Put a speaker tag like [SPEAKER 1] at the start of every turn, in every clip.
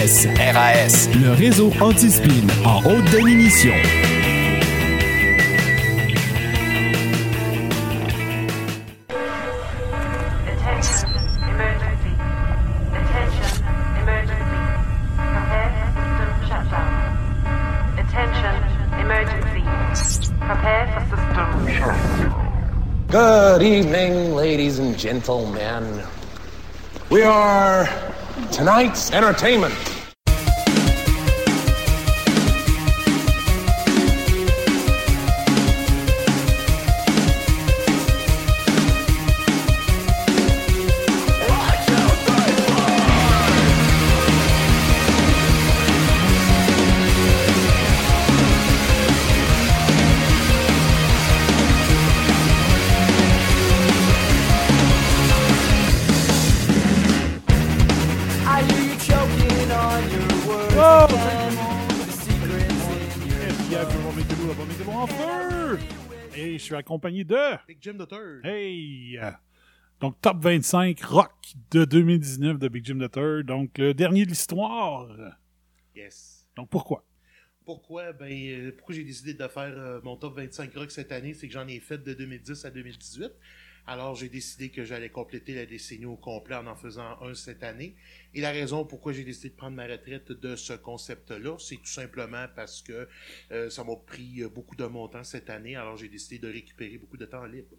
[SPEAKER 1] RAS,
[SPEAKER 2] RAS,
[SPEAKER 1] le réseau anti-spin en haute définition.
[SPEAKER 3] Attention, emergency. Attention, emergency. Prepare for system shutdown. Attention, emergency. Prepare for system shutdown.
[SPEAKER 4] Good evening, ladies and gentlemen. We are tonight's entertainment.
[SPEAKER 5] De...
[SPEAKER 6] Big Jim the Third.
[SPEAKER 5] Hey! Donc, top 25 rock de 2019 de Big Jim the Third. Donc, le dernier de l'histoire.
[SPEAKER 6] Yes.
[SPEAKER 5] Donc, pourquoi?
[SPEAKER 6] Pourquoi? Ben, euh, pourquoi j'ai décidé de faire euh, mon top 25 rock cette année? C'est que j'en ai fait de 2010 à 2018. Alors, j'ai décidé que j'allais compléter la décennie au complet en en faisant un cette année. Et la raison pourquoi j'ai décidé de prendre ma retraite de ce concept-là, c'est tout simplement parce que euh, ça m'a pris euh, beaucoup de mon temps cette année. Alors, j'ai décidé de récupérer beaucoup de temps libre.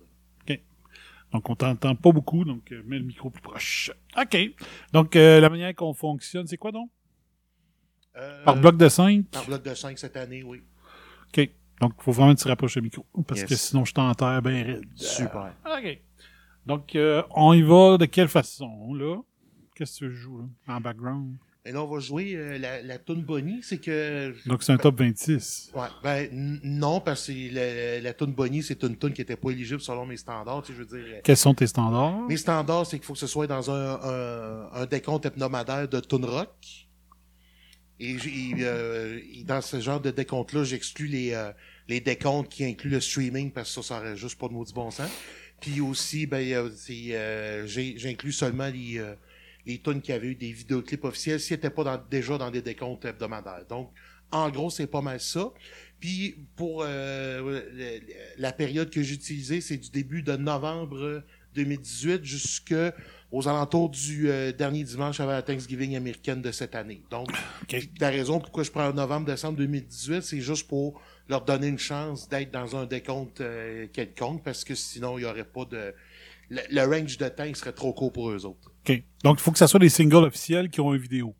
[SPEAKER 5] Donc, on t'entend pas beaucoup, donc euh, mets le micro plus proche. OK. Donc, euh, la manière qu'on fonctionne, c'est quoi donc?
[SPEAKER 6] Euh,
[SPEAKER 5] Par bloc de 5?
[SPEAKER 6] Par bloc de 5 cette année, oui.
[SPEAKER 5] OK. Donc, il faut vraiment que tu rapproches le micro, parce
[SPEAKER 6] Yes.
[SPEAKER 5] que sinon, je t'enterre bien raide.
[SPEAKER 6] Super.
[SPEAKER 5] OK. Donc, euh, on y va de quelle façon, là? Qu'est-ce que tu joues, là, en background?
[SPEAKER 6] Et là, on va jouer euh, la, la Bonnie. C'est que
[SPEAKER 5] Donc, c'est un top 26.
[SPEAKER 6] Ouais, ben non, parce que la, la Bonnie, c'est une tune qui était pas éligible selon mes standards. Tu sais, je veux dire, euh,
[SPEAKER 5] Quels sont tes standards?
[SPEAKER 6] mes standards, c'est qu'il faut que ce soit dans un, un, un décompte hebdomadaire de tune rock. Et, euh, et dans ce genre de décompte-là, j'exclus les, euh, les décomptes qui incluent le streaming parce que ça, ça aurait juste pas de maudit bon sens. Puis aussi, ben, c'est, j'inclus seulement les, les tunes qui avaient eu des vidéoclips officiels s'ils n'étaient pas dans- déjà dans des décomptes hebdomadaires. Donc, en gros, c'est pas mal ça. Puis, pour euh, la période que j'ai utilisée, c'est du début de novembre 2018 jusqu'aux alentours du euh, dernier dimanche avant la Thanksgiving américaine de cette année. Donc, la raison pourquoi je prends novembre-décembre 2018, c'est juste pour leur donner une chance d'être dans un décompte euh, quelconque, parce que sinon, il n'y aurait pas de... Le, le range de temps il serait trop court pour eux autres.
[SPEAKER 5] OK. Donc, il faut que ça soit des singles officiels qui ont une vidéo.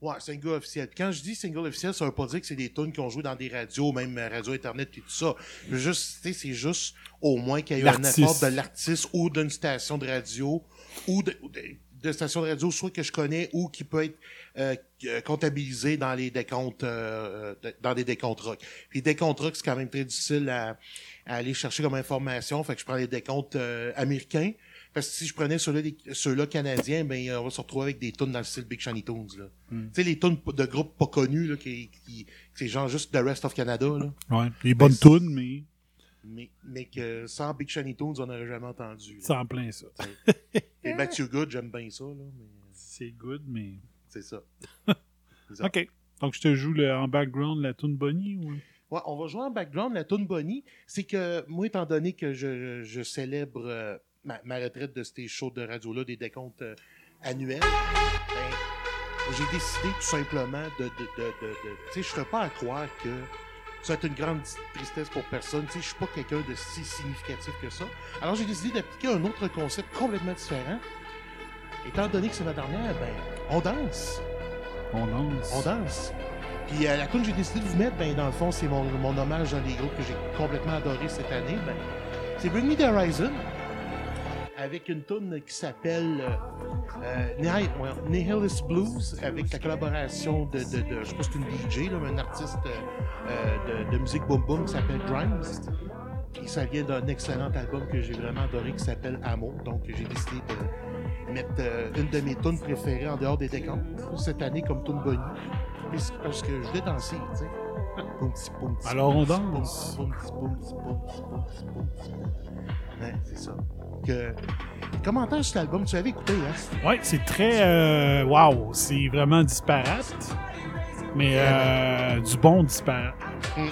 [SPEAKER 6] Ouais, single officiel. Puis Quand je dis single officiel, ça veut pas dire que c'est des tunes qui ont joué dans des radios, même euh, radio internet et tout ça. Juste, tu sais, c'est juste au moins qu'il y ait eu un effort de l'artiste ou d'une station de radio ou de, de, de station de radio soit que je connais ou qui peut être euh, euh, comptabilisé dans les décomptes euh, de- dans des décomptes rock. Puis décomptes rock, c'est quand même très difficile à, à aller chercher comme information. Fait que je prends les décomptes euh, américains. Parce que si je prenais ceux-là, canadiens, ben on va se retrouver avec des tunes dans le style Big Shiny Tunes. Là. Tu sais, les tunes de groupes pas connus, là, qui, qui, c'est genre juste The Rest of Canada, là.
[SPEAKER 5] Ouais. Les bonnes
[SPEAKER 6] Ben,
[SPEAKER 5] tunes, mais
[SPEAKER 6] Mais, mais que sans Big Shiny Tunes, on n'aurait jamais entendu.
[SPEAKER 5] c'est en plein ça.
[SPEAKER 6] Et Matthew Good, j'aime bien ça, là, mais
[SPEAKER 5] C'est good, mais...
[SPEAKER 6] c'est ça. C'est ça.
[SPEAKER 5] OK. Donc, je te joue le, en background la tune Bonnie ou...
[SPEAKER 6] Ouais, on va jouer en background. La tune Bonnie, c'est que moi, étant donné que je, je célèbre euh, ma, ma retraite de ces shows de radio-là, des décomptes euh, annuels, ben, j'ai décidé tout simplement de... de, de, tu sais, je ne serais pas à croire que ça va être une grande tristesse pour personne. Tu sais, je suis pas quelqu'un de si significatif que ça. Alors, j'ai décidé d'appliquer un autre concept complètement différent. Étant donné que c'est ma dernière, ben, on danse.
[SPEAKER 5] On lance.
[SPEAKER 6] On danse. Puis euh, la tune que j'ai décidé de vous mettre, ben, dans le fond, c'est mon, mon hommage à des groupes que j'ai complètement adoré cette année. Ben, c'est Bring Me the Horizon, avec une tune qui s'appelle euh, euh, Nihilist Blues, avec la collaboration de, de, de- je sais pas si c'est une DJ, là, mais un artiste euh, euh, de, de musique boom boom qui s'appelle Grimes. Puis ça vient d'un excellent album que j'ai vraiment adoré qui s'appelle Amour. Donc j'ai décidé de mettre euh, une de mes tunes préférées en dehors des décomptes cette année comme tune bonnie. Parce que je voulais danser, tu sais.
[SPEAKER 5] Alors, on danse.
[SPEAKER 6] Ouais, c'est ça. Que... Commentaire sur l'album, tu avais écouté, hein?
[SPEAKER 5] Ouais, c'est très. Euh, wow, c'est vraiment disparate. Mais euh, du bon disparate.
[SPEAKER 6] Mm.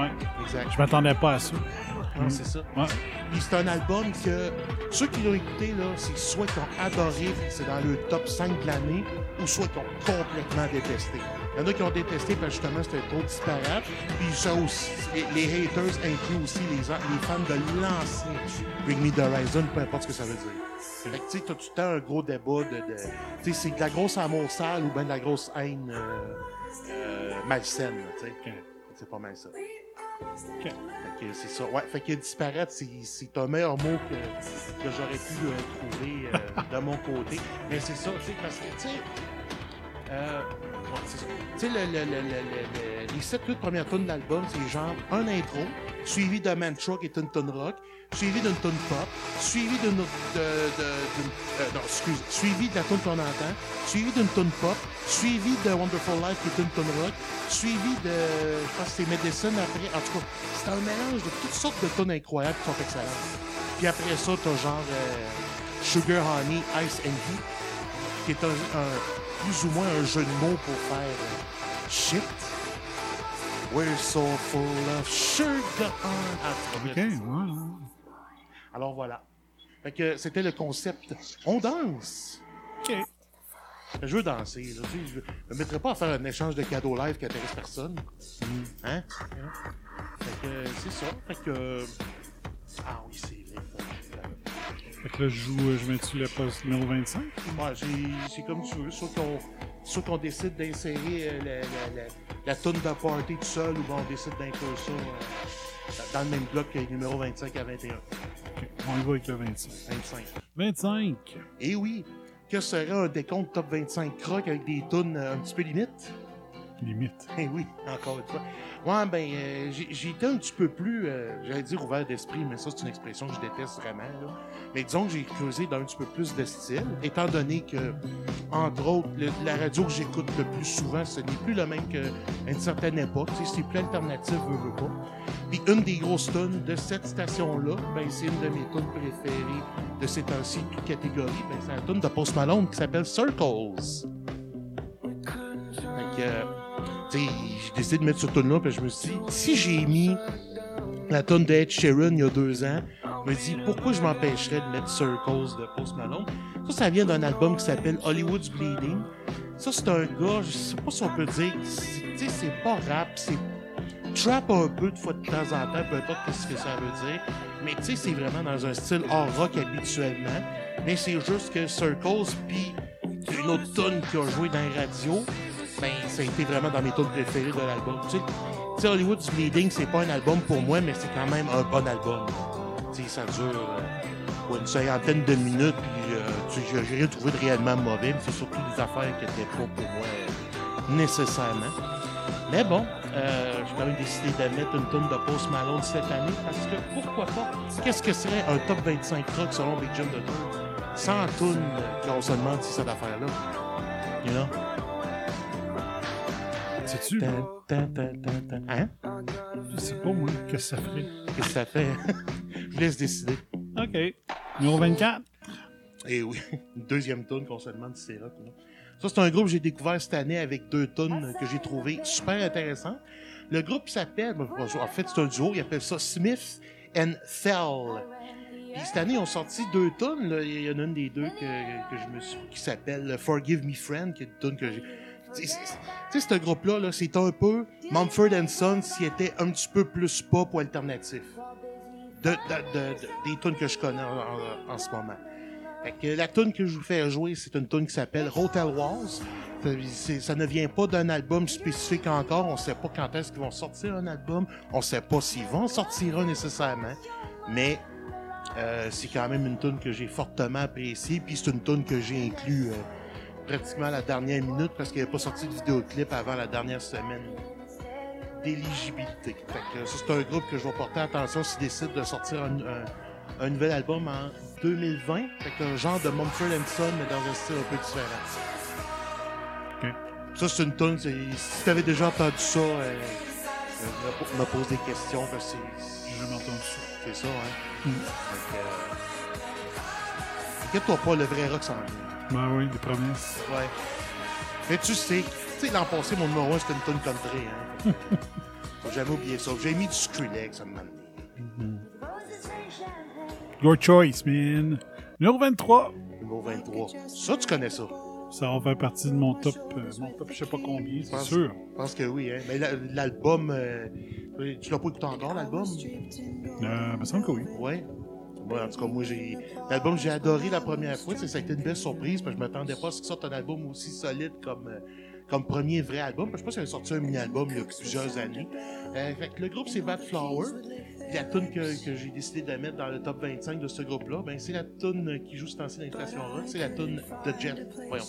[SPEAKER 5] Ouais,
[SPEAKER 6] Exact.
[SPEAKER 5] je m'attendais pas à ça.
[SPEAKER 6] Ouais, c'est ça.
[SPEAKER 5] Ouais.
[SPEAKER 6] Puis c'est un album que ceux qui l'ont écouté, là, c'est soit qu'ils ont adoré, c'est dans le top 5 de l'année, ou soit qu'ils ont complètement détesté. Il y en a qui ont détesté parce que justement c'était trop disparate. Puis ça aussi, les, haters incluent aussi les, les fans de l'ancien Bring Me the Horizon, peu importe ce que ça veut dire. Fait que tu sais, t'as tout le temps un gros débat de. de tu sais, c'est de la grosse amour sale ou bien de la grosse haine euh, euh, malsaine, tu sais. C'est pas mal ça.
[SPEAKER 5] Ok.
[SPEAKER 6] Fait que c'est ça. Ouais, fait que disparaître, c'est, c'est un meilleur mot que, que j'aurais pu euh, trouver euh, de mon côté. Mais c'est ça, tu sais, parce que, tu sais, euh. Tu sais, le, le, le, le, le- le- les 7-8 premières tonnes de l'album, c'est genre un intro, suivi d'un mantra qui est une tonne rock, suivi d'une tonne pop, suivi d'une de, euh, non, excuse, suivi de la tonne qu'on entend, suivi d'une tonne pop, suivi de Wonderful Life qui est une tonne rock, suivi de, je pense que c'est Medicine après, en tout cas, c'est un mélange de toutes sortes de tonnes incroyables qui sont excellentes. Puis après ça, t'as genre euh, Sugar Honey, Ice and Heat, qui est un- plus ou moins un jeu de mots pour faire euh, shit. We're so full of sugar. Ah,
[SPEAKER 5] Ok.
[SPEAKER 6] Alors voilà. Fait que c'était le concept. On danse.
[SPEAKER 5] Ok.
[SPEAKER 6] Je veux danser. Là. Je ne me mettrai pas à faire un échange de cadeaux live qui intéresse personne. Hein? Fait que c'est ça. Fait que. Ah oui, c'est.
[SPEAKER 5] Fait que là, je joue, euh, je mets-tu le poste numéro 25?
[SPEAKER 6] Ouais, j'ai- c'est comme tu veux. Soit qu'on décide d'insérer euh, la, la, la, la toune de party tout seul ou bon, on décide d'inclure ça euh, dans le même bloc que le numéro 25 à 21.
[SPEAKER 5] Ok, on y va avec le 25.
[SPEAKER 6] 25.
[SPEAKER 5] 25!
[SPEAKER 6] Et Eh oui, que serait un décompte top 25 crocs avec des tunes un petit peu limite?
[SPEAKER 5] Limite.
[SPEAKER 6] Eh oui, encore une fois. Ouais, ben, euh, j'ai été un petit peu plus, euh, j'allais dire ouvert d'esprit, mais ça, c'est une expression que je déteste vraiment. Mais disons que j'ai creusé d'un petit peu plus de style, étant donné que, entre autres, la radio que j'écoute le plus souvent, ce n'est plus le même qu'à une certaine époque. C'est plus alternatif, veux, veux pas. Puis une des grosses tunes de cette station-là, ben, c'est une de mes tunes préférées de ces temps-ci, toute catégorie. Ben, c'est la tune de Post Malone qui s'appelle Circles. Que, euh, j'ai décidé de mettre cette tune là puis je me suis dit, si j'ai mis la tune de Ed Sheeran il y a deux ans, je me dis, pourquoi je m'empêcherais de mettre Circles de Post Malone? Ça, ça vient d'un album qui s'appelle Hollywood's Bleeding. Ça, c'est un gars, je sais pas si on peut dire, c'est- c'est pas rap, c'est trap un peu de fois de temps en temps, peu importe ce que ça veut dire. Mais tu sais, c'est vraiment dans un style hard rock habituellement. Mais c'est juste que Circles, puis une autre tune qui a joué dans les radios, ben, ça a été vraiment dans mes tunes préférées de l'album. Tu sais, Hollywood's Bleeding, c'est pas un album pour moi, mais c'est quand même un bon album. Tu sais, ça dure euh, une cinquantaine de minutes, puis euh, j'ai rien trouvé de réellement mauvais, mais c'est surtout des affaires qui étaient pas pour moi euh, nécessairement. Mais bon, euh, j'ai quand même décidé de mettre une tonne de Post Malone cette année parce que pourquoi pas? Qu'est-ce que serait un top 25 rock selon Big Jim de Tour? Sans tune qu'on se demande si cette affaire-là.
[SPEAKER 5] Sais-tu?
[SPEAKER 6] Hein?
[SPEAKER 5] Je sais pas, moi, qu'est-ce que ça ferait.
[SPEAKER 6] Qu'est-ce que ça fait? Je vous laisse décider.
[SPEAKER 5] Ok. Numéro 24?
[SPEAKER 6] Et oui, une deuxième tune qu'on se demande si c'est rock ou non. Ça, c'est un groupe que j'ai découvert cette année avec deux tunes que j'ai trouvé super intéressant. Le groupe s'appelle, ben, en fait, c'est un duo, il appelle ça Smith and Fell. Puis cette année, ils ont sorti deux tunes. là. Il y en a une des deux que, que je me suis qui s'appelle Forgive Me Friend, qui est une tune que j'ai. Tu sais, ce groupe-là, là, c'est un peu Mumford Sons s'il était un petit peu plus pop ou alternatif. De, de- de- de- des tunes que je connais en, ce moment. Fait que la tune que je vous fais jouer, c'est une tune qui s'appelle Hotel Walls. Ça, ne vient pas d'un album spécifique encore. On sait pas quand est-ce qu'ils vont sortir un album. On sait pas s'ils vont sortir un nécessairement. Mais euh, c'est quand même une tune que j'ai fortement appréciée. Puis c'est une tune que j'ai inclus euh, pratiquement à la dernière minute parce qu'il n'y avait pas sorti de vidéoclip avant la dernière semaine d'éligibilité. C'est un groupe que je vais porter attention s'ils décident de sortir un, un- un nouvel album en 2020. Fait que un genre de Mumford Son, mais dans un style un peu différent. Ça, c'est une c'est- Si t'avais déjà entendu ça, euh, me, me pose des questions, parce que c'est
[SPEAKER 5] J'ai jamais entendu ça.
[SPEAKER 6] c'est ça, hein.
[SPEAKER 5] Mm.
[SPEAKER 6] Fait que, euh, Inquiète-toi pas, le vrai rock s'en vient.
[SPEAKER 5] Ben oui, des promesses.
[SPEAKER 6] Ouais. Mais tu sais, tu sais, l'an passé, mon numéro 1, c'était une tonne country, hein. Faut jamais oublier ça. J'ai mis du Skrillex, ça me donné.
[SPEAKER 5] Your choice, man. Numéro 23.
[SPEAKER 6] Numéro 23. Ça, tu connais ça?
[SPEAKER 5] Ça va faire partie de mon top. euh, mon top, je sais pas combien, c'est sûr.
[SPEAKER 6] Je pense que oui, hein. Mais la- l'album, euh, tu l'as pas écouté encore, l'album?
[SPEAKER 5] Euh, il me semble que oui.
[SPEAKER 6] Ouais. En tout cas, moi, j'ai. L'album, j'ai adoré la première fois. Ça a été une belle surprise, parce que je m'attendais pas à ce qu'il sorte un album aussi solide comme, euh, premier vrai album. Parce que Je pense qu'il avait sorti un mini-album il y a plusieurs années. Euh, le groupe, c'est Bad Flower. La tune que, j'ai décidé de mettre dans le top 25 de ce groupe-là, ben, c'est la tune qui joue ce temps-ci rock. C'est la tune de Jet. Voyons.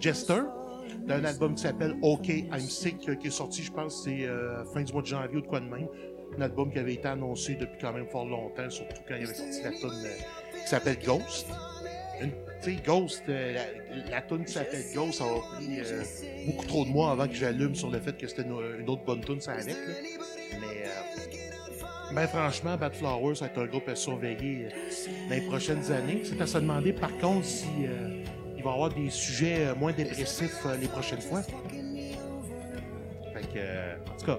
[SPEAKER 6] Jester. D'un album qui s'appelle OK, I'm Sick, qui est sorti, je pense, c'est euh, fin du mois de janvier ou de quoi de même. Un album qui avait été annoncé depuis quand même fort longtemps, surtout quand il avait sorti la tune euh, qui s'appelle Ghost. Tu sais, Ghost, euh, la, la tune qui s'appelle Ghost, ça a pris euh, beaucoup trop de mois avant que j'allume sur le fait que c'était une, autre bonne tune, ça avec. Là. Mais, ben franchement, Bad Flowers, ça va être un groupe à surveiller dans les prochaines années. C'est à se demander, par contre, si il va y avoir des sujets moins dépressifs les prochaines fois. Fait que, en tout cas,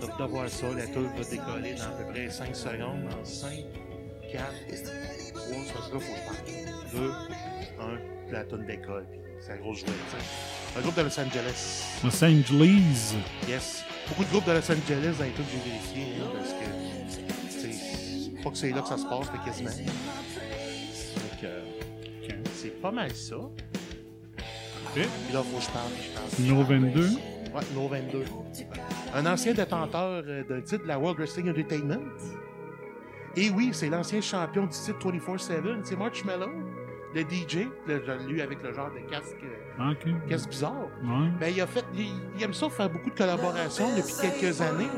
[SPEAKER 6] donc de voir ça, la tour va décoller dans à peu près 5 secondes, dans 5, 4, 3, ça sera, faut que je parte. 2, 1, puis la tour décolle, puis c'est la grosse jouette, tu sais. Un groupe de Los Angeles.
[SPEAKER 5] Los Angeles.
[SPEAKER 6] Yes. Beaucoup de groupes de Los Angeles dans les trucs que j'ai vérifiés, là, parce que, sais, pas que c'est là que ça se passe, mais quasiment. Donc, euh, c'est pas mal ça. Puis là, faut que je parle, je parle.
[SPEAKER 5] Numéro 22.
[SPEAKER 6] Ouais, numéro 22. Un ancien détenteur euh, d'un titre de la World Wrestling Entertainment. Et oui, c'est l'ancien champion du titre 24-7, c'est Marshmallow, le DJ, le- lui avec le genre de casque,
[SPEAKER 5] Ah,
[SPEAKER 6] casque bizarre.
[SPEAKER 5] Ouais.
[SPEAKER 6] Ben, il a fait, il, il aime ça faire beaucoup de collaborations depuis quelques années.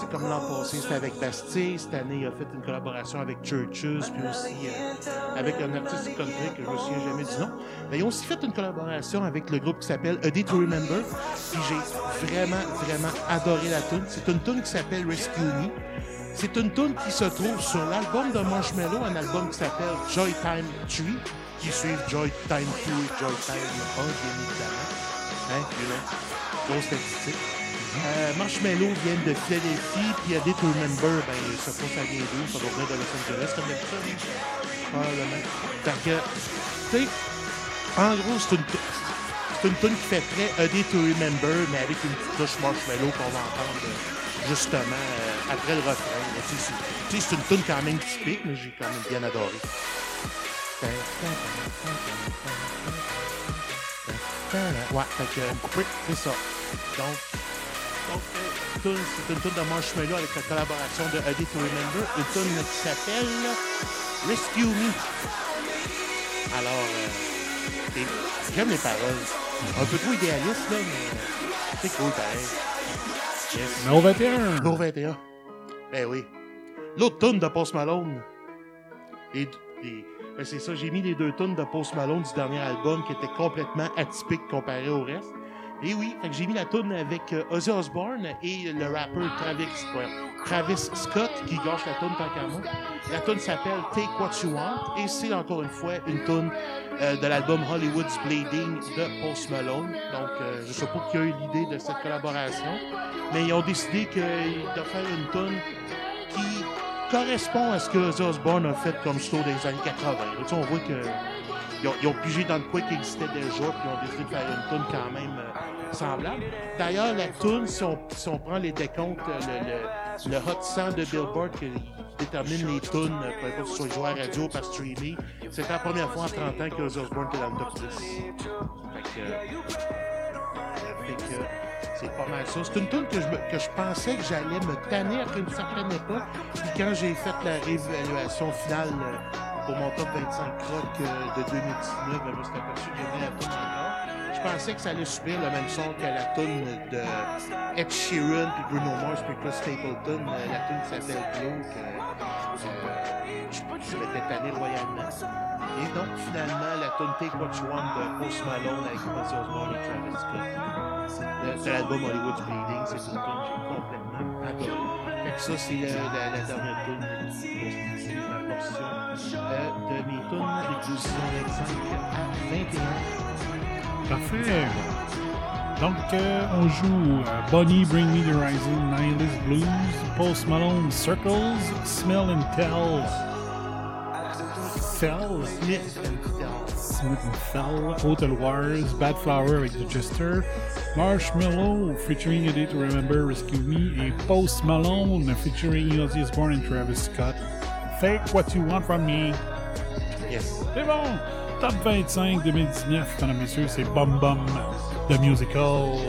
[SPEAKER 6] C'est comme l'an passé, c'était avec Bastille. Cette année, il a fait une collaboration avec Churches, puis aussi euh, avec un artiste country que je me souviens jamais du nom. Ben, ils ont aussi fait une collaboration avec le groupe qui s'appelle A Day to Remember. Puis j'ai vraiment, vraiment adoré la tune. C'est une tune qui s'appelle Rescue Me. C'est une tune qui se trouve sur l'album de Marshmello, un album qui s'appelle Joy Time 3, qui suit Joy Time 2 et Joy Time 1, bien évidemment. Hein, you know, grosse statistique. Euh, Marshmello vient de Philadelphie, puis A Day to Remember, ben, ça faut ça vient d'où? Ça doit venir de Los Angeles, comme d'habitude. Probablement. Fait que, tu sais, en gros, c'est une, c'est une tune qui fait très A Day to Remember, mais avec une petite touche Marshmello qu'on va entendre euh, justement euh, après le refrain. Tu sais, c'est une tune quand même typique, mais j'ai quand même bien adoré. Ouais, fait que, oui, c'est ça. Donc, donc euh, c'est une tune de Marshmello avec la collaboration de Day to Remember, une tune qui s'appelle Rescue Me. Alors, euh, et j'aime les paroles. Un peu trop idéaliste, là, mais c'est cool, pareil. Yes.
[SPEAKER 5] Numéro 21.
[SPEAKER 6] Numéro 21. Ben oui. L'autre tune de Post Malone. Les, les- c'est ça, j'ai mis les deux tunes de Post Malone du dernier album qui étaient complètement atypiques comparé au reste. Et oui, j'ai mis la tune avec euh, Ozzy Osbourne et le rappeur Travis, Travis Scott qui gâche la tune qu'à moi. La tune s'appelle Take What You Want et c'est encore une fois une tune euh, de l'album Hollywood's Bleeding de Post Malone. Donc, euh, je sais pas qui a eu l'idée de cette collaboration, mais ils ont décidé que- de faire une tune qui correspond à ce que Ozzy Osbourne a fait comme show des années 80. Là, tu sais, on voit que ils ont, pigé dans le quoi qui existait déjà, puis ils ont décidé de faire une tune quand même euh, semblable. D'ailleurs, la tune, si on, si on prend les décomptes, euh, le, Hot 100 de Billboard qui détermine les tunes, euh, peu importe si à radio par streaming, c'était la première fois en 30 ans que Ozzy Osbourne était dans le top 10. Fait fait que c'est pas mal ça. C'est une tune que je, que je pensais que j'allais me tanner après une certaine époque. Puis quand j'ai fait la réévaluation finale euh, pour mon top 25 rock euh, de 2019, ben, je me suis aperçu que j'aimais la tune encore. Je pensais que ça allait subir le même son que la tune de Ed Sheeran puis Bruno Mars puis Chris Stapleton. Euh, la tune qui s'appelle Glow. que, je, je m'étais tanné royalement. Et donc, finalement, la tune Take What You Want de Post Malone avec Ozzy Osbourne et Travis Scott. De, de l'album Hollywood Bleeding. C'est une tune que j'ai complètement adoré. Fait que ça, c'est euh, la, la dernière tune qui constitue ma portion euh, de mes tunes d'exposition 25 21.
[SPEAKER 5] Parfait. Donc, euh, on joue euh, Bonnie, Bring Me the Horizon, Nihilist Blues, Post Malone, Circles, Smell and Tell, Fell,
[SPEAKER 6] Smith and Tell.
[SPEAKER 5] Smith and Fell, Hotel Wars, Bad Flower avec The Jester, Marshmallow featuring A Day to Remember, Rescue Me, et Post Malone featuring Ozzy Osbourne and Travis Scott. Take what you want from me.
[SPEAKER 6] Yes.
[SPEAKER 5] C'est bon! Top 25 2019, mesdames et messieurs, c'est Bum Bum, The Musical.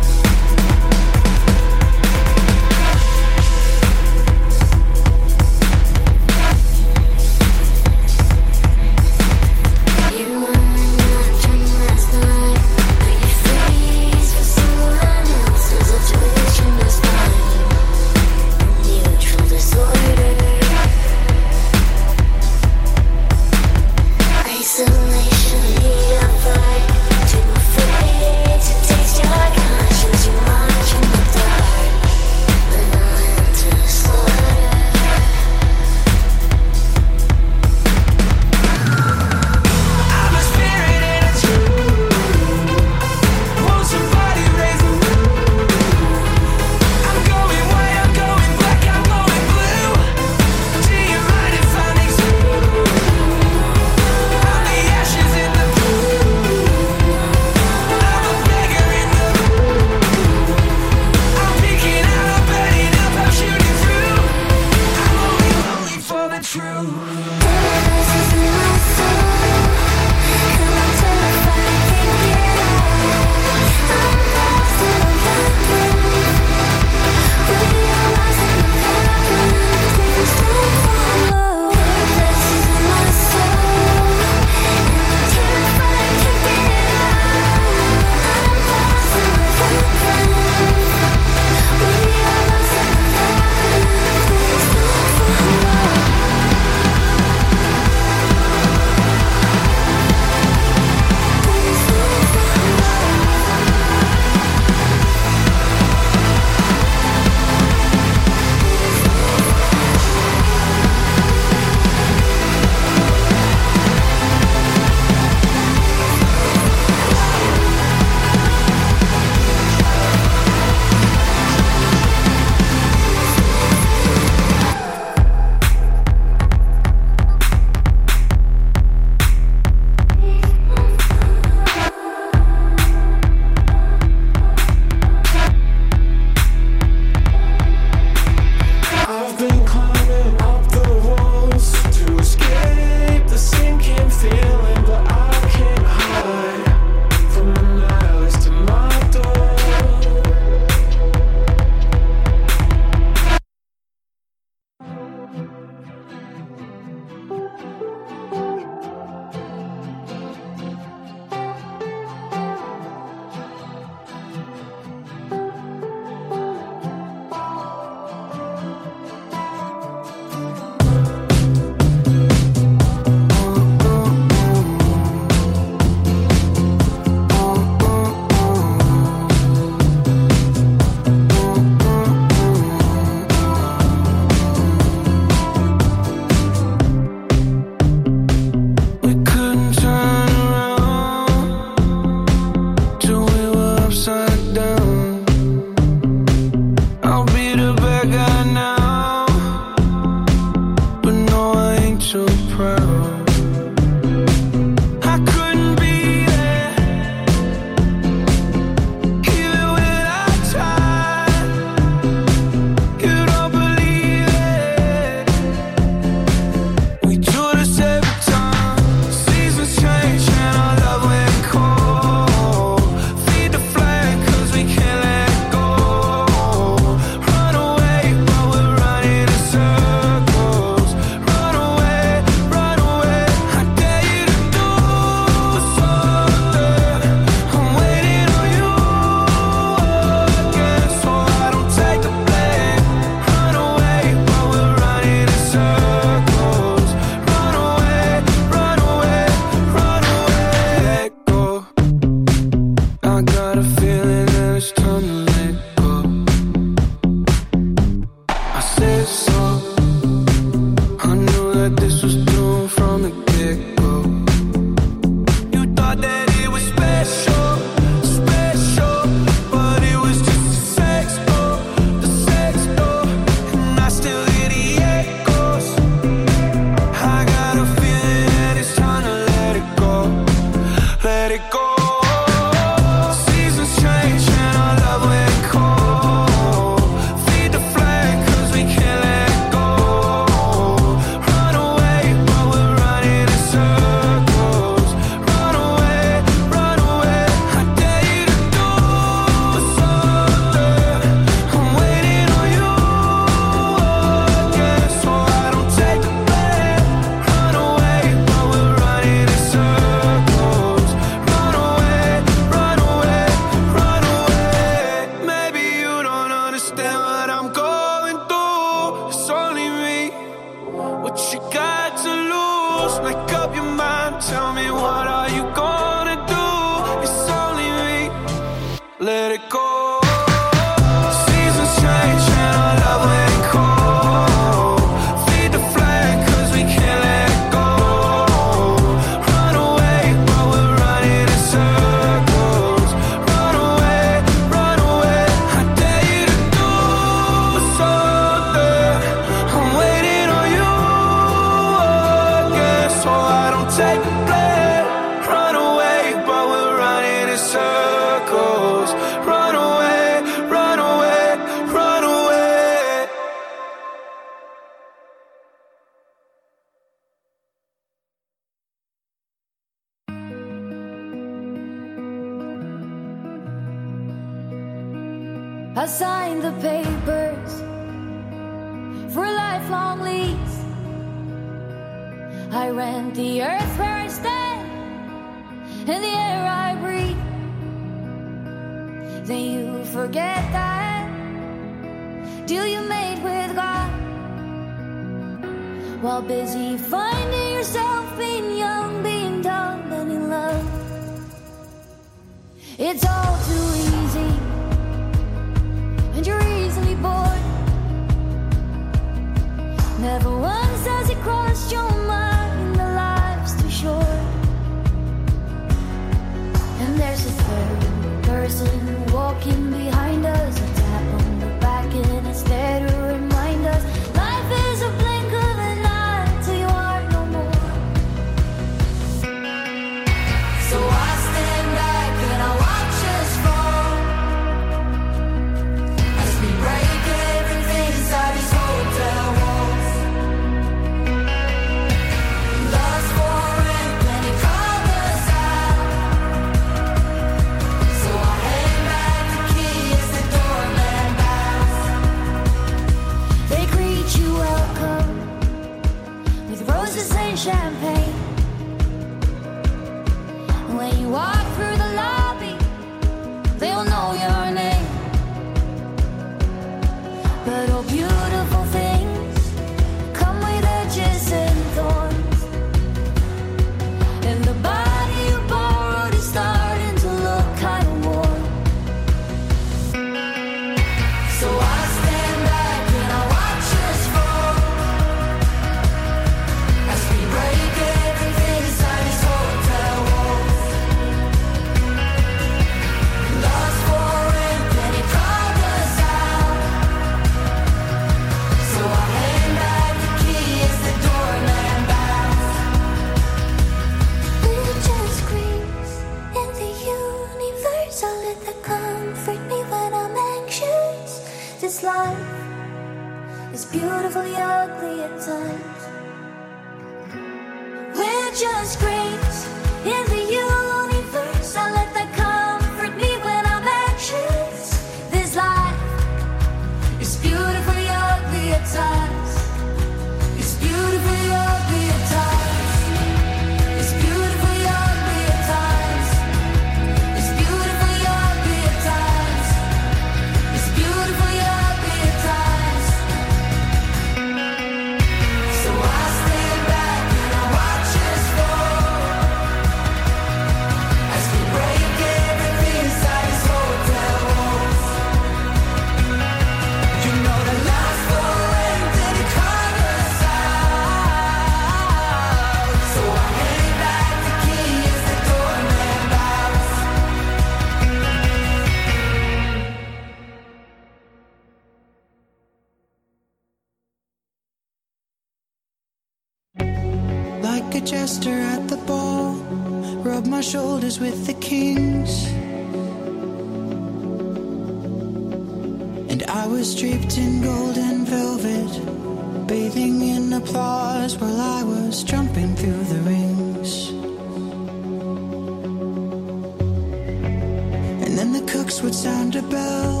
[SPEAKER 4] sound a bell,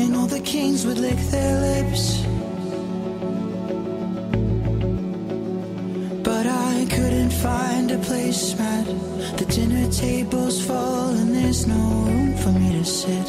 [SPEAKER 4] and all the kings would lick their lips. But I couldn't find a placemat. The dinner table's full, and there's no room for me to sit.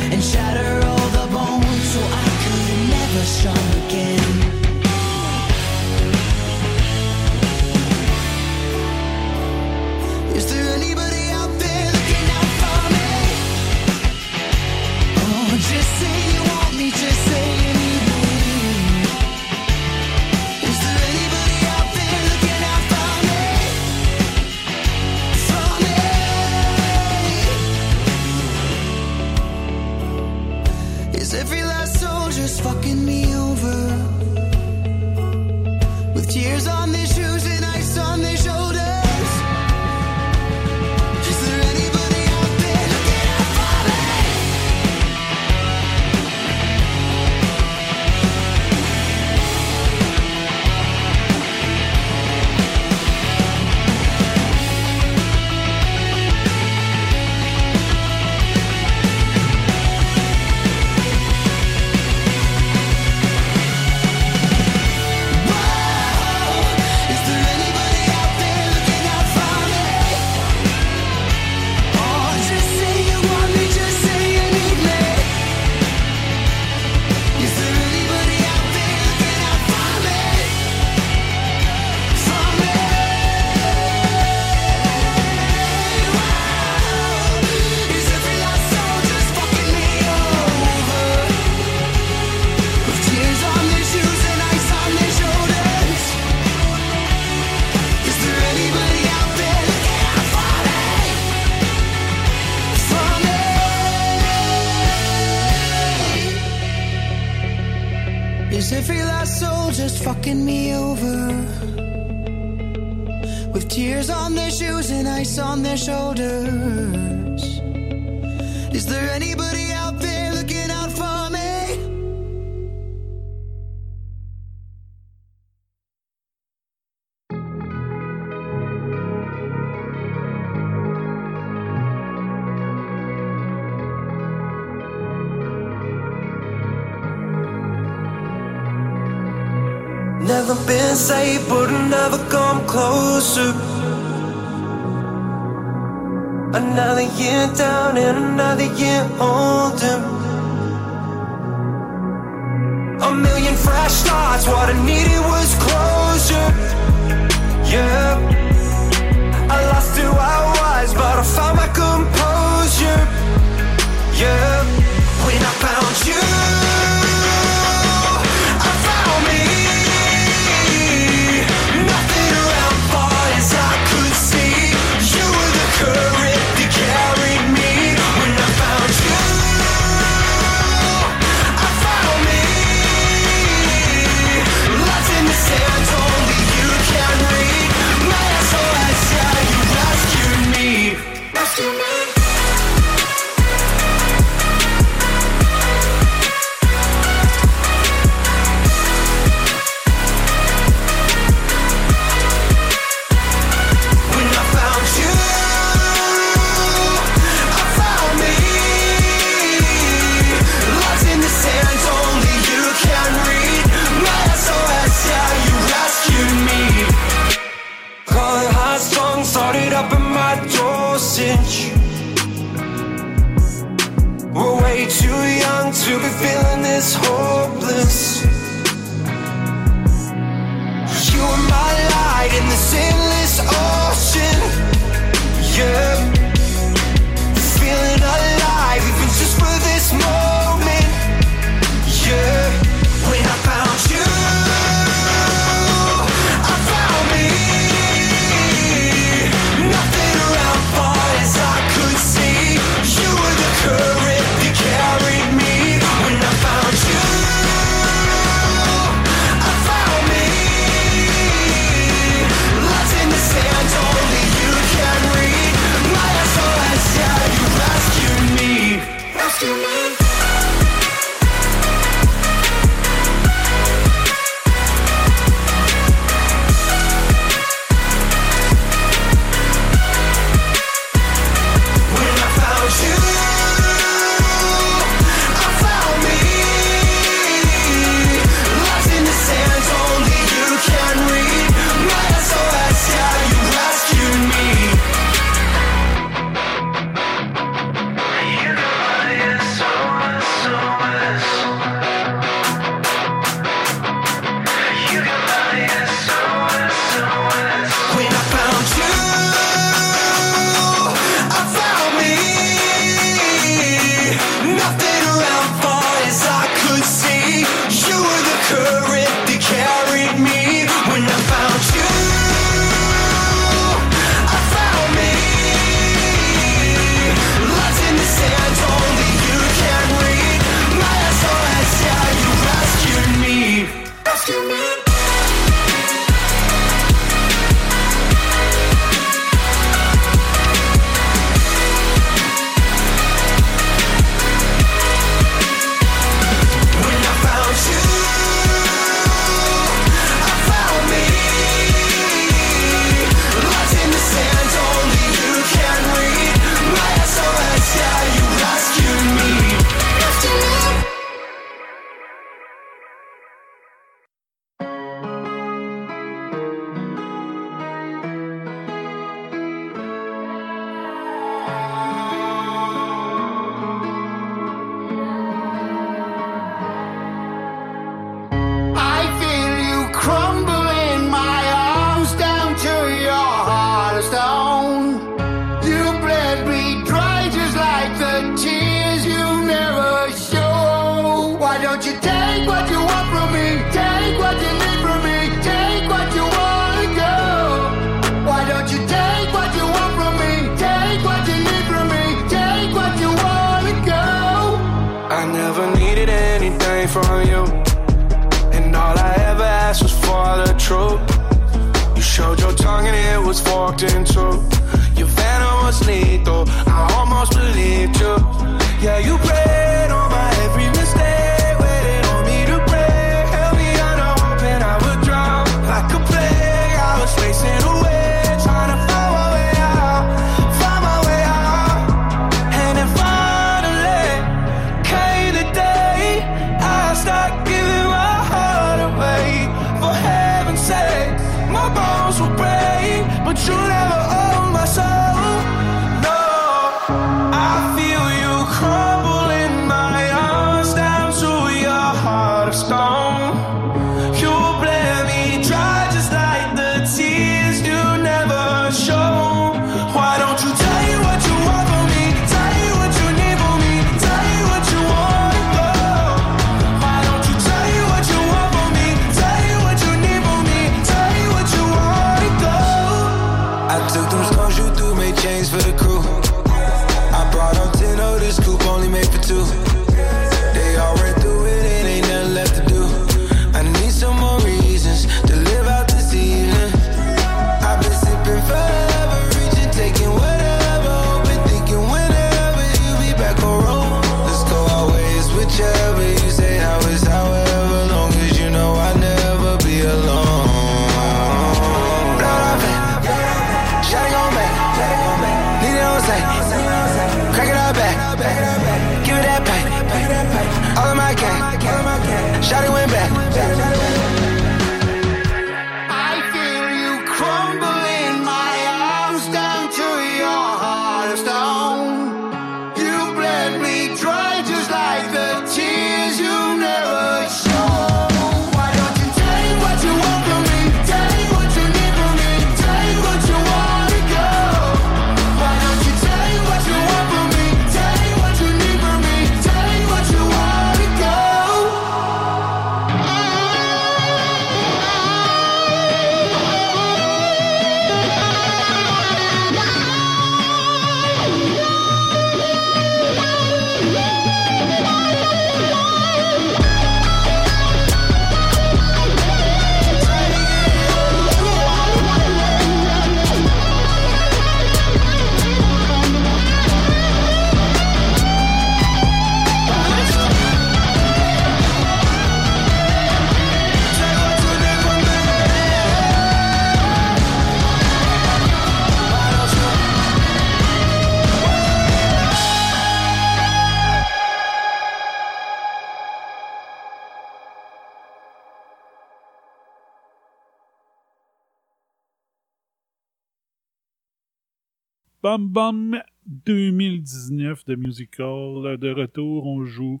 [SPEAKER 5] Bam 2019 de musical. De retour, on joue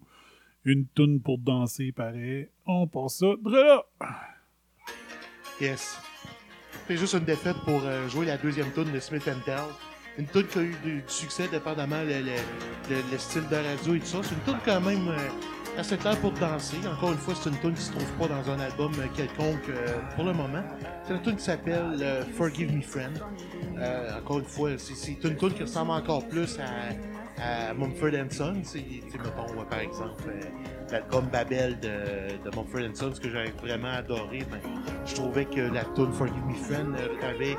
[SPEAKER 5] une toune pour danser, pareil. On passe ça.
[SPEAKER 6] Yes. C'est juste une défaite pour euh, jouer la deuxième tune de Smith Tell. Une tune qui a eu du, succès dépendamment le, le, le- le style de radio et tout ça. C'est une tune quand même euh, assez claire pour danser. Encore une fois, c'est une tune qui se trouve pas dans un album quelconque euh, pour le moment. C'est une tune qui s'appelle euh, Forgive Me Friend. Euh, encore une fois, c'est- une tune qui ressemble encore plus à, à Mumford Sons. Mettons, par exemple, l'album Babel de, de Mumford Sons que j'avais vraiment adoré. Ben, je trouvais que la tune Forgive Me Friend euh, avait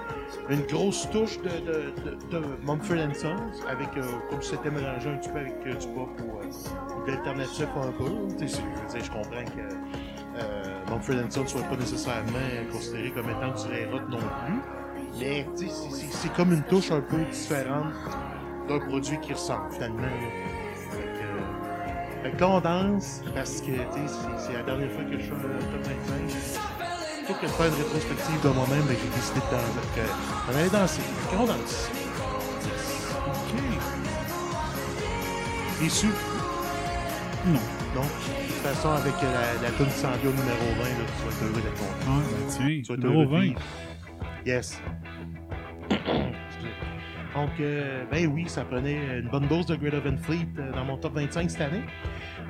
[SPEAKER 6] une grosse touche de, de, de, de Mumford Sons, avec, euh, comme c'était mélangé un petit peu avec euh, du pop ou euh, ou d'alternatif un peu. Je veux je comprends que Mumford Sons soit pas nécessairement considéré comme étant du rock non plus. Mais c'est- comme une touche un peu différente d'un produit qui ressemble finalement. Fait que, là, on danse parce que c'est la dernière fois que je suis en top 25. Faut que je fasse une rétrospective de moi-même, ben, j'ai décidé de danser. Fait que, on allait danser. Fait qu'on danse. Ok. Déçu?
[SPEAKER 5] Non.
[SPEAKER 6] Non. De toute façon, avec la, la tune Sandio numéro 20, là, tu vas être heureux d'être content.
[SPEAKER 5] Ah, ben tiens,
[SPEAKER 6] Tu vas être
[SPEAKER 5] numéro
[SPEAKER 6] heureux de
[SPEAKER 5] 20.
[SPEAKER 6] vivre. Yes. Donc, euh, ben oui, ça prenait une bonne dose de Great Oven Fleet euh, dans mon top 25 cette année.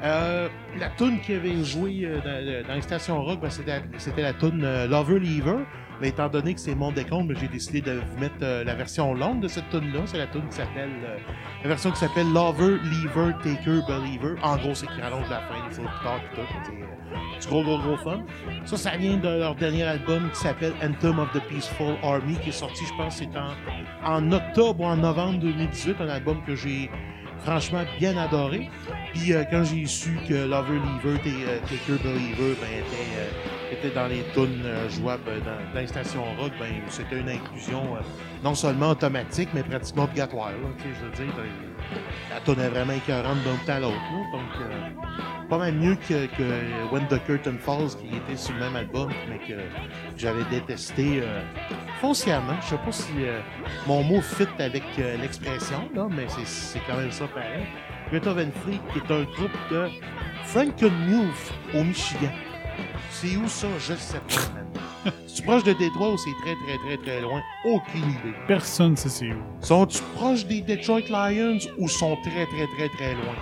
[SPEAKER 6] Euh, la tune qui avait joué dans, les stations rock, ben, c'était, c'était la tune Lover Lever. Mais étant donné que c'est mon décompte, ben, j'ai décidé de vous mettre euh, la version longue de cette tune là C'est la tune qui s'appelle euh, la version qui s'appelle Lover Lever Taker Believer. En gros, c'est qui rallonge la fin, les flots de guitare et tout. C'est, euh, gros, gros, gros fun. Ça, ça vient de leur dernier album qui s'appelle Anthem of the Peaceful Army, qui est sorti, je pense, c'est en, en octobre ou en novembre 2018, un album que j'ai franchement bien adoré. Puis euh, quand j'ai su que Lover Lever et euh, Taker Believer ben, étaient, euh, étaient dans les tunes euh, jouables dans, dans les stations rock, ben, c'était une inclusion euh, non seulement automatique, mais pratiquement obligatoire. je veux dire, ben, la tune est vraiment écœurante d'un bout à l'autre. Donc, euh, pas mal mieux que, que When the Curtain Falls, qui était sur le même album, mais que j'avais détesté euh, foncièrement. Je sais pas si euh, mon mot fit avec euh, l'expression, là, mais c'est- quand même ça pareil. Van Fleet, qui est un groupe de Frankenmuth au Michigan. C'est où ça? Je ne sais pas, man. C'est-tu proche de Détroit ou c'est très, très, très, très loin? Aucune idée.
[SPEAKER 5] Personne ne sait c'est où.
[SPEAKER 6] Sont-tu proches des Detroit Lions ou sont très, très, très, très loin?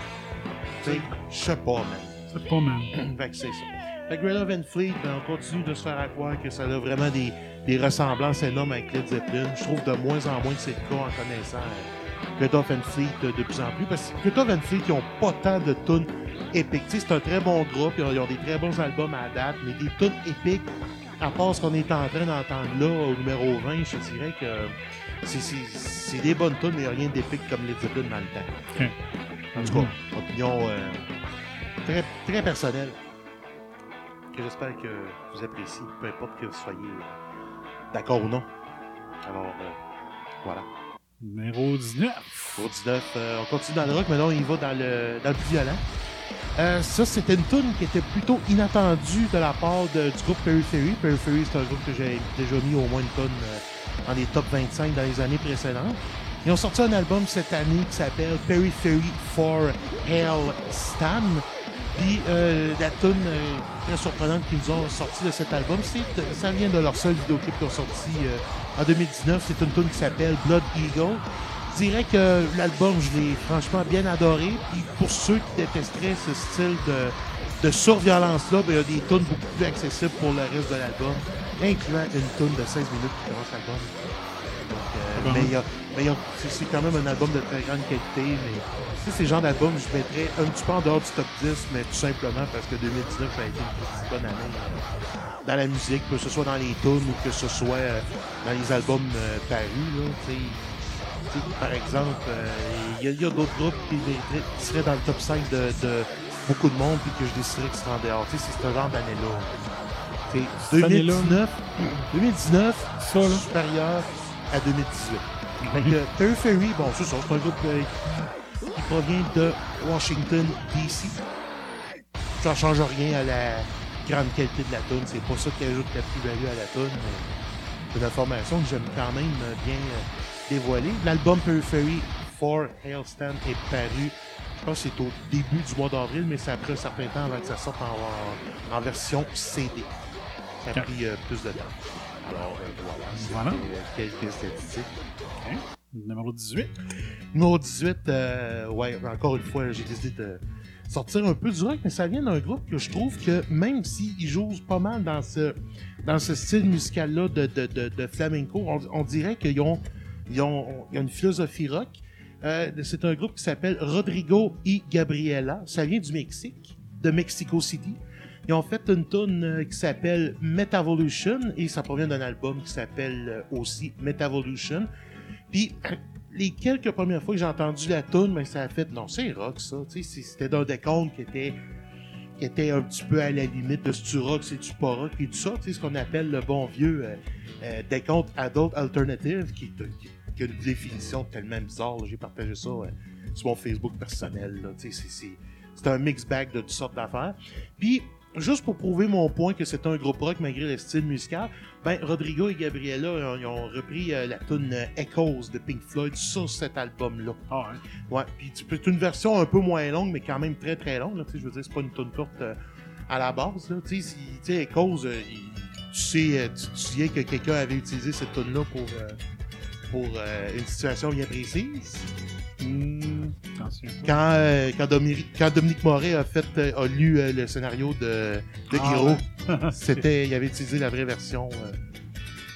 [SPEAKER 6] Tu sais, je sais pas, man.
[SPEAKER 5] C'est pas mal.
[SPEAKER 6] fait que c'est ça. Fait que Greta Van Fleet, ben, on continue de se faire à croire que ça a vraiment des, des ressemblances énormes avec Led Zeppelin. Je trouve de moins en moins que c'est le cas en connaissant Greta Van Fleet de plus en plus. Parce que Greta Van Fleet, ils ont pas tant de tunes sais, c'est un très bon groupe, ils ont, ils ont des très bons albums à date, mais des tunes épiques, à part ce qu'on est en train d'entendre là, au numéro 20, je dirais que c'est- des bonnes tunes, mais il n'y a rien d'épique comme Led Zeppelin dans le temps. En tout cas, opinion euh, très, très personnelle. Que j'espère que vous appréciez, peu importe que vous soyez d'accord ou non. Alors, euh, voilà.
[SPEAKER 5] Numéro 19.
[SPEAKER 6] Pour 19, euh, on continue dans le rock, mais là, on y va dans le, dans le plus violent. Euh, ça, c'était une tune qui était plutôt inattendue de la part du groupe Periphery. Periphery, c'est un groupe que j'ai déjà mis au moins une tonne euh, dans les top 25 dans les années précédentes. Ils ont sorti un album cette année qui s'appelle Periphery for Hell Stan. Puis euh, la tune euh, très surprenante qu'ils ont sorti de cet album, ça vient de leur seul vidéoclip qu'ils ont sorti euh, en 2019. C'est une tune qui s'appelle Blood Eagle. Je dirais que l'album, je l'ai franchement bien adoré. Puis pour ceux qui détesteraient ce style de, de surviolence-là, ben, il y a des tunes beaucoup plus accessibles pour le reste de l'album, incluant une tune de 16 minutes qui commence l'album. Euh, mais il y a- mais il y a- c'est quand même un album de très grande qualité. Mais tu sais, ces genres d'albums, je mettrais un petit peu en dehors du top 10, mais tout simplement parce que 2019 ça a été une petite bonne année euh, dans la musique, que ce soit dans les tunes ou que ce soit euh, dans les albums euh, parus. Là, par exemple, euh, il y a, d'autres groupes qui, seraient dans le top 5 de, de beaucoup de monde puis que je déciderais qu'ils seraient en dehors. C'est ce genre d'année-là. Tu sais,
[SPEAKER 5] Cette année-là.
[SPEAKER 6] 2019, 2019
[SPEAKER 5] Ça, là.
[SPEAKER 6] supérieur à 2018. Fait que bon, c'est ça, c'est un groupe euh, qui, provient de Washington, D.C. Ça change rien à la grande qualité de la tune. C'est pas ça qui ajoute la plus-value à la tune, mais c'est une information que j'aime quand même euh, bien euh, dévoiler. L'album Periphery for Hailstand est paru, je pense que c'est au début du mois d'avril, mais ça a pris un certain temps avant que ça sorte en, en- en version CD. Ça a
[SPEAKER 5] Ok.
[SPEAKER 6] pris euh, plus de temps. Alors, euh, voilà.
[SPEAKER 5] Voilà.
[SPEAKER 6] euh, quelques statistiques.
[SPEAKER 5] Numéro 18.
[SPEAKER 6] Numéro 18, euh, ouais, encore une fois, j'ai décidé de sortir un peu du rock, mais ça vient d'un groupe que je trouve que même s'ils jouent pas mal dans ce, dans ce style musical-là de, de, de, de flamenco, on, on dirait qu'ils ont, ils ont, il y a une philosophie rock. Euh, c'est un groupe qui s'appelle Rodrigo y Gabriela. Ça vient du Mexique, de Mexico City. Ils ont fait une tune euh, qui s'appelle Metavolution et ça provient d'un album qui s'appelle euh, aussi Metavolution. Puis les quelques premières fois que j'ai entendu la tune, ben, ça a fait non, c'est rock ça. Tu sais, c'est- C'était d'un décompte qui était qui était un petit peu à la limite de ce rock, c'est du pas rock et tout ça. Sais, ce qu'on appelle le bon vieux euh, euh, décompte adult alternative, qui, qui- qui a une définition tellement bizarre. là. J'ai partagé ça euh, sur mon Facebook personnel. là. Tu sais, c'est- un mix bag de toutes sortes d'affaires. Puis juste pour prouver mon point que c'est un groupe rock malgré le style musical, ben Rodrigo et Gabriela ils ont repris euh, la tune euh, Echoes de Pink Floyd sur cet album-là.
[SPEAKER 5] Ah, hein?
[SPEAKER 6] Ouais, puis tu c'est une version un peu moins longue, mais quand même très très longue. Là, tu sais, je veux dire, c'est pas une tune courte euh, à la base. Là, tu sais, tu sais, Echoes, euh, il- tu sais, tu te souviens que quelqu'un avait utilisé cette tune-là pour euh, pour euh, une situation bien précise. Quand, euh, quand, Dominique, quand Dominique Moret a, fait, euh, a lu euh, le scénario de, de
[SPEAKER 5] Ah, ouais.
[SPEAKER 6] c'était, il avait utilisé la vraie version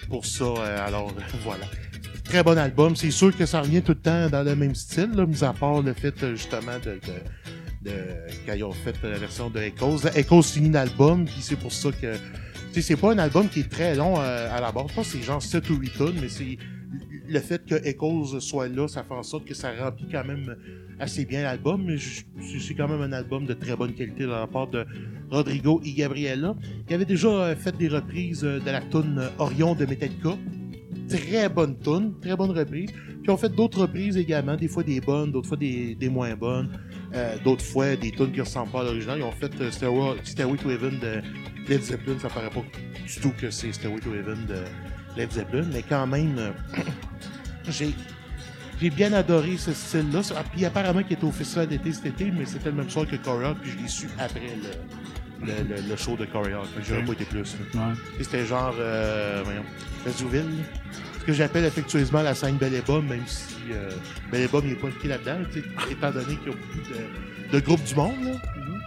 [SPEAKER 6] pour ça. alors, voilà. Très bon album. C'est sûr que ça revient tout le temps dans le même style, là, mis à part le fait, justement, de, de, de- quand ils ont fait la version de Echoes. Echoes finit l'album, puis c'est pour ça que... C'est pas un album qui est très long euh, à la base. Je pense que c'est genre 7 ou 8 tonnes, mais c'est... le fait que Echoes soit là, ça fait en sorte que ça remplit quand même assez bien l'album. C'est quand même un album de très bonne qualité de la part de Rodrigo et Gabriela, qui avait déjà euh, fait des reprises euh, de la tune Orion de Metallica. Très bonne tune, très bonne reprise. Puis on fait d'autres reprises également, des fois des bonnes, d'autres fois des, moins bonnes, euh, d'autres fois des tunes qui ressemblent pas à l'original. Ils ont fait Stairway, Stairway to Heaven de Led Zeppelin, ça paraît pas du tout que c'est Stairway to Heaven de Led Zeppelin, mais quand même, j'ai j'ai bien adoré ce style-là. Ah, Puis apparemment qu'il était au festival d'été cet été, mais c'était le même soir que Coréa, puis je l'ai su après le, le, le- le show de Coréa. J'aurais pas été plus.
[SPEAKER 5] Ouais.
[SPEAKER 6] C'était genre, euh, voyons, Vesouville. Ce que j'appelle affectueusement la scène Belle et Bob, même si euh, Belle et Bob n'est pas impliqué là-dedans, étant donné qu'il y a beaucoup de, de groupes du monde. Là.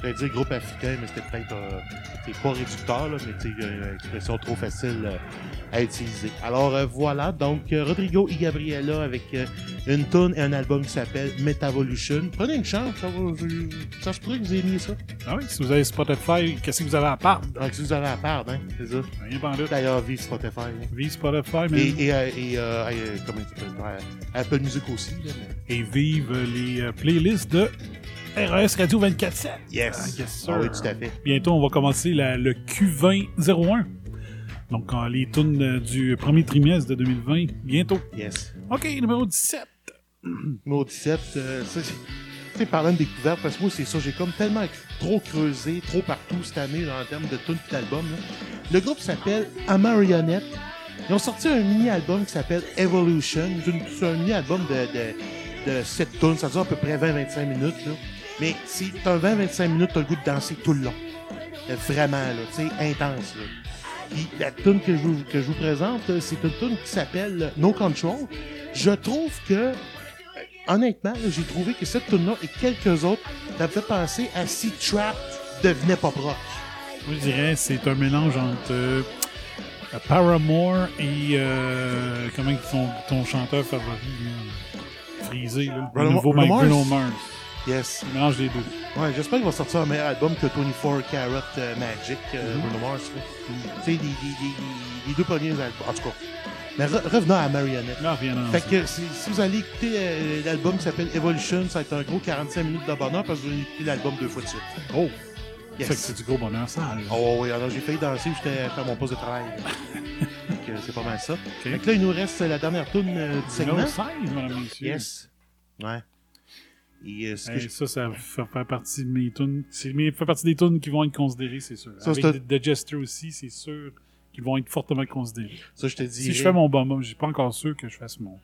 [SPEAKER 6] J'allais dire groupe africain, mais c'était peut-être euh, c'est pas réducteur, là, mais tu sais, une expression trop facile euh, à utiliser. Alors euh, voilà, donc euh, Rodrigo et Gabriela avec euh, une tune et un album qui s'appelle Metavolution. Prenez une chance, ça, va- ça se pourrait que vous aimiez ça.
[SPEAKER 5] Ah oui, si vous avez Spotify, qu'est-ce que vous avez à part?
[SPEAKER 6] Si vous avez à part, hein, c'est ça.
[SPEAKER 5] Rien pas.
[SPEAKER 6] D'ailleurs, vive Spotify. hein.
[SPEAKER 5] Vive Spotify, mais...
[SPEAKER 6] Et, et, euh, et euh, euh, comment s'appelle? Euh, Apple Music aussi. Là, mais-
[SPEAKER 5] et vive les euh, playlists de RES Radio 24-7.
[SPEAKER 6] Yes.
[SPEAKER 5] Ah, yes, sir.
[SPEAKER 6] Ah oui, tout à fait.
[SPEAKER 5] Bientôt, on va commencer la- le Q20-01. Donc, les tunes euh, du premier trimestre de 2020, bientôt.
[SPEAKER 6] Yes.
[SPEAKER 5] OK, numéro 17.
[SPEAKER 6] Numéro 17, euh, ça, c'est- parlant de découverte, parce que moi, c'est ça, j'ai comme tellement trop creusé, trop partout cette année, en termes de tunes et d'albums. Le groupe s'appelle A Marionette. Ils ont sorti un mini-album qui s'appelle Evolution. C'est un mini-album de, de, de 7 tunes, ça dure à peu près 20-25 minutes. Là. Mais si t'as 20-25 minutes, t'as le goût de danser tout le long. Euh, Vraiment, là, tu sais, intense. Là. Puis la tune que je vous, que je vous présente, euh, c'est une tune qui s'appelle euh, No Control. Je trouve que, honnêtement, là, j'ai trouvé que cette tune là et quelques autres, ça me fait penser à si Trap devenait pop rock.
[SPEAKER 5] Je dirais c'est un mélange entre euh, Paramore et euh, comment ils font ton chanteur favori, là, Freezé, là, le nouveau Mike? Bruno Mars.
[SPEAKER 6] Yes.
[SPEAKER 5] Mélange les deux.
[SPEAKER 6] Ouais, j'espère qu'il va sortir un meilleur album que 24 Carat euh, Magic, euh, Bruno Mars. Tu sais, les, les- les- les deux premiers albums. En tout cas. Mais re- revenons à Marionette. Fait que si, si vous allez écouter euh, l'album qui s'appelle Evolution, ça va être un gros 45 minutes de bonheur parce que vous allez écouter l'album deux fois de suite.
[SPEAKER 5] Oh!
[SPEAKER 6] Yes.
[SPEAKER 5] Fait que c'est du gros bonheur, ça. là.
[SPEAKER 6] Oh oui, alors j'ai failli danser, j'étais à mon poste de travail. C'est pas mal ça. Fait que là, il nous reste la dernière tune euh, du segment.
[SPEAKER 5] Numéro 16, mesdames et messieurs.
[SPEAKER 6] Yes. Ouais. Et euh, ce que
[SPEAKER 5] Hey,
[SPEAKER 6] je-
[SPEAKER 5] ça, ça fait, fait partie de mes tunes. Fait partie des tunes qui vont être considérées, c'est sûr.
[SPEAKER 6] Ça,
[SPEAKER 5] Avec The Jester aussi, c'est sûr qu'ils vont être fortement considérés.
[SPEAKER 6] ça, je te dis.
[SPEAKER 5] Si je fais mon bon je suis pas encore sûr que je fasse mon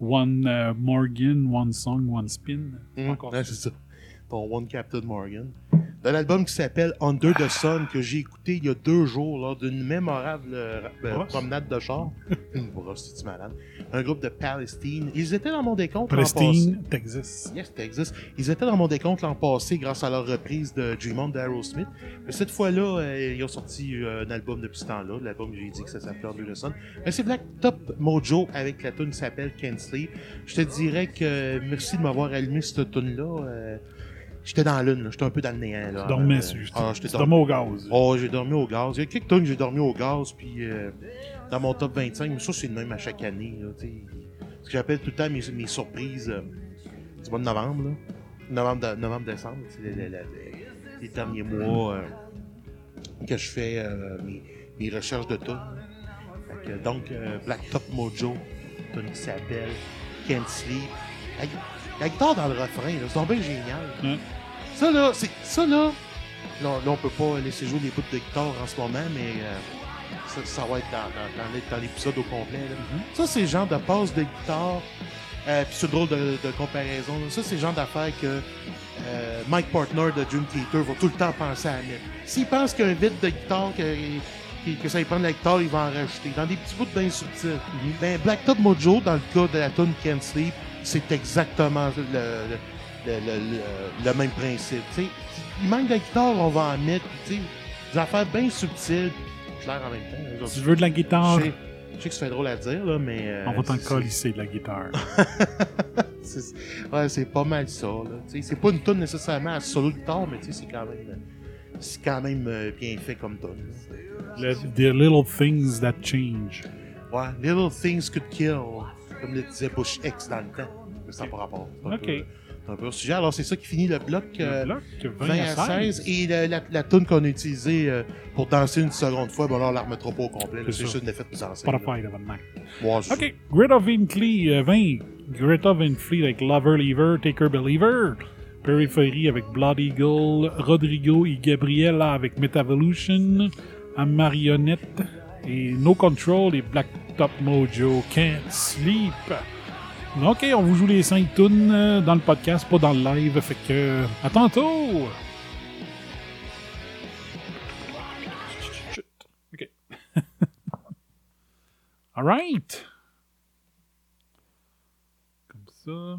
[SPEAKER 5] One euh, Morgan, One Song, One Spin. Pas encore
[SPEAKER 6] Ouais, c'est ça. Ton One Captain Morgan. De l'album qui s'appelle Under the Sun, que j'ai écouté il y a deux jours lors d'une mémorable euh, promenade de char. Une brosse, c'est malade? Un groupe de Palestine. Ils étaient dans mon décompte l'an
[SPEAKER 5] Palestine, Texas.
[SPEAKER 6] Yes, Texas. Ils étaient dans mon décompte l'an passé grâce à leur reprise de Dream On d'Aerosmith. Mais cette fois-là, euh, ils ont sorti euh, un album depuis ce temps-là. L'album, j'ai dit que ça s'appelait Under the Sun. Mais c'est Black Top Mojo avec la tune qui s'appelle Can't Sleep. Je te dirais que merci de m'avoir allumé cette tune-là. J'étais dans la lune, j'étais un peu dans le néant. Là.
[SPEAKER 5] Dormais
[SPEAKER 6] ah,
[SPEAKER 5] tu dormais au gaz.
[SPEAKER 6] Oh, j'ai dormi au gaz. Il y a quelques que j'ai dormi au gaz, puis euh, dans mon top 25, mais ça, c'est le même à chaque année. Là, ce que j'appelle tout le temps mes, mes surprises euh, du mois de novembre. Là. Novembre, novembre décembre, c'est les, les- les- les derniers mois euh, que je fais euh, mes, mes recherches de que, donc, euh, Black Top Mojo, tune qui s'appelle Can't Sleep. La guitare dans le refrain, là, c'est bien génial. Ça là, c'est ça là. Là, là, on peut pas laisser jouer les bouts de guitare en ce moment, mais euh, ça, ça va être dans, dans- dans l'é- dans l'épisode au complet. là. Ça, c'est le genre de passe de guitare. Euh, Puis c'est drôle de, de comparaison. là. Ça, c'est le genre d'affaire que euh, Mike Partner de Dream Theater va tout le temps penser à mettre. S'il pense qu'il y a un vide de guitare, que, ça lui prend de la guitare, il va en rajouter. Dans des petits bouts bien subtils. Ben, Blacktop Mojo, dans le cas de la tune Can't Sleep, c'est exactement le, le, le, le- le- le même principe. tu sais. il manque de guitare, on va en mettre. tu sais, Des affaires bien subtiles, claires en même temps.
[SPEAKER 5] Tu veux de la guitare,
[SPEAKER 6] Je sais, je sais que fait drôle à dire, là, mais. euh,
[SPEAKER 5] on va t'en
[SPEAKER 6] c'est-
[SPEAKER 5] colisser de la guitare.
[SPEAKER 6] c'est- Ouais, c'est pas mal ça. Là. C'est pas une tune nécessairement à solo guitare, mais c'est quand même, c'est quand même euh, bien fait comme tune.
[SPEAKER 5] Le- The Little Things That Change.
[SPEAKER 6] Ouais, Little Things Could Kill. Comme le disait Bush X dans le temps. Mais ça n'a pas rapport. Un
[SPEAKER 5] Ok.
[SPEAKER 6] peu- un peu sujet. Alors, c'est ça qui finit le bloc. euh,
[SPEAKER 5] bloc, 20
[SPEAKER 6] 20
[SPEAKER 5] à
[SPEAKER 6] à 16. Et la, la, la tune qu'on a utilisée euh, pour danser une seconde fois, bon, là, on la remettra pas au complet.
[SPEAKER 5] C'est
[SPEAKER 6] juste une effet de scène.
[SPEAKER 5] Spotify, évidemment.
[SPEAKER 6] Ouais, c'est
[SPEAKER 5] OK. Greta euh, 20. Greta Fleet avec Lover Lever, Taker Believer. Periphery avec Blood Eagle. Rodrigo et Gabriella avec Metavolution. Marionnette. Et No Control et Black Top Mojo Can't Sleep. OK, on vous joue les 5 tunes euh, dans le podcast, pas dans le live. Fait que. euh, À tantôt! OK. All right. Comme ça.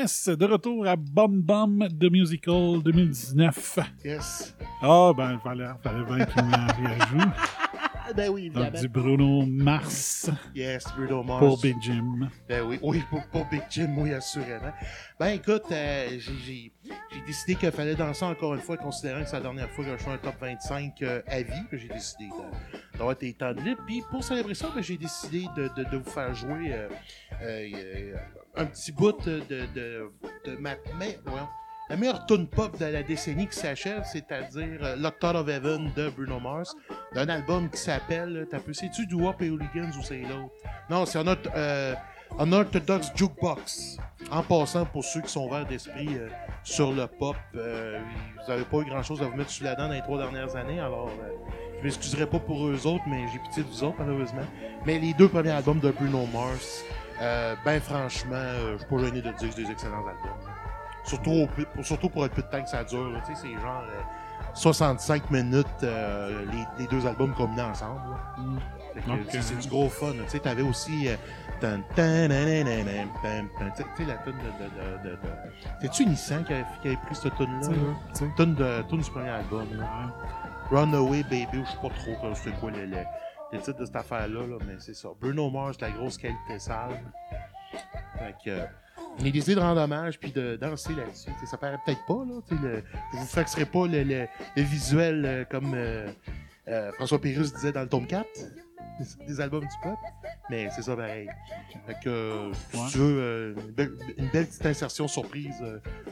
[SPEAKER 5] Yes, de retour à Bum Bum The Musical 2019.
[SPEAKER 6] Yes.
[SPEAKER 5] Ah, ben, fallait, fallait bien qu'il m'en réajoute.
[SPEAKER 6] Ben oui,
[SPEAKER 5] Donc,
[SPEAKER 6] évidemment.
[SPEAKER 5] du Bruno Mars
[SPEAKER 6] Yes, Bruno Mars.
[SPEAKER 5] pour Big Jim.
[SPEAKER 6] Ben oui, oui, pour, pour Big Jim, oui, assurément. Ben écoute, euh, j'ai- décidé qu'il fallait danser encore une fois, considérant que c'est la dernière fois que je fais un top 25 euh, à vie, que j'ai décidé d'avoir des temps de libre. Puis pour célébrer ça, ben, j'ai décidé de, de- de vous faire jouer euh, un petit bout de, de, de ma, mais, voyons, la meilleure tune pop de la décennie qui s'achève, c'est-à-dire euh, Locked Out of Heaven de Bruno Mars, d'un album qui s'appelle, t'as peu, c'est-tu Do Up et Hooligans ou c'est l'autre? Non, c'est un autre, euh, Unorthodox Jukebox. En passant, pour ceux qui sont verts d'esprit euh, sur le pop, euh, vous n'avez pas eu grand-chose à vous mettre sous la dent dans les trois dernières années, alors euh, je m'excuserai pas pour eux autres, mais j'ai pitié de vous autres, malheureusement. Mais les deux premiers albums de Bruno Mars, euh, ben franchement, euh, je suis pas gêné de dire que c'est des excellents albums. Surtout, au pour, surtout pour le peu de temps que ça dure. Tu sais, c'est genre euh, 65 minutes, euh, les, les deux albums combinés ensemble. sais, C'est du gros fun. Tu sais, t'avais aussi... euh, tu sais- la tune de... de, de. C'est-tu Nissan qui avait, qui avait pris cette tune-là?
[SPEAKER 5] Tu sais,
[SPEAKER 6] là?
[SPEAKER 5] tu sais.
[SPEAKER 6] Tune, de, tune du premier album. Là. Runaway Baby, je sais pas trop c'était quoi le, le, le titre de cette affaire-là, là, mais c'est ça. Bruno Mars, la grosse qualité sale. Fait que... on a décidé de rendre hommage puis de danser là-dessus. Ça paraît peut-être pas, là. Le, je vous faxerai pas le, le, le visuel euh, comme euh, euh, François Pérus disait dans le tome 4 des- des albums du pop. Mais c'est ça pareil. Fait que, si
[SPEAKER 5] Ouais.
[SPEAKER 6] tu veux, une, belle, une belle petite insertion surprise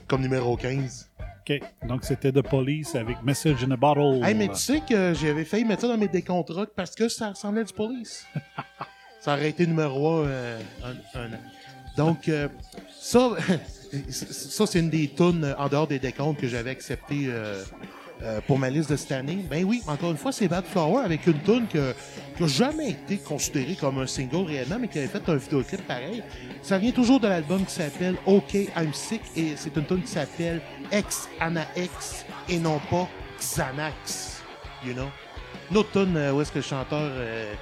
[SPEAKER 6] comme numéro 15.
[SPEAKER 5] OK. Donc, c'était The Police avec Message in a Bottle.
[SPEAKER 6] Hey, mais tu sais que j'avais failli mettre ça dans mes rock parce que ça ressemblait à du police. ça aurait été numéro 1 un, un an. Donc, euh, ça, ça c'est une des tunes en dehors des décomptes que j'avais accepté euh, euh, pour ma liste de cette année. Ben oui, encore une fois, c'est Bad Flower avec une tune qui n'a jamais été considérée comme un single réellement, mais qui avait fait un vidéoclip pareil. Ça vient toujours de l'album qui s'appelle OK, I'm Sick et c'est une tune qui s'appelle X Anna X et non pas Xanax. You know? Une autre tune euh, où est-ce que le chanteur, euh,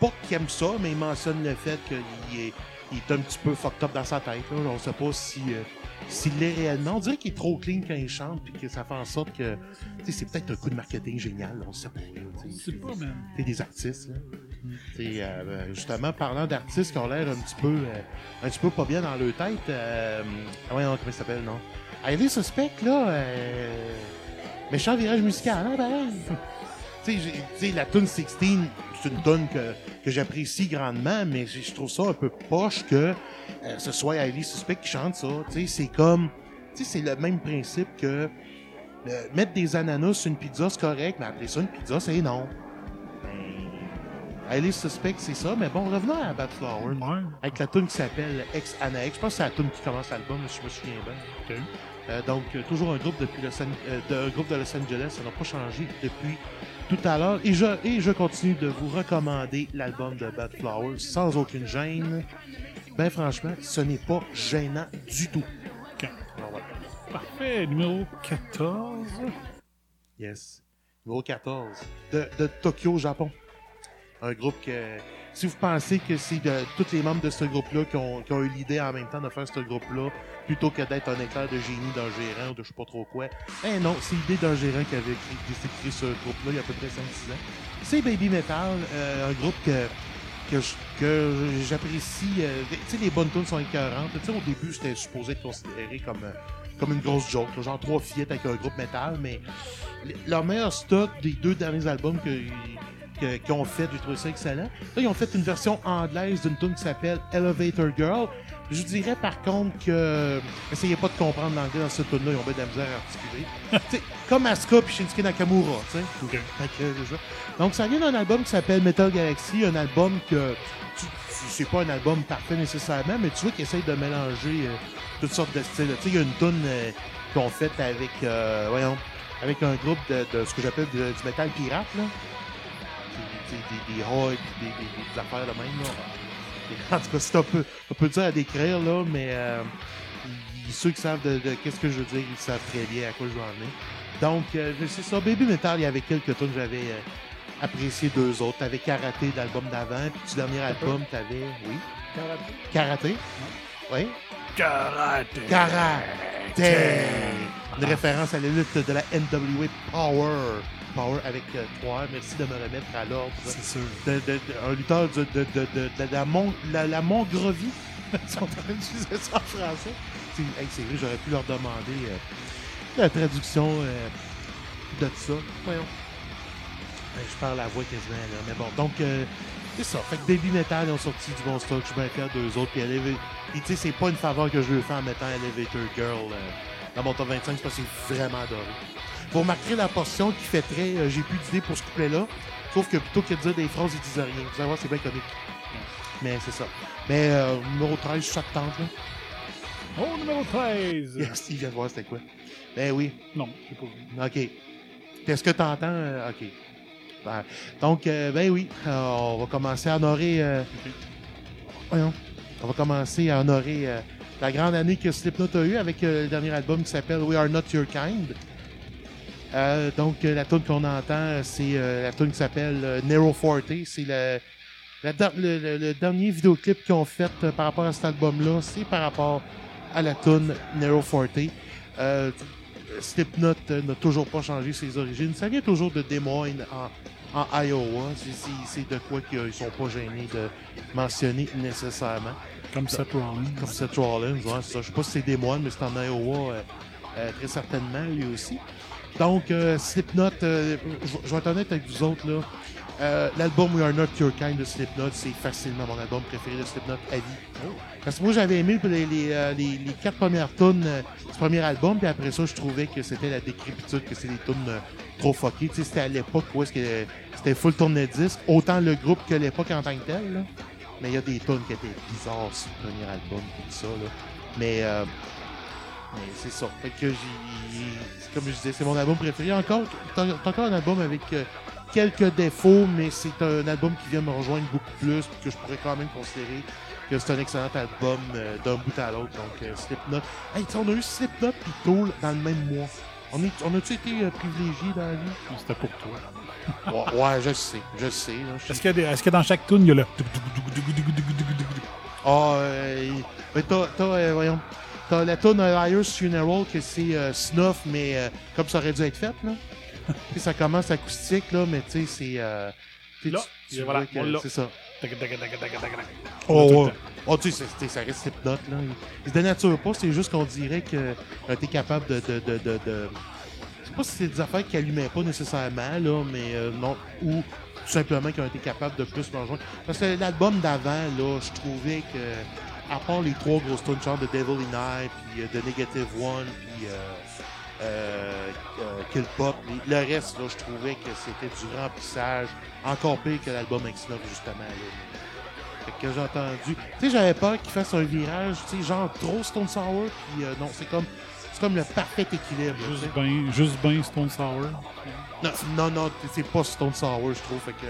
[SPEAKER 6] pas qu'il aime ça, mais il mentionne le fait qu'il est, il est un petit peu fucked up dans sa tête. Là. On sait pas si, euh, s'il l'est réellement. On dirait qu'il est trop clean quand il chante, puis que ça fait en sorte que Tu sais, c'est peut-être un coup de marketing génial, on sait pas. là, sais
[SPEAKER 5] pas, man.
[SPEAKER 6] T'es des artistes, là. Sais, euh, ben, justement, parlant d'artistes qui ont l'air un petit peu euh, un petit peu pas bien dans leur tête, euh, ah ouais, non, comment il s'appelle, non? Ivy Suspect, là, euh, méchant virage musical, hein, pareil. Tu sais, j'ai- tu sais, la tune 16, c'est une tune que, que j'apprécie grandement, mais je trouve ça un peu poche que euh, ce soit Ivy Suspect qui chante ça. Tu sais, c'est comme, tu sais, c'est le même principe que euh, mettre des ananas sur une pizza, c'est correct, mais appeler ça une pizza, c'est non. Ben, Ivy Suspect, c'est ça, mais bon, revenons à Bad Flower. Avec la tune qui s'appelle Ex Anna Je pense que c'est la tune qui commence l'album, si je me souviens bien. Euh, donc, euh, toujours un groupe depuis Los An- de, un groupe de Los Angeles, ça n'a pas changé depuis tout à l'heure. Et je, et je continue de vous recommander l'album de Bad Flowers sans aucune gêne. Ben franchement, ce n'est pas gênant du tout. Alors, voilà.
[SPEAKER 5] Parfait. Numéro 14.
[SPEAKER 6] Yes. Numéro 14. De, de Tokyo, Japon. Un groupe que. Si vous pensez que c'est de, tous les membres de ce groupe-là qui ont, eu l'idée en même temps de faire ce groupe-là, plutôt que d'être un éclair de génie d'un gérant ou de je sais pas trop quoi, eh non, c'est l'idée d'un gérant qui avait écrit, ce groupe-là il y a à peu près 5-6 ans. C'est Baby Metal, euh, un groupe que, que, je- que j'apprécie. euh, tu sais, les bonnes tunes sont écœurantes. Tu sais, au début, c'était supposé être considéré comme, euh, comme une grosse joke, genre trois fillettes avec un groupe métal, mais leur meilleur stock des deux derniers albums que- qu'ils ont fait, j'ai trouvé ça excellent. Là, ils ont fait une version anglaise d'une tune qui s'appelle Elevator Girl. Je dirais par contre que. Essayez pas de comprendre l'anglais dans cette tune-là, ils ont bien de la misère à articuler. Tu sais, comme Asuka et Shinsuke Nakamura, tu sais. Fait. Donc, ça vient d'un album qui s'appelle Metal Galaxy, un album que. C'est pas un album parfait nécessairement, mais tu vois qu'ils essayent de mélanger euh, toutes sortes de styles. Tu sais, il y a une tune euh, qu'ils ont faite avec. euh, voyons. Avec un groupe de, de ce que j'appelle de- du métal pirate, là. Des, des, des, des hogs, des, des, des affaires de même, là. En tout cas, c'est un peu, un peu dur à décrire, là, mais euh, ceux qui savent de, de qu'est-ce que je veux dire, ils savent très bien à quoi je veux en venir. Donc, euh, c'est ça. Baby Metal, il y avait quelques tunes que j'avais euh, apprécié deux autres. T'avais Karaté, l'album d'avant, puis du dernier album, t'avais, oui,
[SPEAKER 5] Karaté?
[SPEAKER 6] Karaté? Oui.
[SPEAKER 5] Karaté.
[SPEAKER 6] Karaté. Une référence à la lutte de la NWA Power. Power avec euh, trois. Merci de me remettre à l'ordre.
[SPEAKER 5] C'est sûr.
[SPEAKER 6] De, de- de- un lutteur de, de, de, de- de la, Mon- la, la Mongrovie. Ils sont en train d'utiliser ça en français. C'est hey, c'est vrai, j'aurais pu leur demander euh, la traduction euh, de ça. Voyons. Ben, je parle à la voix quasiment, là. Mais bon, donc, euh, c'est ça. Fait que Baby Metal, ils ont sorti du bon stock. Je suis bien fier d'eux autres. Puis, tu sais, c'est pas une faveur que je veux faire en mettant Elevator Girl euh, dans mon top 25, c'est parce que c'est vraiment adoré. Vous remarquerez la portion qui fait très euh, j'ai plus d'idées pour ce couplet-là. Sauf que plutôt que de dire des phrases, ils disent rien. Vous allez voir, c'est bien comique. Mais c'est ça. Mais euh, numéro 13, ça te tente, là?
[SPEAKER 5] Oh, numéro 13.
[SPEAKER 6] Yes, il vient de voir c'était quoi. Ben oui.
[SPEAKER 5] Non, j'ai pas vu.
[SPEAKER 6] OK. Qu'est-ce que t'entends? Euh, OK. Ben, donc, euh, ben oui, euh, on va commencer à honorer... euh, voyons. On va commencer à honorer la grande année que Slipknot a eue avec le dernier album qui s'appelle We Are Not Your Kind. Euh, donc, euh, la tune qu'on entend, c'est euh, la tune qui s'appelle euh, Nero Forte. C'est le, le, le- le dernier vidéoclip qu'ils ont fait euh, par rapport à cet album-là. C'est par rapport à la tune Nero Forte. Euh, Slipknot euh, n'a toujours pas changé ses origines. Ça vient toujours de Des Moines en, en Iowa. C'est- de quoi qu'ils sont pas gênés de mentionner nécessairement.
[SPEAKER 5] Comme Seth Rollins.
[SPEAKER 6] Comme Seth Rollins, ouais, ça. Je sais pas si c'est Des Moines, mais c'est en Iowa euh, euh, très certainement, lui aussi. Donc, euh, Slipknot, euh, je vais être honnête avec vous autres, là. Euh, L'album We Are Not Your Kind de Slipknot, c'est facilement mon album préféré de Slipknot à vie. Parce que moi, j'avais aimé les, les, euh, les- les quatre premières tunes euh, du premier album, puis après ça, je trouvais que c'était la décrépitude, que c'est des tunes euh, trop fuckées. Tu sais, c'était à l'époque où est-ce que c'était full tourné disque, autant le groupe que l'époque en tant que tel. là. Mais il y a des tunes qui étaient bizarres sur le premier album, tout ça. Là. Mais, euh, mais c'est ça. Fait que j'ai. Comme je disais, c'est mon album préféré. Encore, c'est encore un album avec euh, quelques défauts, mais c'est un album qui vient me rejoindre beaucoup plus, que je pourrais quand même considérer que c'est un excellent album euh, d'un bout à l'autre. Donc, euh, Slipknot. Hey, tu sais, on a eu Slipknot et Tool dans le même mois. On, est, on a-tu été privilégiés dans la vie?
[SPEAKER 5] C'était pour toi.
[SPEAKER 6] Ouais, ouais, je sais, je sais. je
[SPEAKER 5] Est-ce qu'il y a des- est-ce que dans chaque tune, il y a le.
[SPEAKER 6] Ah, euh, mais t'as, t'as, euh, voyons, t'as la tune Liar's Funeral que c'est euh, snuff, mais euh, comme ça aurait dû être fait, là. Tu sais, ça commence acoustique, là, mais tu sais, c'est. euh, tu sais,
[SPEAKER 5] Là,
[SPEAKER 6] tu- tu
[SPEAKER 5] voilà.
[SPEAKER 6] C'est ça.
[SPEAKER 5] Tac, tac, tac, tac, tac, tac, tac.
[SPEAKER 6] Oh, ouais. Oh, tu sais, ça reste hypnote, là. Il, se dénature pas, c'est juste qu'on dirait que euh, t'es capable de. de, de, de, de- Je sais pas si c'est des affaires qui allumaient pas nécessairement, là, mais euh, non. Ou tout simplement qu'ils ont été capables de plus leur joindre. Parce que l'album d'avant, là, je trouvais que, à part les trois grosses tunes, genre de Devil in Eye, puis euh, de Negative One, puis euh, euh, euh, Kill Pop, le reste, là, je trouvais que c'était du remplissage, encore pire que l'album X9, justement, là. Fait que j'ai entendu. Tu sais, j'avais peur qu'il fasse un virage, tu sais, genre trop Stone Sour, puis euh, non, c'est comme, c'est comme le parfait équilibre.
[SPEAKER 5] Juste bien juste ben Stone Sour.
[SPEAKER 6] Non, non, non, c'est pas Stone Sour, je trouve. Fait que,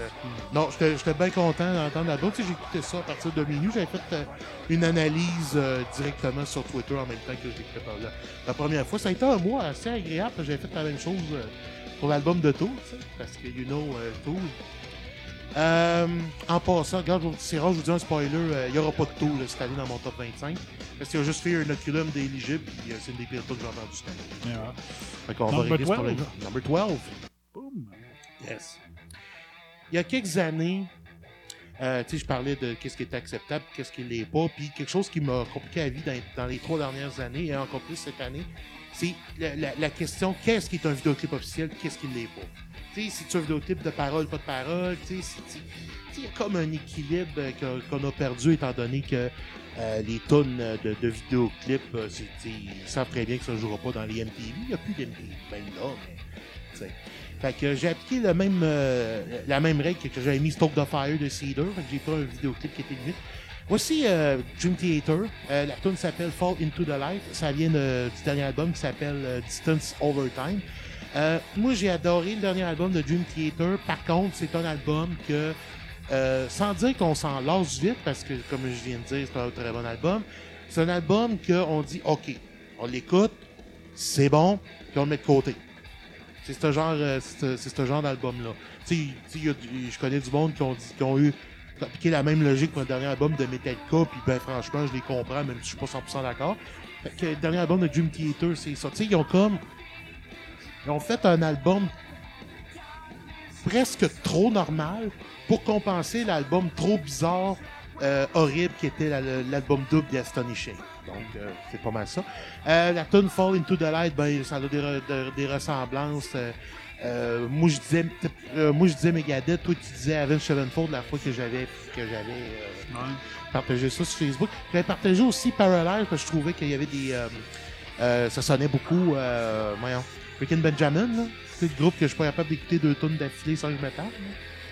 [SPEAKER 6] non, j'étais bien content d'entendre l'album. Tu sais, écouté ça à partir de minuit. J'avais fait euh, une analyse euh, directement sur Twitter en même temps que je l'écoutais par là. La première fois, ça a été un mois assez agréable. J'avais fait la même chose euh, pour l'album de sais, parce que, you know, Tool. Euh, en passant, regarde, je vous- c'est rare, je vous dis un spoiler, il n'y aura pas de là, cette année dans mon top 25. Parce qu'il a juste fait un oculum d'éligible, puis c'est une des pires tunes que j'ai entendues cette année.
[SPEAKER 5] Yeah.
[SPEAKER 6] Fait qu'on va régler ce
[SPEAKER 5] 12.
[SPEAKER 6] problème-là. Number 12. Il y a quelques années, euh, tu je parlais de qu'est-ce qui était acceptable, qu'est-ce qui l'est pas, puis quelque chose qui m'a compliqué la vie dans, les trois dernières années, et encore plus cette année, c'est la, question qu'est-ce qui est un vidéoclip officiel, qu'est-ce qui ne l'est pas? Tu sais, c'est-tu un vidéoclip de parole, pas de parole, tu tu il y a comme un équilibre qu'on a perdu étant donné que euh, les tonnes de, de vidéoclips, euh, tu ils savent très bien que ça ne jouera pas dans les MTV. Il n'y a plus d'MTV, même là, mais tu. Fait que j'ai appliqué le même, euh, la même règle que j'avais mis Stoke the Fire de Cedar. Fait que j'ai fait un vidéoclip qui était limite. Voici euh, Dream Theater. Euh, la tune s'appelle Fall Into the Light. Ça vient de- du dernier album qui s'appelle euh, Distance Over Time. Euh, moi, j'ai adoré le dernier album de Dream Theater. Par contre, c'est un album que, euh, sans dire qu'on s'en lasse vite, parce que, comme je viens de dire, c'est un très bon album, c'est un album qu'on dit, OK, on l'écoute, c'est bon, puis on le met de côté. C'est ce genre, euh, ce genre d'album-là. Je connais du monde qui ont, qui ont eu appliqué la même logique pour le dernier album de Metallica, puis ben franchement, je les comprends, même si je suis pas 100% d'accord. Le dernier album de Dream Theater, c'est ça. Tu sais, ils ont comme... Ils ont fait un album presque trop normal pour compenser l'album trop bizarre, euh, horrible qui était la- l'album double d'Astonishing. Donc, euh, c'est pas mal ça. Euh, la tune Fall Into the Light, ben, ça a des, re- de- des ressemblances. euh, euh, moi, je disais, moi, je disais Megadeth, toi, tu disais Avenged Sevenfold la fois que j'avais, que j'avais euh, partagé ça sur Facebook. J'avais partagé aussi Paralyze parce que je trouvais qu'il y avait des, ça sonnait beaucoup, euh, voyons, Rick and Benjamin. C'est le groupe que je suis pas capable d'écouter deux tonnes d'affilée sans que je là.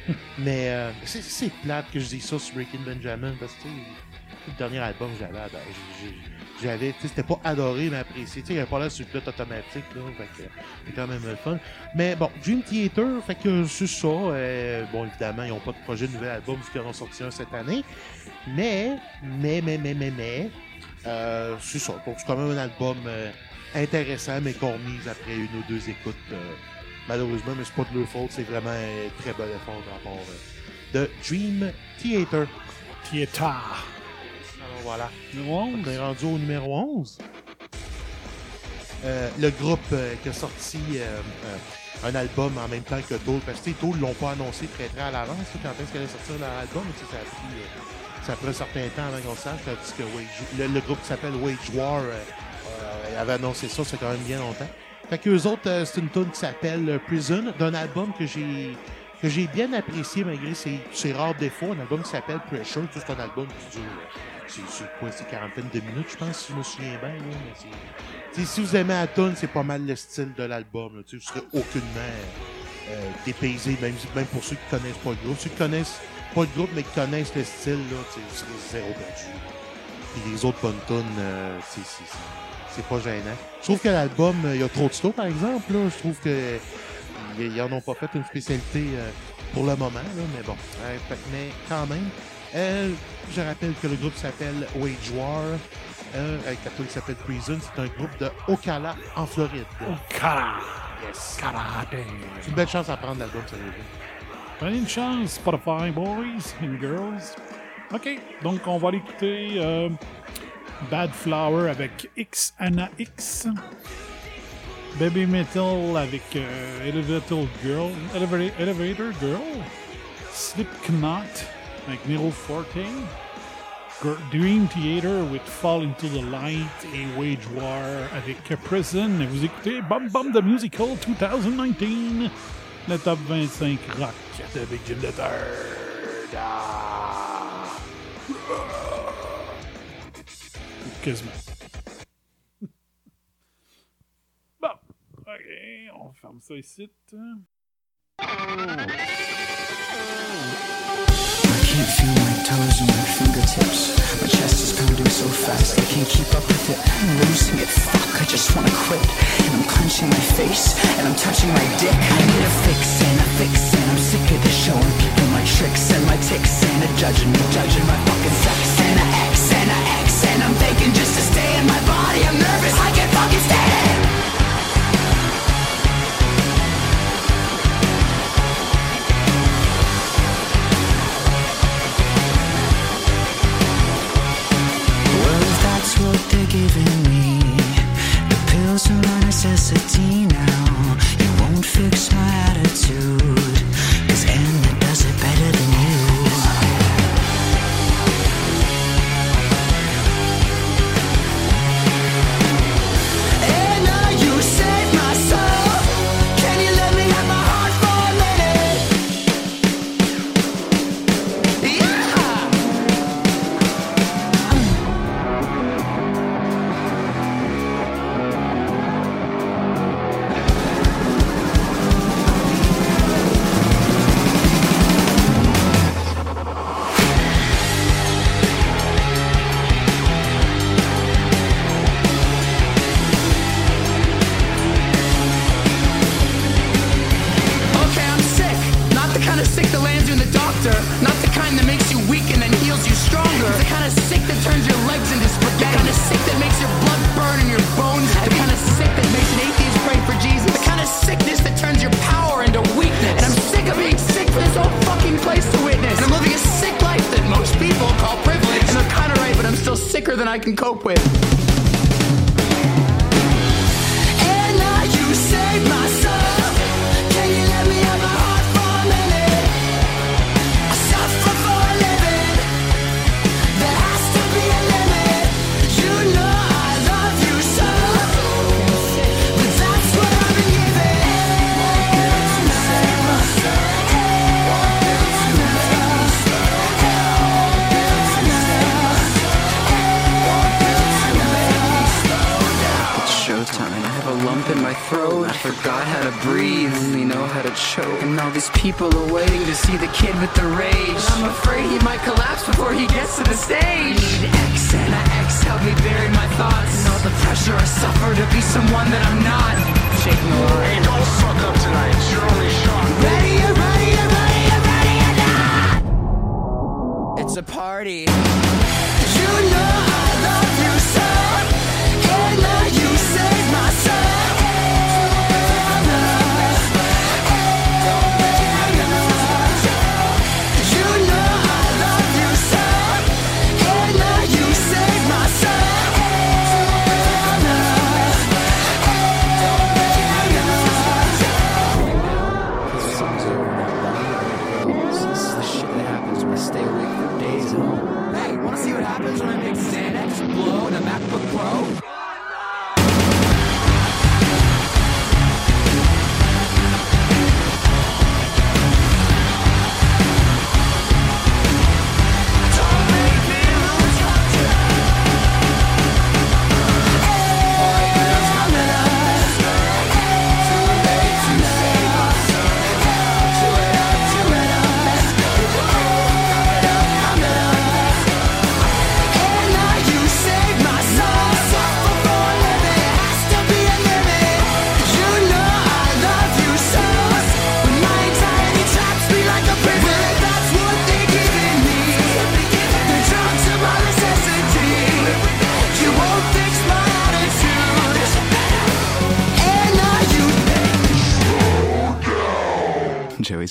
[SPEAKER 6] Mais euh, c'est, plate que je dise ça sur Rick and Benjamin parce que le dernier album que j'avais, j'ai- j'avais, c'était pas adoré mais apprécié. Tu sais, il avait pas l'air sur le automatique, là. Fait que c'est quand même le fun. Mais bon, Dream Theater, fait que c'est ça. euh, bon, évidemment, ils n'ont pas de projet de nouvel album vu qu'ils en ont sorti un cette année. Mais, mais, mais, mais, mais, mais, euh, c'est ça. Donc, c'est quand même un album euh, intéressant, mais qu'on remise après une ou deux écoutes. malheureusement, mais c'est pas de leur faute. C'est vraiment un très bon effort de euh, de Dream Theater.
[SPEAKER 5] Theater.
[SPEAKER 6] Voilà.
[SPEAKER 5] Numéro 11.
[SPEAKER 6] On est rendu au numéro 11. Euh, le groupe euh, qui a sorti euh, un album en même temps que Tool, parce que Tool l'ont pas annoncé très très à l'avance, quand est-ce qu'elle allait sortir leur album, ça a pris, ça a pris un certain temps avant qu'on sache, tandis que Wage- le, le groupe qui s'appelle Wage War avait annoncé ça, c'est quand même bien longtemps. Fait qu'eux autres, c'est une tune qui s'appelle Prison, d'un album que j'ai que j'ai bien apprécié malgré ses, ses rares défauts, un album qui s'appelle Pressure, sais, c'est un album qui dure, c'est quoi, c'est quarantaine de minutes, je pense, si je me souviens bien, là, si vous aimez la tune, c'est pas mal le style de l'album. Vous serez aucunement euh, dépaysé, même, même pour ceux qui connaissent pas le groupe. Ceux qui connaissent pas le groupe, mais qui connaissent le style, là, vous serez zéro perdu. Puis les autres bonnes tunes, euh, c'est- c'est pas gênant. Je trouve que l'album, euh, il y a trop de slow, par exemple. Là. Je trouve que ils ils en ont pas fait une spécialité euh, pour le moment, là, mais bon. Mais quand même, euh, je rappelle que le groupe s'appelle Wage War. Euh, avec la tune s'appelle Prison. C'est un groupe de Ocala en Floride.
[SPEAKER 5] Ocala!
[SPEAKER 6] Yes!
[SPEAKER 5] Ben.
[SPEAKER 6] C'est une belle chance à prendre l'album, dire.
[SPEAKER 5] Prenez une chance, Spotify Boys and Girls. OK, donc on va l'écouter euh, Bad Flower avec X Anna X. Baby Metal avec euh, Elevator Girl. Elevator Girl. Slipknot. Magneto Forte, Dream Theater with Fall into the Light A Wage War avec Prison. Et vous écoutez Bum Bum the Musical 2019, le top 25 rock avec Jim ah! Quasiment. Bon, ok, on ferme ça ici.
[SPEAKER 7] Oh. Oh can't feel my toes and my fingertips. My chest is pounding so fast I can't keep up with it. I'm losing it. Fuck, I just wanna quit. And I'm clenching my face and I'm touching my dick. I need a fix and a fix and I'm sick of this showing people my tricks and my ticks and a judging me, judging my fucking sex and a X and a X and I'm faking just to stay in my body. I'm nervous. I can't fucking stand it. they're giving me. The pills are my necessity now. You won't fix my attitude. Cause Anna does it better than It's a party. You know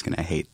[SPEAKER 7] going to hate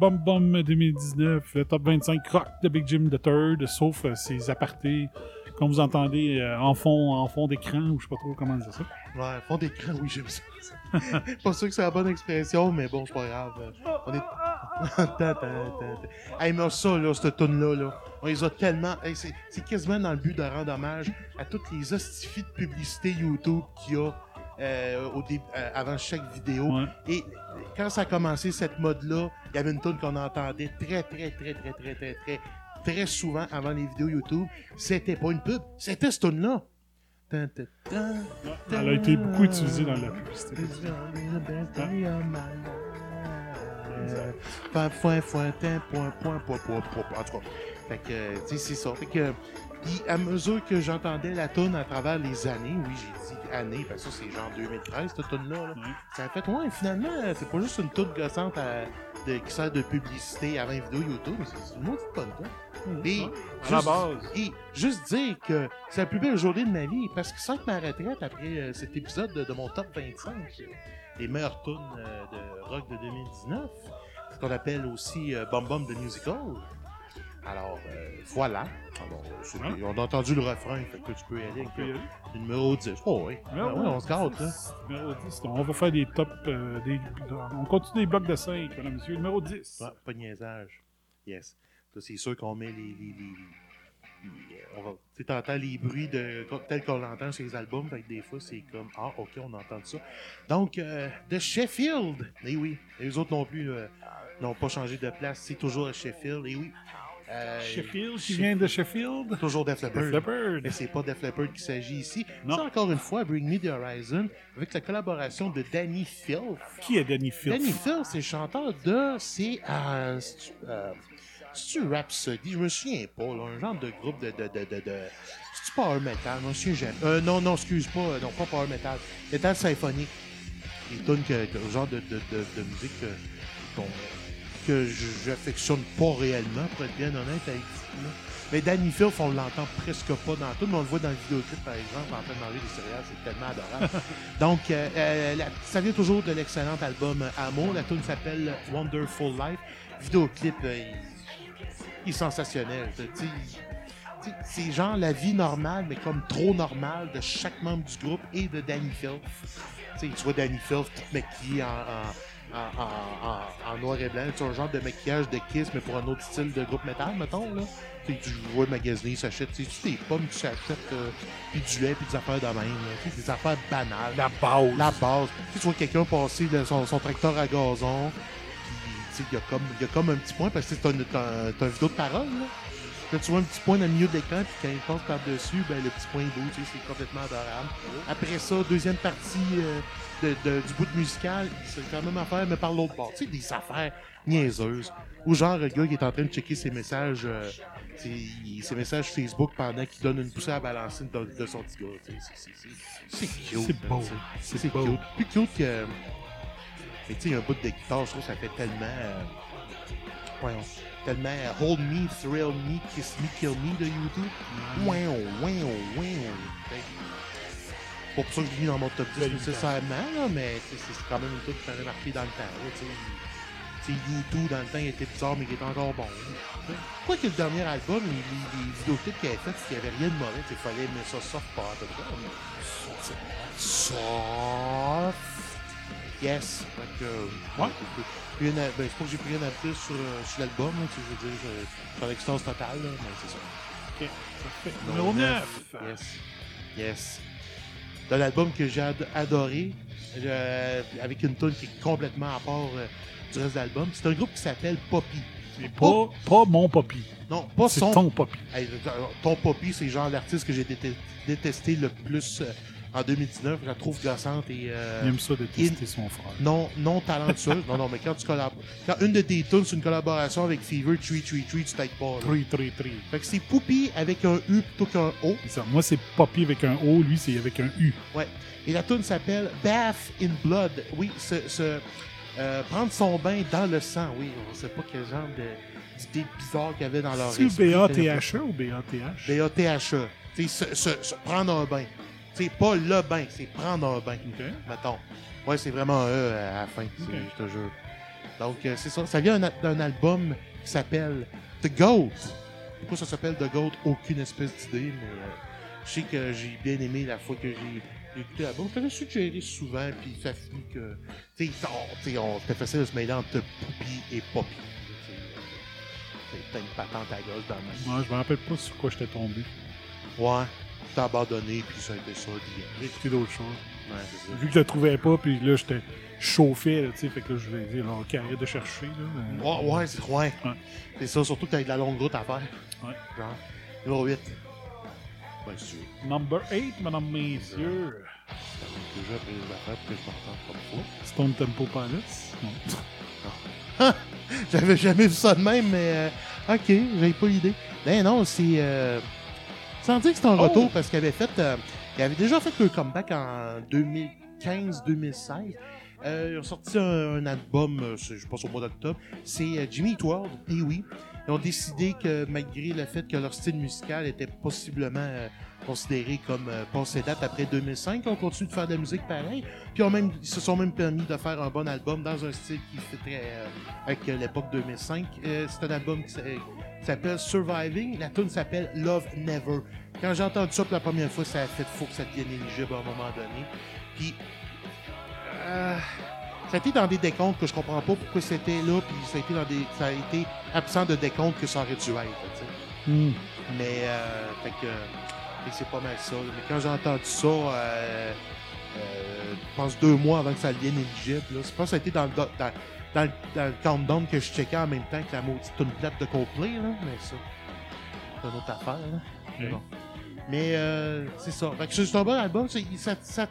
[SPEAKER 5] Bum Bum 2019, le top 25 rock de Big Jim the Third, sauf euh, ses apartés, comme vous entendez euh, en fond, en fond d'écran, ou je sais pas trop comment dire ça.
[SPEAKER 6] Ouais, fond d'écran, oui, j'aime ça. pas sûr que c'est la bonne expression, mais bon, c'est pas grave. On est. Hey, mais ça, là, cette tune-là, là, on les a tellement. c'est quasiment dans le but de rendre hommage à toutes les hostifies de publicité YouTube qu'il y a euh, au dé- euh, avant chaque vidéo. Et quand ça a commencé, cette mode-là, il y avait une tune qu'on entendait très, très, très, très, très, très, très, très souvent avant les vidéos YouTube. C'était pas une pub, c'était cette tune-là.
[SPEAKER 5] Elle a été beaucoup utilisée dans la publicité.
[SPEAKER 6] Euh, point, point, point, point, point, point. En tout cas, fait que, euh, c'est ça. Fait que, à mesure que j'entendais la tune à travers les années, oui, j'ai parce que ça, c'est genre 2013, cette tune-là, là, ça a fait, ouais, finalement, c'est pas juste une tune gossante à- de- qui sert de publicité avant une vidéo YouTube, mais c'est une autre bonne tune. Et,
[SPEAKER 5] à la
[SPEAKER 6] juste-
[SPEAKER 5] base.
[SPEAKER 6] et juste dire que c'est la plus belle journée de ma vie, parce que sans que ma retraite, après euh, cet épisode de, de mon top 25, euh, les meilleures tunes euh, de rock de 2019, ce qu'on appelle aussi euh, Bum Bum de Musical. Alors, euh, voilà. Alors, euh,
[SPEAKER 5] Ah.
[SPEAKER 6] On a entendu le refrain, fait que tu peux y aller
[SPEAKER 5] peut y
[SPEAKER 6] le,
[SPEAKER 5] aller.
[SPEAKER 6] le numéro 10. Oh oui,
[SPEAKER 5] Ah ouais,
[SPEAKER 6] ouais, on se gâte, là.
[SPEAKER 5] Numéro 10. On va faire des tops. euh, des, on continue des blocs de 5, mesdames, messieurs. Numéro 10.
[SPEAKER 6] Ouais, pas de niaisage. Yes. C'est sûr qu'on met les. les, les- on va, tu sais, t'entends les bruits de, tels qu'on l'entend sur les albums, fait que des fois, c'est comme Ah, ok, on entend ça. Donc, euh, de Sheffield. Eh oui, les autres non plus euh, n'ont pas changé de place, c'est toujours à Sheffield. Eh oui. Euh,
[SPEAKER 5] Sheffield, qui vient de Sheffield?
[SPEAKER 6] Toujours Def Leppard. Mais c'est pas Def Leppard qu'il s'agit ici.
[SPEAKER 5] Non.
[SPEAKER 6] C'est encore une fois Bring Me the Horizon avec la collaboration de Danny Filth.
[SPEAKER 5] Qui est Danny Filth?
[SPEAKER 6] Danny Filth, c'est le chanteur de. C'est. Euh, euh, c'est-tu Rhapsody? Je me souviens pas, là, un genre de groupe de. de, de, de, de- C'est-tu Power Metal? Je me souviens jamais. Euh, non, non, excuse pas. euh, Non, pas Power Metal. Metal symphonique. Les tunes que, genre de, de, de, de musique que, qu'on- que j'affectionne pas réellement, pour être bien honnête avec vous. là. Mais Danny Filth, on l'entend presque pas dans tout, mais on le voit dans le vidéoclip, par exemple, en train de manger des céréales, c'est tellement adorable. Donc, euh, euh, la- ça vient toujours de l'excellent album Amour. La tune s'appelle Wonderful Life. Vidéoclip, euh, il- il est sensationnel. C'est genre la vie normale, mais comme trop normale de chaque membre du groupe et de Danny Filth. Tu vois Danny Filth tout maquillé en, en, en, en- en- noir et blanc. C'est un genre de maquillage de Kiss, mais pour un autre style de groupe métal, mettons. Là. Tu sais, tu vois magasiner, il s'achète tu sais, des pommes, tu s'achètes, euh, puis du lait, puis des affaires de même. là. Tu sais, des affaires banales.
[SPEAKER 5] La base.
[SPEAKER 6] La base. Tu, vois quelqu'un passer de son, son tracteur à gazon, puis tu sais, il y, a comme- y a comme un petit point, parce que c'est un, t'as un- vidéo de parole. Là. Là, tu vois un petit point dans le milieu de l'écran, puis quand il passe par-dessus, ben, le petit point il bouge, tu sais, c'est complètement adorable. Après ça, deuxième partie euh, de, de- du bout de musical, c'est quand même affaire, mais par l'autre bord. Tu sais, des affaires niaiseuses. Ou genre, le gars qui est en train de checker ses messages, euh, ses, ses messages Facebook pendant qu'il donne une poussée à balancer de, de son petit gars. c'est- cute.
[SPEAKER 5] C'est beau. C'est
[SPEAKER 6] cute. Plus cute que. Mais tu sais, un bout de guitare, je trouve que ça fait tellement. euh, voyons, tellement euh, Hold Me, Thrill Me, Kiss Me, Kill Me de YouTube. Ouais, ouais, ouais. Pas pour ça que je l'ai mis dans mon top 10
[SPEAKER 5] Belle
[SPEAKER 6] nécessairement, là, mais c'est c'est quand même une truc qui m'avait marqué dans le temps. là, tu sais. Tu sais, YouTube, dans le temps, il était bizarre, mais il était encore bon. là. Quoi que le dernier album, les, les, les vidéoclips qu'il avait fait, il n'y avait rien de mauvais. Il fallait aimer ça soft pas à peu près. mais Soft. Yes. Fait que, euh,
[SPEAKER 5] Ouais.
[SPEAKER 6] plus rien à- ben, c'est pas que j'ai plus rien à dire sur, euh, sur l'album, là, tu sais, je veux dire, je je suis en extase totale, là, mais c'est ça.
[SPEAKER 5] Ok, parfait. Numéro 9.
[SPEAKER 6] Yes. Yes. De l'album que j'ai ad- adoré, euh, avec une tune qui est complètement à part euh, du reste de l'album. C'est un groupe qui s'appelle Poppy.
[SPEAKER 5] Pas, pas mon papy.
[SPEAKER 6] Non, pas son.
[SPEAKER 5] ton.
[SPEAKER 6] Hey, euh, ton Poppy, c'est genre l'artiste que j'ai déte- détesté le plus en 2019. Je la trouve gossante et. euh,
[SPEAKER 5] Il aime ça détester son frère.
[SPEAKER 6] non, non talentueuse. non, non, mais quand tu collabores. Quand une de tes tunes, c'est une collaboration avec Fever 333, tu t'aides pas. là.
[SPEAKER 5] 3, 3, 3.
[SPEAKER 6] Fait que c'est Poupy avec un U plutôt qu'un O.
[SPEAKER 5] C'est ça. Moi, c'est papy avec un O, lui, c'est avec un U.
[SPEAKER 6] Ouais. Et la tune s'appelle Bath in Blood. Oui, se, se, euh, prendre son bain dans le sang. Oui, on sait pas quel genre de- d'idée bizarre qu'il y avait dans leur
[SPEAKER 5] C'est
[SPEAKER 6] esprit.
[SPEAKER 5] B-A-T-H-E ou B-A-T-H?
[SPEAKER 6] B-A-T-H-E. Tu sais, se, se- se prendre un bain. Sais, pas le bain, c'est prendre un bain.
[SPEAKER 5] OK.
[SPEAKER 6] Mettons. Ouais, c'est vraiment un E à la fin, c'est- je te jure. Donc, euh, c'est ça. Ça vient d'un album qui s'appelle The Goat. Pourquoi ça s'appelle The Goat? Aucune espèce d'idée, mais euh, je sais que j'ai bien aimé la fois que j'ai écouté l'album. Je l'avais suggéré souvent, puis ça finit que. Tu sais, on- c'était facile de se mêler entre Poupy et Poppy. Tu sais, euh, T'as une patente à gauche dans même.
[SPEAKER 5] Moi, je me rappelle pas sur quoi j'étais tombé.
[SPEAKER 6] Ouais. T'as abandonné, puis ça a été ça. puis,
[SPEAKER 5] J'ai écouté d'autres choses.
[SPEAKER 6] Ouais, c'est ça.
[SPEAKER 5] Vu que je le trouvais pas, puis là, j'étais chauffé, là, tu sais, fait que là, je vais dire, là, ok, arrête de chercher, là. Euh,
[SPEAKER 6] Ouais, ouais, c'est ouais.
[SPEAKER 5] Ouais.
[SPEAKER 6] C'est ça, surtout que t'as de la longue route à faire.
[SPEAKER 5] Ouais.
[SPEAKER 6] Genre. Numéro 8. Ouais, c'est sûr.
[SPEAKER 5] Number 8, mesdames, messieurs.
[SPEAKER 6] Déjà pris les affaires pour que je m'entende comme.
[SPEAKER 5] Stone Temple Pilots. Non.
[SPEAKER 6] J'avais jamais vu ça de même, mais euh, ok, j'avais pas l'idée. Ben non, c'est. Euh, sans dire que c'est un
[SPEAKER 5] Oh!
[SPEAKER 6] retour parce qu'il avait fait. euh, il avait déjà fait le comeback en 2015-2016. Euh, ils ont sorti un, un album, euh, je pense au mois d'octobre. C'est euh, Jimmy Eat World, et oui. Ils ont décidé que malgré le fait que leur style musical était possiblement euh, considéré comme euh, passé date après 2005, on continue de faire de la musique pareil. Puis ils, ont même, ils se sont même permis de faire un bon album dans un style qui fait très euh, avec euh, l'époque 2005. Euh, c'est un album qui s'a- qui s'appelle Surviving. La tune s'appelle Love Never. Quand j'ai entendu ça pour la première fois, ça a fait faux que ça devienne éligible à un moment donné. Puis euh, ça a été dans des décomptes que je comprends pas pourquoi c'était là, puis ça a été dans des, ça a été absent de décompte que ça aurait dû être.
[SPEAKER 5] Hmm.
[SPEAKER 6] Mais euh, fait que que c'est pas mal ça. Mais quand j'ai entendu ça, euh, euh, je pense deux mois avant que ça devienne éligible, là, je pense que ça a été dans le, dans, dans le, dans le countdown que je checkais en même temps que la maudite tune plate de Coldplay, là, mais ça, c'est une autre affaire. Là. Mais
[SPEAKER 5] Ok.
[SPEAKER 6] bon. Mais euh, c'est ça. Fait que c'est un bon album. ça- ça-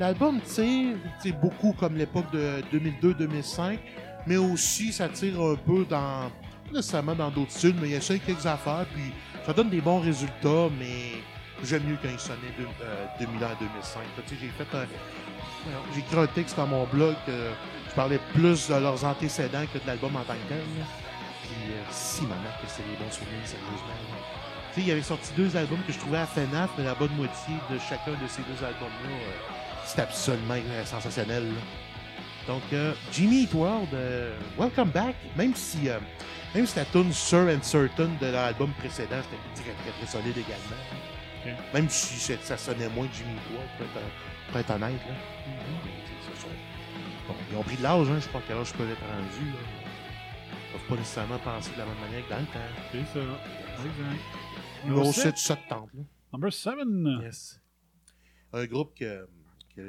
[SPEAKER 6] L'album tire sais, beaucoup comme l'époque de 2002-2005, mais aussi ça tire un peu dans, pas nécessairement dans d'autres styles, mais il essaie quelques affaires, puis ça donne des bons résultats, mais j'aime mieux quand il sonnait de, euh, 2000 à 2005. Tu sais, j'ai fait un, j'ai écrit un texte dans mon blog, euh, je parlais plus de leurs antécédents que de l'album en tant que tel. Puis euh, si, maman, que c'est des bons souvenirs, sérieusement. Tu sais, il avait sorti deux albums que je trouvais à FNAF, mais la bonne moitié de chacun de ces deux albums-là, euh, c'était absolument euh, sensationnel. Donc, euh, Jimmy Eat World, euh, welcome back. Même si, euh, même si la tune Sir and Certain de l'album précédent, c'était très, très, très solide également. Même si ça sonnait moins Jimmy Eat World, pour être, pour être honnête. Là. Bon, ils ont pris de l'âge, hein, je sais pas à quel âge je peux être rendu. Là. Ils peuvent pas nécessairement penser de la même manière que dans le temps.
[SPEAKER 5] C'est ça. Exact.
[SPEAKER 6] Numéro
[SPEAKER 5] sept.
[SPEAKER 6] 7 septembre.
[SPEAKER 5] Number 7.
[SPEAKER 6] Yes. Un groupe que, que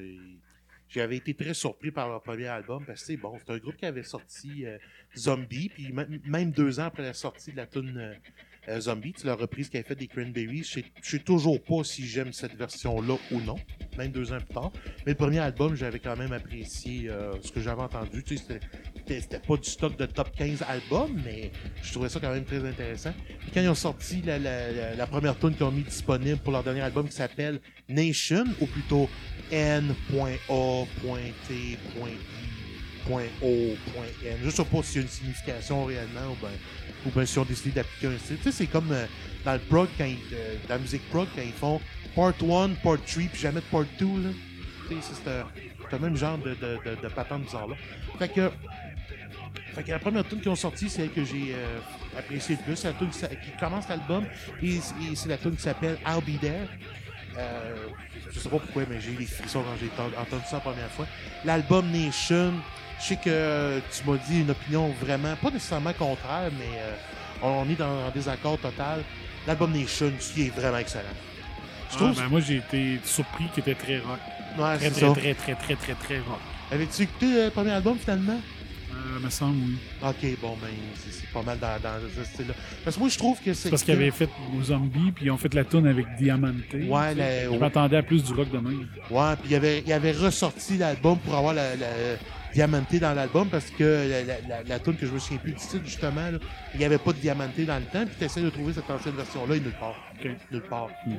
[SPEAKER 6] j'avais été très surpris par leur premier album parce que c'est bon, c'est un groupe qui avait sorti euh, Zombie, puis même- deux ans après la sortie de la tune euh, Zombie, tu la reprise qu'elle avait fait des Cranberries, je sais- toujours pas si j'aime cette version-là ou non, même deux ans plus tard. Mais le premier album, j'avais quand même apprécié euh, ce que j'avais entendu. Tu sais, c'était- pas du stock de top 15 albums, mais je trouvais ça quand même très intéressant. Puis quand ils ont sorti la, première tune qu'ils ont mis disponible pour leur dernier album qui s'appelle Nation, ou plutôt Je sais pas s'il y a une signification réellement ou bien ou bien si on décide d'appliquer un style. Tu sais, c'est comme euh, dans le prog, quand ils, euh, dans la musique prog, quand ils font part 1, part 3, puis jamais de part 2. Là. Tu sais, c'est le même genre de, de, patente bizarre-là. Fait que, que la première tune qu'ils ont sortie, c'est celle que j'ai euh, appréciée le plus. C'est la tune qui, commence l'album et, c'est la tune qui s'appelle I'll Be There. Je sais pas pourquoi, mais j'ai eu des frissons quand j'ai ent- entendu ça la première fois. L'album Nation, je sais que euh, tu m'as dit une opinion vraiment, pas nécessairement contraire, mais euh, on est dans un désaccord total. L'album Nation, qui est vraiment excellent. Je
[SPEAKER 5] Ah,
[SPEAKER 6] trouve.
[SPEAKER 5] ben, moi, j'ai été surpris qu'il était très rock.
[SPEAKER 6] Ouais,
[SPEAKER 5] très, très,
[SPEAKER 6] ça.
[SPEAKER 5] très, très, très, très, très rock.
[SPEAKER 6] Avais-tu écouté le premier album finalement?
[SPEAKER 5] Euh, me semble, oui.
[SPEAKER 6] Ok, bon, ben, c'est pas mal dans, dans ce style-là. Parce que moi, je trouve que c'est.
[SPEAKER 5] Parce qu'ils avaient fait aux zombies, puis ils ont fait la tune avec Diamante.
[SPEAKER 6] Ouais,
[SPEAKER 5] tu
[SPEAKER 6] la-
[SPEAKER 5] Je m'attendais à plus du rock de même.
[SPEAKER 6] Ouais, puis il avait, il avait ressorti l'album pour avoir la, la diamanté dans l'album parce que la, la, la, la tune que je me souviens plus du titre, justement, là, il n'y avait pas de diamanté dans le temps, puis tu essaies de trouver cette ancienne version-là et nulle part. Nulle part.
[SPEAKER 5] Mm.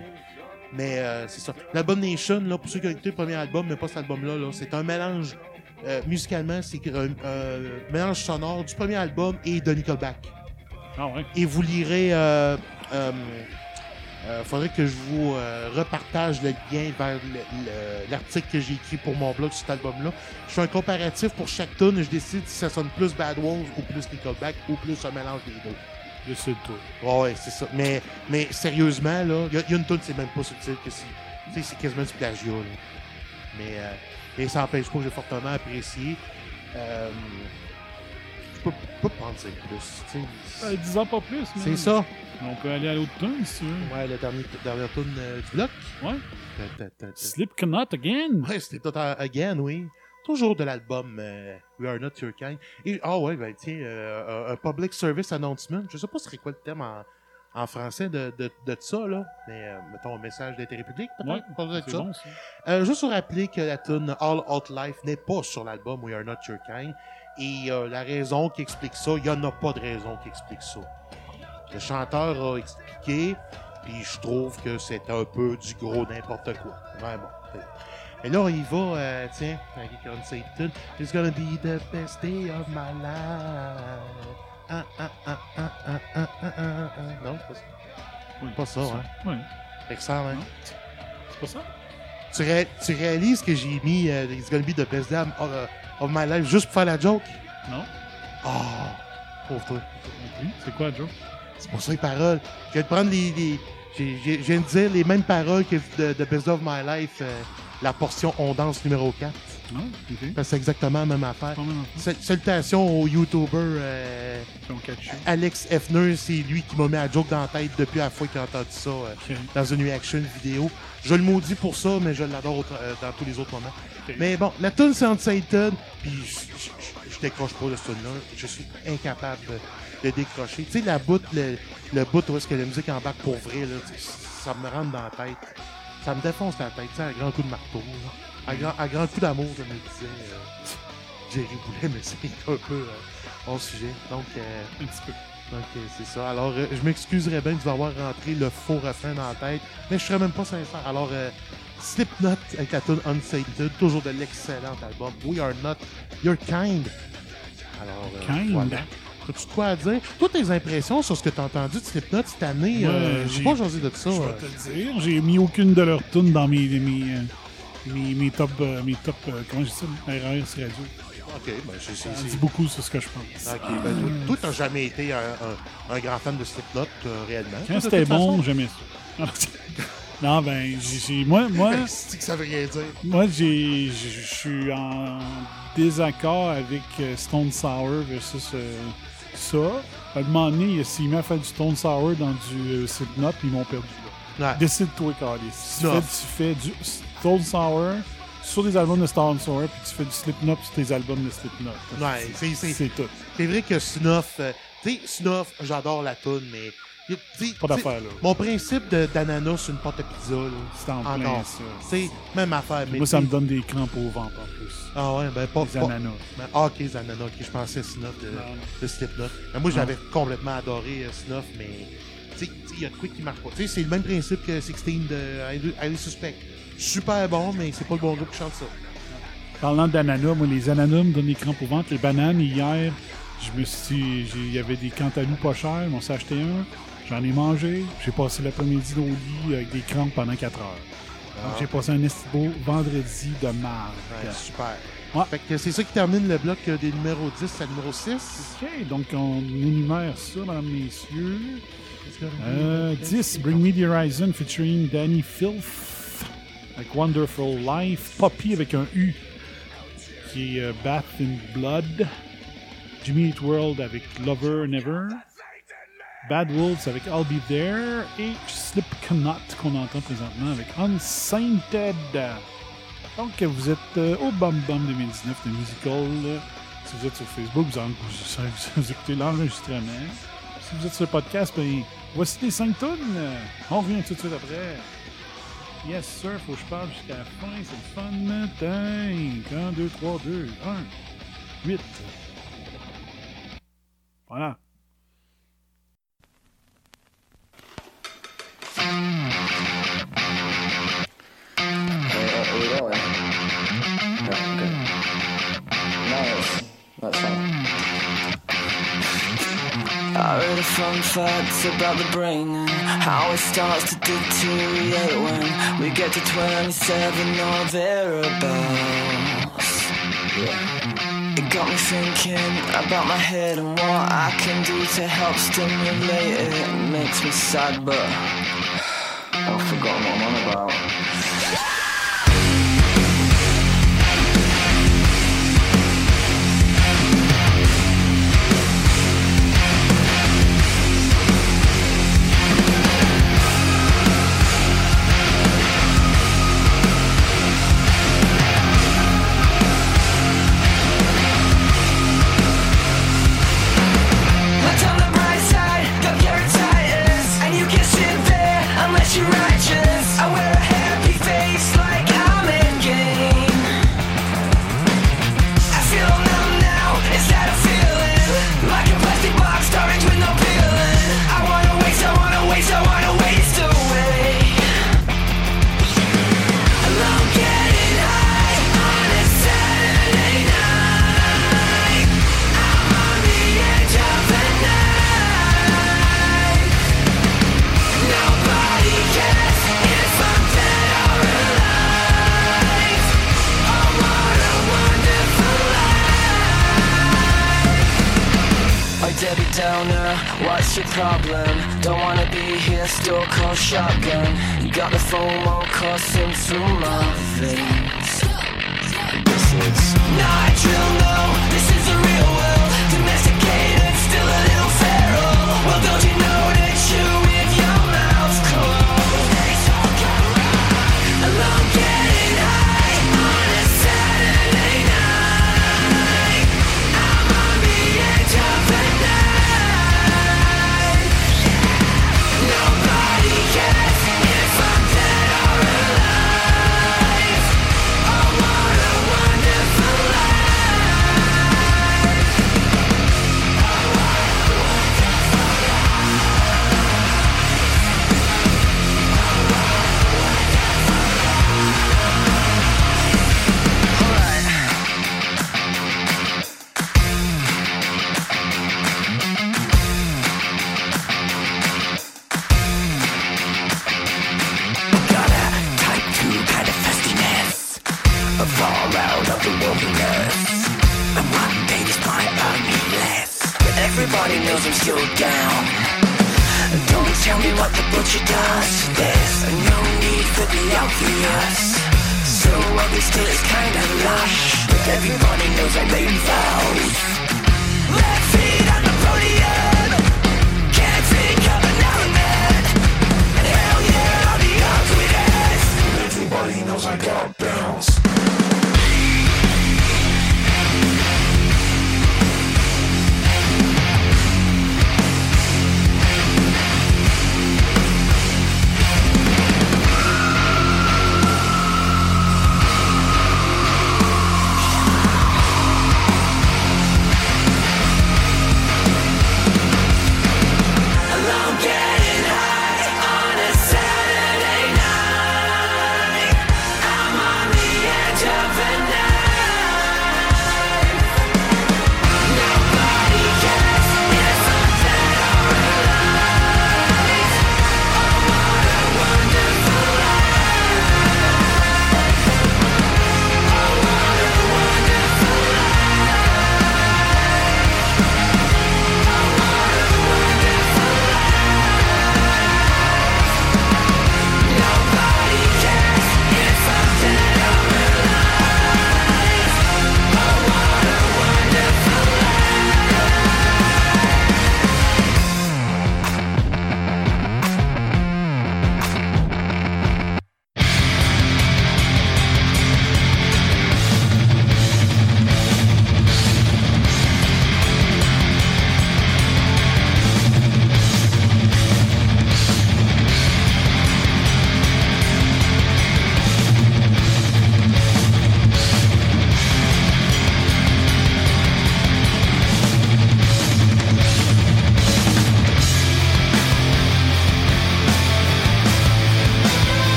[SPEAKER 6] Mais euh, c'est ça. L'album Nation, là, pour ceux qui ont écouté le premier album, mais pas cet album-là, là, c'est un mélange. euh, musicalement, c'est un euh, mélange sonore du premier album et de Nickelback.
[SPEAKER 5] Ah ouais.
[SPEAKER 6] Et vous lirez. Euh, faudrait que je vous euh, repartage le lien vers le- le- l'article que j'ai écrit pour mon blog sur cet album-là. Je fais un comparatif pour chaque tune et je décide si ça sonne plus Bad Wolves ou plus Nickelback ou plus un mélange des deux.
[SPEAKER 5] Je sais tout.
[SPEAKER 6] Ouais, ouais, c'est ça. Mais, mais sérieusement, là, il y, a- il y a une tune, c'est même pas subtil que. Tu sais, c'est quasiment du plagiat, là. Mais, euh, mais ça n'empêche pas que j'ai fortement apprécié. Euh, je peux, pas prendre ça plus.
[SPEAKER 5] Euh, Disons pas plus, mais.
[SPEAKER 6] C'est ça.
[SPEAKER 5] On peut aller à l'autre tune, si tu veux.
[SPEAKER 6] Ouais, la dernière, dernière tune euh, du bloc.
[SPEAKER 5] Ouais.
[SPEAKER 6] Ta- ta- ta- ta-
[SPEAKER 5] Slipknot again.
[SPEAKER 6] Ouais, à- again, oui. Toujours de l'album euh, We Are Not Your Kind. Et, ah ouais, ben tiens, euh, un- public service announcement. Je sais pas ce serait quoi le thème en, en français de, de, de ça, là. Mais euh, mettons un message d'intérêt public, peut-être.
[SPEAKER 5] Ouais,
[SPEAKER 6] ça.
[SPEAKER 5] bon, ça.
[SPEAKER 6] Euh, juste vous rappeler que la tune All Out Life n'est pas sur l'album We Are Not Your Kind. Et euh, la raison qui explique ça, il n'y en a pas de raison qui explique ça. Le chanteur a expliqué, puis je trouve que c'est un peu du gros n'importe quoi. Vraiment. Et là, il va, euh, tiens, avec une Satan. It's gonna be the best day of my life. Ah, ah, ah, ah, ah, ah, ah, ah, ah. Non, c'est pas ça.
[SPEAKER 5] Oui,
[SPEAKER 6] Pas ça, hein.
[SPEAKER 5] Ouais.
[SPEAKER 6] Excellent, hein.
[SPEAKER 5] C'est pas ça?
[SPEAKER 6] Tu, ré- tu réalises que j'ai mis euh, It's gonna be the best day of, uh, of my life juste pour faire la joke?
[SPEAKER 5] Non.
[SPEAKER 6] Ah! pauvre toi.
[SPEAKER 5] Oui, C'est quoi, Joe?
[SPEAKER 6] C'est pas ça les paroles. Je viens de prendre les. je viens de dire les mêmes paroles que de, de Best of My Life, euh, la portion On danse numéro 4.
[SPEAKER 5] Non?
[SPEAKER 6] Parce que c'est exactement la même affaire. Salutations au YouTuber euh. Alex Hefner, c'est lui qui m'a mis la joke dans la tête depuis la fois qu'il a entendu ça euh, dans une reaction vidéo. Je le maudis pour ça, mais je l'adore euh, dans tous les autres moments. Mais bon, la tune c'est Unsated, puis je- décroche pas de ce tune-là. Je suis incapable de, de décrocher. Tu sais, la bout, le, le bout où est-ce que la musique embarque pour vrai, là, ça me rentre dans la tête. Ça me défonce la tête, tu sais, à grand coup de marteau. là. À grand, à grand coup d'amour, je me disais euh, Jerry Boulet, mais c'est un peu euh, hors sujet. Donc, euh,
[SPEAKER 5] Un petit peu.
[SPEAKER 6] donc euh, c'est ça. Alors, euh, je m'excuserais bien de vous avoir rentré le faux refrain dans la tête, mais je serais même pas sincère. Alors, euh, Slipknot avec la tune Unsated, toujours de l'excellent album We Are Not Your Kind. Alors, euh,
[SPEAKER 5] Kind?
[SPEAKER 6] voilà. As-tu quoi à dire? Toutes tes impressions sur ce que tu as entendu de Slipknot cette année,
[SPEAKER 5] Ouais,
[SPEAKER 6] euh, j'ai pas jasé de ça.
[SPEAKER 5] Je vais te le dire. J'ai mis aucune de leurs tunes dans mes, mes, mes, mes top, euh, mes top euh, comment je dis ça, RRS Radio.
[SPEAKER 6] Ok, ben, c'est- c'est-
[SPEAKER 5] Ça dit beaucoup sur ce que je pense.
[SPEAKER 6] Ok, ben, toi, toi, t'as jamais été un, un- un grand fan de Slipknot, euh, réellement.
[SPEAKER 5] Quand c'était bon, j'aimais ça. Non, ben, j'ai- j'ai- moi, moi,
[SPEAKER 6] C'est que ça veut rien dire.
[SPEAKER 5] moi, j'ai, j'ai- je suis en désaccord avec euh, Stone Sour versus euh, ça. À un moment donné, s'ils m'ont fait du Stone Sour dans du euh, Slipknot, ils m'ont perdu.
[SPEAKER 6] Ouais.
[SPEAKER 5] Décide-toi, Carlis. Si tu fais, tu fais du Stone Sour sur des albums de Stone Sour, puis tu fais du Slipknot sur tes albums de Slipknot.
[SPEAKER 6] Ouais, c'est- c'est-
[SPEAKER 5] c'est tout.
[SPEAKER 6] C'est vrai que Snuff, euh, tu sais, Snuff, j'adore la toune, mais.
[SPEAKER 5] Pas d'affaire, là.
[SPEAKER 6] Mon principe de- d'ananas sur une pâte à pizza, là.
[SPEAKER 5] C'est en plein ça.
[SPEAKER 6] C'est même affaire. Mais
[SPEAKER 5] Moi, ça me donne des crampes au ventre en plus.
[SPEAKER 6] Ah ouais, ben pas. Pas-
[SPEAKER 5] ananas.
[SPEAKER 6] Ben, ah, ok, les ananas, ok, je pensais Snuff de, de Slipknot. Ben, moi, j'avais complètement adoré euh, Snuff, mais. Tu sais, il y a de quoi qui marche pas. Tu sais, c'est le même principe que 16 de Highly Suspect. Super bon, mais c'est pas le bon groupe qui chante ça.
[SPEAKER 5] Parlant d'ananas, moi, les ananas me donnent des crampes au ventre. Les bananes, hier, je me suis. Il y avait des cantaloups pas chers, on s'est acheté un. J'en ai mangé. J'ai passé l'après-midi au lit avec des crampes pendant 4 heures. Donc,
[SPEAKER 6] Ah.
[SPEAKER 5] j'ai passé un esti beau vendredi de marde.
[SPEAKER 6] Ouais, super.
[SPEAKER 5] Ouais.
[SPEAKER 6] Fait que c'est ça qui termine le bloc euh, des numéros 10 à numéro 6.
[SPEAKER 5] OK, donc on énumère ça, mesdames, messieurs. Euh, 10, Bring Me the Horizon featuring Danny Filth avec Wonderful Life. Poppy avec un U qui est euh, Bath in Blood. Jimmy Eat World avec Lover Never. Bad Wolves avec I'll Be There. Et Slipknot qu'on entend présentement avec Unsainted. Donc vous êtes euh, au Bum Bum 2019 de Musical. Si vous êtes sur Facebook, vous, en- vous- écoutez l'enregistrement. Si vous êtes sur le podcast, ben, voici les 5 tonnes. On revient tout de suite après. Yes, sir, faut que je parle jusqu'à la fin, c'est le fun. Tank. 1, 2, 3, 2, 1, 8. Voilà.
[SPEAKER 8] Are we rolling? Yeah, okay. Nice. That's fine.
[SPEAKER 9] I read a fun fact about the brain and how it starts to deteriorate when we get to 27 or thereabouts. It got me thinking about my head and what I can do to help stimulate it. It makes me sad, but
[SPEAKER 8] I've forgotten what I'm on about.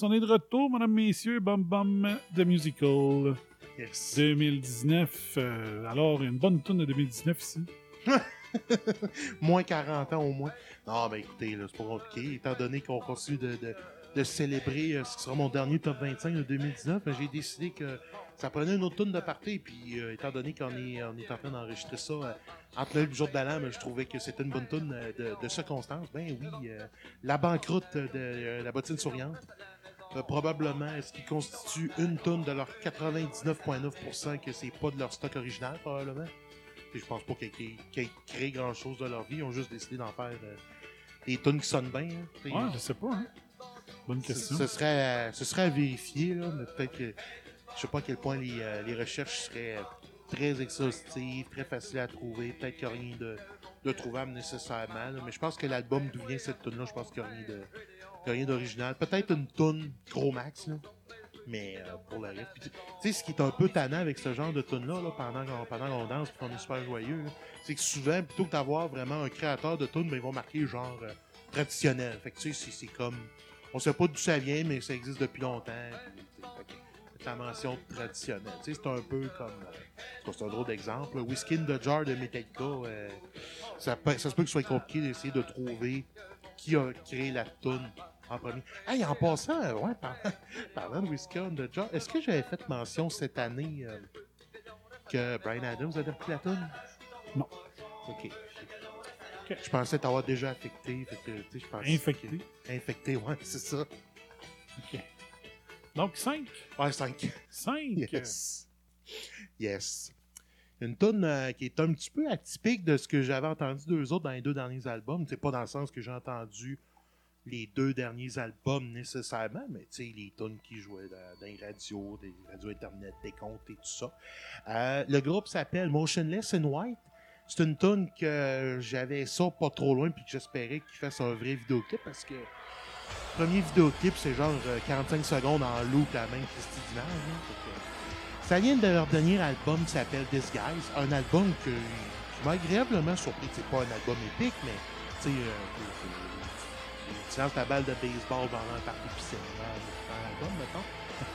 [SPEAKER 5] Yes, on est de retour, mesdames, messieurs. Bum Bum The Musical.
[SPEAKER 6] Yes.
[SPEAKER 5] 2019. euh, alors, une bonne tune de 2019 ici.
[SPEAKER 6] moins 40 ans au moins. Non, ben écoutez, c'est pas compliqué. Étant donné qu'on continue de, de, de célébrer euh, ce qui sera mon dernier top 25 de 2019, ben, j'ai décidé que ça prenait une autre tune de party. Puis, euh, étant donné qu'on est, on est en train d'enregistrer ça euh, entre le jour de l'an, ben, je trouvais que c'était une bonne euh, de, de circonstance. Ben oui, la banqueroute de la bottine souriante. Euh, probablement, ce qui constitue une tonne de leur 99,9% que c'est pas de leur stock original, probablement? Puis je pense pas qu'ils qu'ils aient créé grand chose de leur vie. Ils ont juste décidé d'en faire euh, des tonnes qui sonnent bien. hein.
[SPEAKER 5] Ouais, je sais pas, hein. Bonne question.
[SPEAKER 6] ce serait, à- ce serait à vérifier, là, mais peut-être que je sais pas à quel point les, euh, les recherches seraient euh, très exhaustives, très faciles à trouver. Peut-être qu'il n'y a rien de, de trouvable nécessairement. là, mais je pense que l'album d'où vient cette tune là je pense qu'il n'y a rien de rien d'original. Peut-être une tune gros max, là. Mais euh, pour le reste. Tu sais, ce qui est un peu tannant avec ce genre de tune-là, là, pendant qu'on danse et qu'on est super joyeux, c'est que souvent, plutôt que d'avoir vraiment un créateur de tune, ben, ils vont marquer genre euh, traditionnel. Fait que tu sais, c'est- comme. On sait pas d'où ça vient, mais ça existe depuis longtemps. Que la mention traditionnelle. Tu sais, c'est un peu comme. euh, c'est un drôle d'exemple. là. Whiskey in the Jar de Metallica, euh, ça, ça se peut que ce soit compliqué d'essayer de trouver qui a créé la tune en premier. Hey, en passant, euh, ouais, parlant, parlant de Whiskey in the Jar, est-ce que j'avais fait mention cette année euh, que Brian Adams avait pris la tune?
[SPEAKER 5] Non.
[SPEAKER 6] Ok. Je pensais t'avoir déjà affecté. Fait que, tu sais, je pensais
[SPEAKER 5] Infecté.
[SPEAKER 6] que- Infecté, ouais, c'est ça.
[SPEAKER 5] OK. Donc, 5.
[SPEAKER 6] Ouais, 5.
[SPEAKER 5] 5.
[SPEAKER 6] Yes. Yes. Une tune euh, qui est un petit peu atypique de ce que j'avais entendu d'eux autres dans les deux derniers albums. C'est pas dans le sens que j'ai entendu les deux derniers albums nécessairement, mais tu sais, les tunes qui jouaient dans, les radios, des radios internet, des comptes et tout ça. Euh, le groupe s'appelle Motionless in White. C'est une tune que j'avais ça pas trop loin puis que j'espérais qu'ils fassent un vrai vidéoclip parce que le premier vidéoclip, c'est genre euh, 45 secondes en loop la même image. hein. Ça vient de leur dernier album qui s'appelle Disguise, un album que, m'a agréablement surpris. C'est pas un album épique, mais tu sais, euh, tu lances ta balle de baseball pendant un piscine dans l'album, mettons.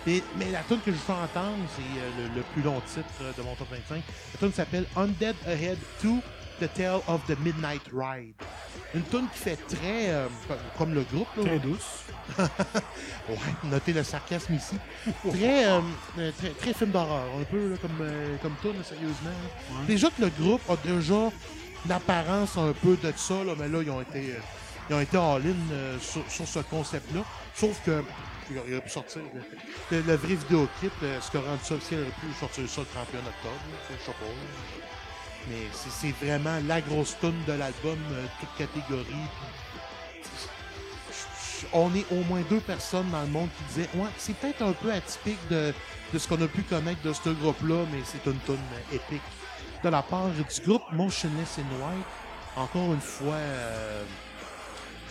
[SPEAKER 6] Mais, mais la tune que je veux entendre, c'est euh, le, le plus long titre euh, de mon top 25. La tune s'appelle Undead Ahead 2, The Tale of the Midnight Ride. Une tune qui fait très, euh, comme le groupe. là.
[SPEAKER 5] Très douce.
[SPEAKER 6] ouais, notez le sarcasme ici. Très, euh, très, très film d'horreur, un peu là, comme, euh, comme tune, sérieusement. Déjà que le groupe a déjà l'apparence un peu de ça, là, mais là, ils ont été, ils ont été all-in euh, sur, sur ce concept-là. Sauf que, il aurait pu sortir le, le- vrai vidéoclip, euh, ce qui a rendu ça il aurait pu sortir ça le 31 octobre, je sais. Mais c'est vraiment la grosse tune de l'album, euh, toute catégorie. On est au moins deux personnes dans le monde qui disaient Ouais, c'est peut-être un peu atypique de, de ce qu'on a pu connaître de ce groupe-là, mais c'est une tune épique. De la part du groupe Motionless in White, encore une fois, euh,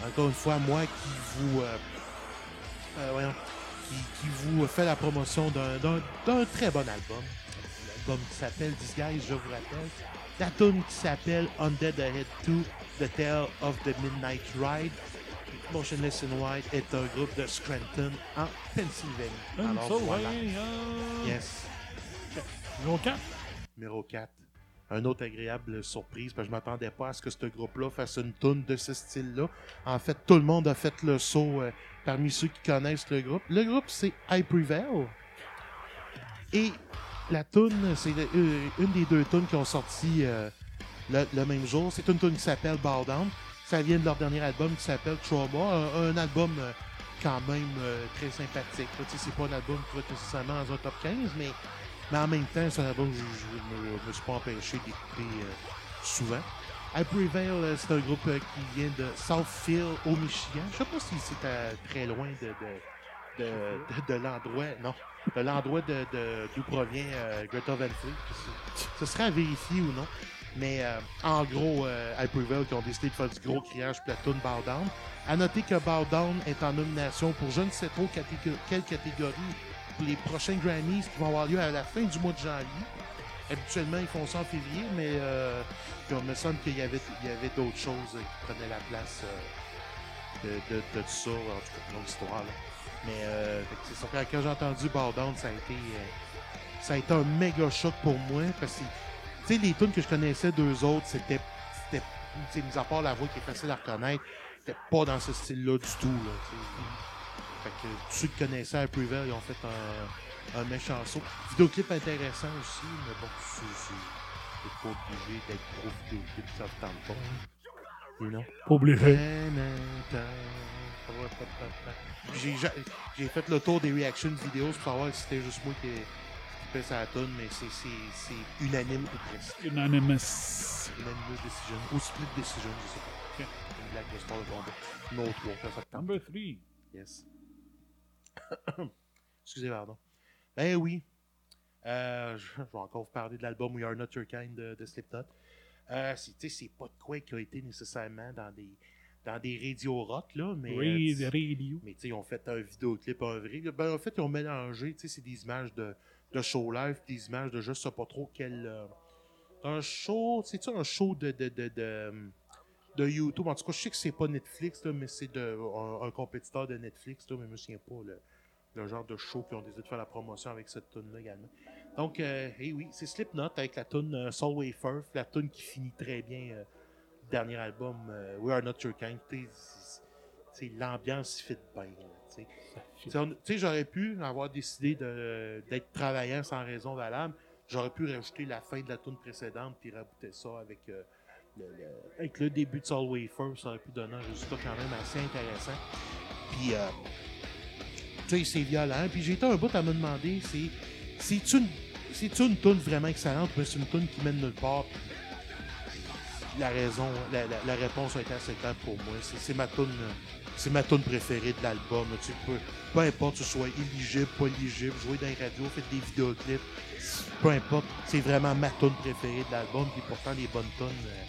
[SPEAKER 6] encore une fois, moi qui vous. euh, euh, voyons, qui, qui vous fait la promotion d'un- très bon album. L'album qui s'appelle Disguise, je vous rappelle. La tune qui s'appelle Undead Ahead 2, The Tale of the Midnight Ride. Motionless in White est un groupe de Scranton en Pennsylvanie. Alors voilà. Yes.
[SPEAKER 5] Numéro 4.
[SPEAKER 6] Numéro 4. Un autre agréable surprise, parce que je m'attendais pas à ce que ce groupe-là fasse une tune de ce style-là. En fait, tout le monde a fait le saut euh, parmi ceux qui connaissent le groupe. Le groupe, c'est I Prevail. Et la tune, c'est euh, une des deux tunes qui ont sorti euh, le, même jour. C'est une tune qui s'appelle Bow Down. Ça vient de leur dernier album qui s'appelle Trauma. Un, album quand même très sympathique. C'est pas un album qui va être nécessairement dans un top 15, mais, mais en même temps, album que je, je me, suis pas empêché d'écouter euh, souvent. I Prevail, euh, c'est un groupe euh, qui vient de Southfield au Michigan. Je sais pas si c'est à- très loin de, de, de, de- l'endroit, non, de l'endroit d'où provient euh, Greta Van Fleet. Ce- serait à vérifier ou non. Mais euh, en gros, euh, I Prevail qui ont décidé de faire du gros criage platoon Bow Down. À noter que Bow Down est en nomination pour je ne sais trop quelle catégorie pour les prochains Grammys qui vont avoir lieu à la fin du mois de janvier. Habituellement, ils font ça en février, mais euh, il me semble qu'il y avait, avait d'autres choses qui prenaient la place euh, de, de, de ça. En tout cas, histoire. Là. Mais euh, c'est ça. Quand, j'ai entendu Bow Down, ça a été euh, ça a été un méga choc pour moi parce que les tunes que je connaissais d'eux autres, c'était mis à part la voix qui est facile à reconnaître, c'était pas dans ce style-là du tout là. Fait que ceux qui connaissaient un Prevail, ils ont fait un, un méchant saut. Vidéoclip intéressant aussi, mais bon, c'est pas obligé d'être gros vidéoclip, ça ne tente pas. You know?
[SPEAKER 5] Pas obligé.
[SPEAKER 6] J'ai ja- j'ai fait le tour des reaction vidéos pour savoir si c'était juste moi qui qui fait sa tonne, mais c'est- unanime ou presque.
[SPEAKER 5] Unanimous.
[SPEAKER 6] Unanimous decision. Ou split decision, je sais pas. Une blague de sport de combat. Non, trois, ça, ça te tente.
[SPEAKER 5] Number 3.
[SPEAKER 6] Yes. Excusez, pardon. Ben oui. Euh, je, je vais encore vous parler de l'album We Are Not Your Kind de, de Slipknot. Euh, c'est, c'est pas de quoi qui a été nécessairement dans des, dans des radio rock, là, mais.
[SPEAKER 5] Radio,
[SPEAKER 6] euh,
[SPEAKER 5] radio.
[SPEAKER 6] Mais tu sais, ils ont fait un vidéoclip en vrai. Ben, en fait, ils ont mélangé, c'est des images de, de show live, des images de je sais pas trop quel. euh, un show, c'est-tu un show de, de, de, de, de YouTube? En tout cas, je sais que c'est pas Netflix, là, mais c'est de, un, un compétiteur de Netflix, là, mais je me souviens pas le, le genre de show qui ont décidé de faire la promotion avec cette tune-là également. Donc, euh, eh oui, c'est Slipknot avec la tune euh, Soul Wafer, la tune qui finit très bien euh, le dernier album, euh, We Are Not Your Kind. L'ambiance fit bien. j'aurais pu avoir décidé de- d'être travaillant sans raison valable. J'aurais pu rajouter la fin de la tune précédente puis rabouter ça avec, euh, avec le début de Soul Wafer. Ça aurait pu donner un résultat quand même assez intéressant. Puis, euh, tu sais, c'est violent. Puis j'ai été un bout à me demander, c'est c'est une c'est une tune vraiment excellente ou c'est une tune qui mène nulle part? La raison, la, réponse a été assez claire pour moi. C'est ma tune, c'est ma tune préférée de l'album. Tu sais, peu, peu importe tu sois éligible, pas éligible, jouer dans les radios, faire des vidéoclips, peu importe, c'est vraiment ma tune préférée de l'album. Puis pourtant les bonnes tunes, euh,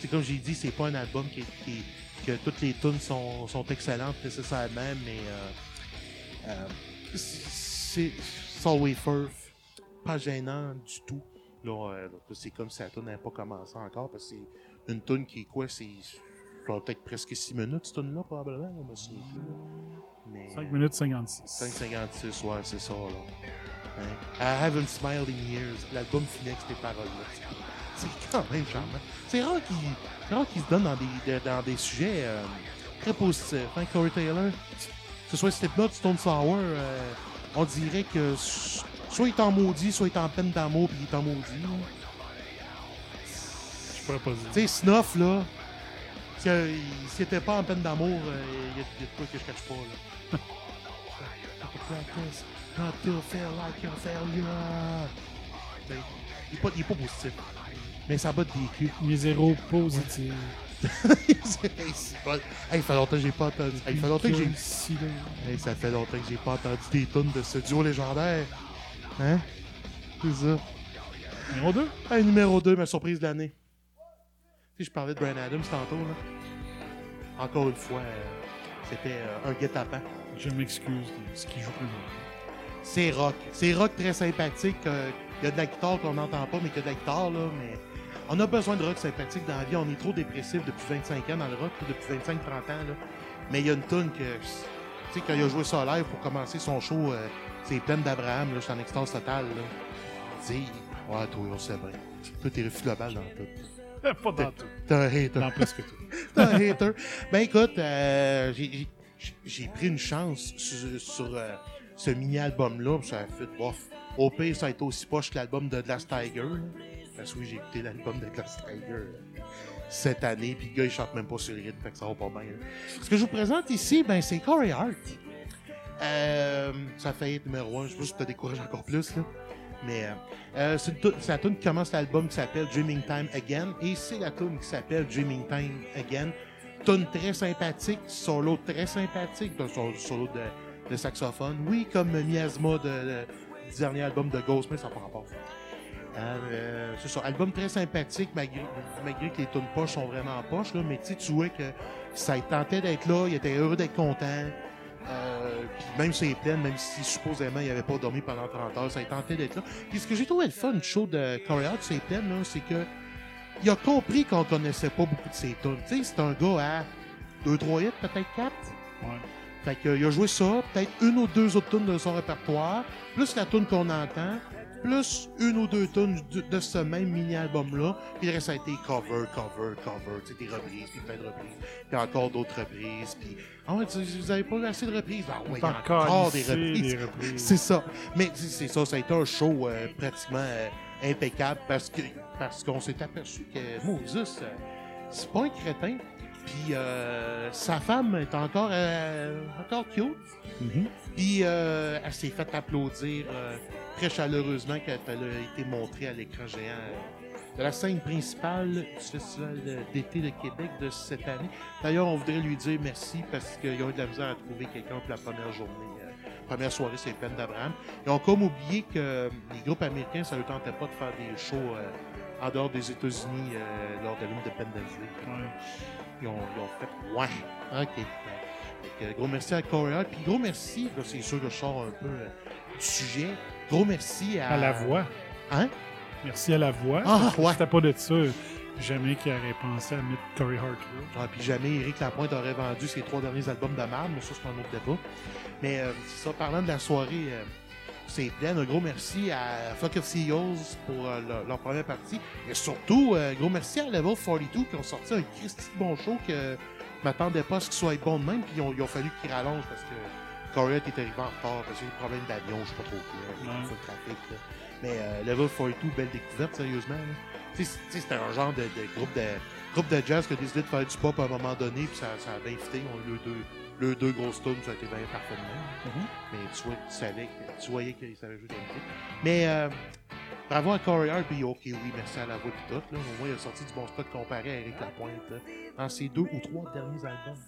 [SPEAKER 6] c'est comme j'ai dit, c'est pas un album qui, que toutes les tunes sont, sont excellentes nécessairement, mais euh, euh, c'est Soul Wafer, pas gênant du tout. Là, euh, là, c'est comme si la tune n'avait pas commencé encore, parce que c'est une tune qui est quoi, c'est ça doit être presque 6 minutes, cette tune-là, probablement, là. Mais,
[SPEAKER 5] 5 minutes 56.
[SPEAKER 6] 5,56, ouais, c'est ça, là. Hein? I haven't smiled in years. L'album finit avec ces paroles-là. C'est quand même charmant. C'est rare qu'il se donne dans des, de- dans des sujets euh, très positifs. Hein, Corey Taylor? Que ce soit Slipknot, Stone Sour, euh, on dirait que soit il est en maudit, soit il est en peine d'amour, puis il est en maudit.
[SPEAKER 5] Je pourrais pas dire.
[SPEAKER 6] Tu sais, Snuff, là, s'il était pas en peine d'amour, euh, il y, a de quoi que je cache pas, là. Practice not to feel like a failure. Ben, Il est pas, il est pas positif. Mais ça bat des culs.
[SPEAKER 5] Il est zéro positif.
[SPEAKER 6] C'est pas- Hey, il fait longtemps que j'ai pas entendu. Hey, il fait longtemps que j'ai. Hey, ça fait longtemps que j'ai pas entendu des tonnes de ce duo légendaire. Hein? C'est ça.
[SPEAKER 5] Numéro 2?
[SPEAKER 6] Hey, numéro 2, ma surprise de l'année. Tu sais, je parlais de Brian Adams tantôt, là. Encore une fois, euh, c'était euh, un guet-apens.
[SPEAKER 5] Je m'excuse de ce qu'il joue présentement.
[SPEAKER 6] C'est rock. C'est rock très sympathique. euh, Il y a de la guitare qu'on n'entend pas, mais qu'il y a de la guitare, là. Mais on a besoin de rock sympathique dans la vie. On est trop dépressif depuis 25 ans dans le rock, puis depuis 25-30 ans, là. Mais il y a une tune que. Tu sais, quand il a joué ça live pour commencer son show, euh, c'est plein d'Abraham, là. En extase totale, là. Sais, ouais, toi, on sait bien. Toi, t'es refus le bal dans tout.
[SPEAKER 5] Pas dans tout.
[SPEAKER 6] T'es un hater.
[SPEAKER 5] Dans presque tout.
[SPEAKER 6] T'es un hater. Ben écoute, euh, j'ai- pris une chance sur, sur, euh, ce mini-album-là, ça a fait bof. Au pire, ça a été aussi poche que l'album de Glass Tiger. là. Parce que oui, j'ai écouté l'album de Glass Tiger euh, cette année, puis le gars, il chante même pas sur le rythme, fait que ça va pas bien. Ce que je vous présente ici, ben, c'est Corey Hart. Euh, ça fait être numéro 1, je sais pas si tu te découragé encore plus, là. Mais euh, c'est la tune qui commence l'album qui s'appelle Dreaming Time Again. Et c'est la tune qui s'appelle Dreaming Time Again. Tune très sympathique, solo très sympathique, solo, de, saxophone. Oui, comme Miasma du dernier album de Ghost, mais ça n'a pas rapport. Euh, c'est ça, album très sympathique, malgré, malgré que les tunes poches sont vraiment poches, là, mais tu sais, tu vois que ça tentait d'être là, il était heureux d'être content. Euh, puis même si c'est plein, même si supposément il n'avait pas dormi pendant 30 heures, ça a tenté d'être là. Puis ce que j'ai trouvé le fun du show de Corey Hart, c'est plein, c'est que il a compris qu'on connaissait pas beaucoup de ses tunes. Tu sais, c'est un gars à 2-3 hits, peut-être 4.
[SPEAKER 5] Ouais.
[SPEAKER 6] Fait que, il a joué ça, peut-être une ou deux autres tunes de son répertoire, plus la tune qu'on entend, plus une ou deux tunes de, de ce même mini-album-là. Puis le reste, ça a été cover, cover, cover, tu sais, des reprises, puis plein de reprises, puis encore d'autres reprises, puis... Ah ouais, vous avez pas assez de reprises? Ah ouais, il y a
[SPEAKER 5] Encore
[SPEAKER 6] des reprises. C'est ça. Mais c'est ça, ça a été un show euh, pratiquement euh, impeccable parce que parce qu'on s'est aperçu que Moses, euh, c'est pas un crétin. Puis euh, sa femme est encore euh, encore cute. Puis euh, elle s'est fait applaudir euh, très chaleureusement quand elle a été montrée à l'écran géant de la scène principale du Festival d'été de Québec de cette année. D'ailleurs, on voudrait lui dire merci parce qu'ils ont eu de la misère à trouver quelqu'un pour la première journée. euh, première soirée, c'est Peine d'Abraham. Ils ont comme oublié que les groupes américains, ça ne tentait pas de faire des shows euh, en dehors des États-Unis euh, lors de l'Independence Day. Ils, ont, ils ont fait Ouais, OK. Gros merci à Coréa. Puis gros merci, là, c'est sûr que je sors un peu euh, du sujet. Gros merci à.
[SPEAKER 5] À la voix.
[SPEAKER 6] Hein?
[SPEAKER 5] Merci à la voix.
[SPEAKER 6] Ah, ouais.
[SPEAKER 5] C'était pas de ça. Jamais qu'il aurait pensé à mettre Corey Hart là.
[SPEAKER 6] Ah, puis jamais Éric Lapointe aurait vendu ses trois derniers albums de marde, mais ça, c'est un autre débat. Mais euh, c'est ça, parlant de la soirée, euh, c'est plein. Un gros merci à Fuck of Seagulls pour euh, leur, leur première partie. Et surtout, gros merci à Level 42 qui ont sorti un Christy de bon show que je m'attendais pas à ce qu'il soit bon de même. Puis ils ont, ils ont fallu qu'ils rallongent parce que Corey est arrivé en retard parce qu'il y a des problèmes d'avion, je sais pas trop quoi.
[SPEAKER 5] Ouais.
[SPEAKER 6] Le trafic. Là. Mais euh, Level 42, belle découverte, sérieusement. c'était un genre de, de groupe de groupe de jazz qui a décidé de faire du pop à un moment donné, puis ça, ça a bien fité. On a eu le deux, le deux grosses tunes, ça a été bien parfaitement. Mais tu, vois, tu savais que, tu voyais qu'ils savaient jouer de la musique. Mais euh, bravo à Corey Hart, puis ok, oui, merci à la voix puis tout. Là. Au moins, il a sorti du bon stock comparé à Eric Lapointe là, dans ses deux ou trois derniers albums.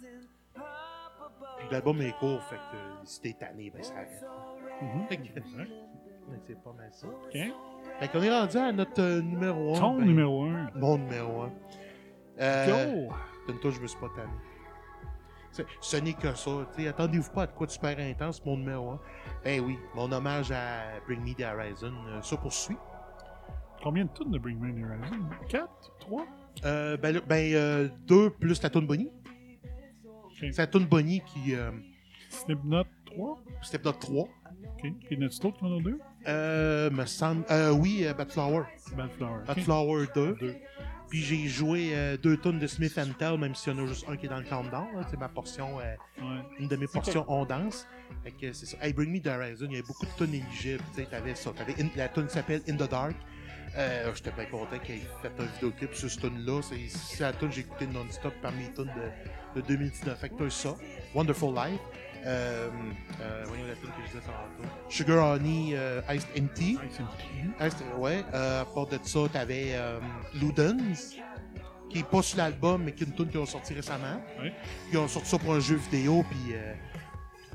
[SPEAKER 6] Puis l'album est court, fait que euh, si t'es tanné, ben ça arrête. Que c'est pas mal ça.
[SPEAKER 5] OK.
[SPEAKER 6] Fait qu'on est rendu à notre euh, numéro 1.
[SPEAKER 5] Ton numéro un.
[SPEAKER 6] Mon numéro 1. Euh,
[SPEAKER 5] Go!
[SPEAKER 6] Je me suis pas tanné. C'est- Ce n'est que ça. Attendez-vous pas à de quoi de super intense, mon numéro 1. Ben oui, mon hommage à Bring Me the Horizon euh, se poursuit.
[SPEAKER 5] Combien de tunes de Bring Me the Horizon 4 3
[SPEAKER 6] Euh, ben, ben euh, deux plus la tune Bonnie. C'est la tune Bonnie qui. Euh,
[SPEAKER 5] Slipknot 3
[SPEAKER 6] Slipknot 3.
[SPEAKER 5] OK. Et notre d'autres qui en ont deux?
[SPEAKER 6] Euh, me semble. Euh, oui, euh, Bad Flower.
[SPEAKER 5] Bad Flower.
[SPEAKER 6] Bad
[SPEAKER 5] OK.
[SPEAKER 6] Flower 2. Puis j'ai joué euh, deux tonnes de Smith Tell, même s'il y en a juste un qui est dans le countdown. C'est ma portion, euh, une de mes portions on danse. Fait que c'est ça. Hey, Bring Me the Horizon, il y avait beaucoup de tonnes éligibles. Tu sais, t'avais ça. T'avais In- la tonne s'appelle In the Dark. Euh, J'étais bien content qu'il ait fait un vidéoclip sur cette tune-là. C'est c'est la tune que j'ai écouté non-stop parmi les tunes de, de 2019. Fait que ça. Wonderful Life. Euh, euh, voyons la tune que je disais tantôt. Sugar Honey Iced and Tea. Iced- ouais. À part de ça, t'avais Ludens, qui est pas sur l'album, mais qui est une tune qu'ils ont sorti récemment. Ils ont sorti ça pour un jeu vidéo, puis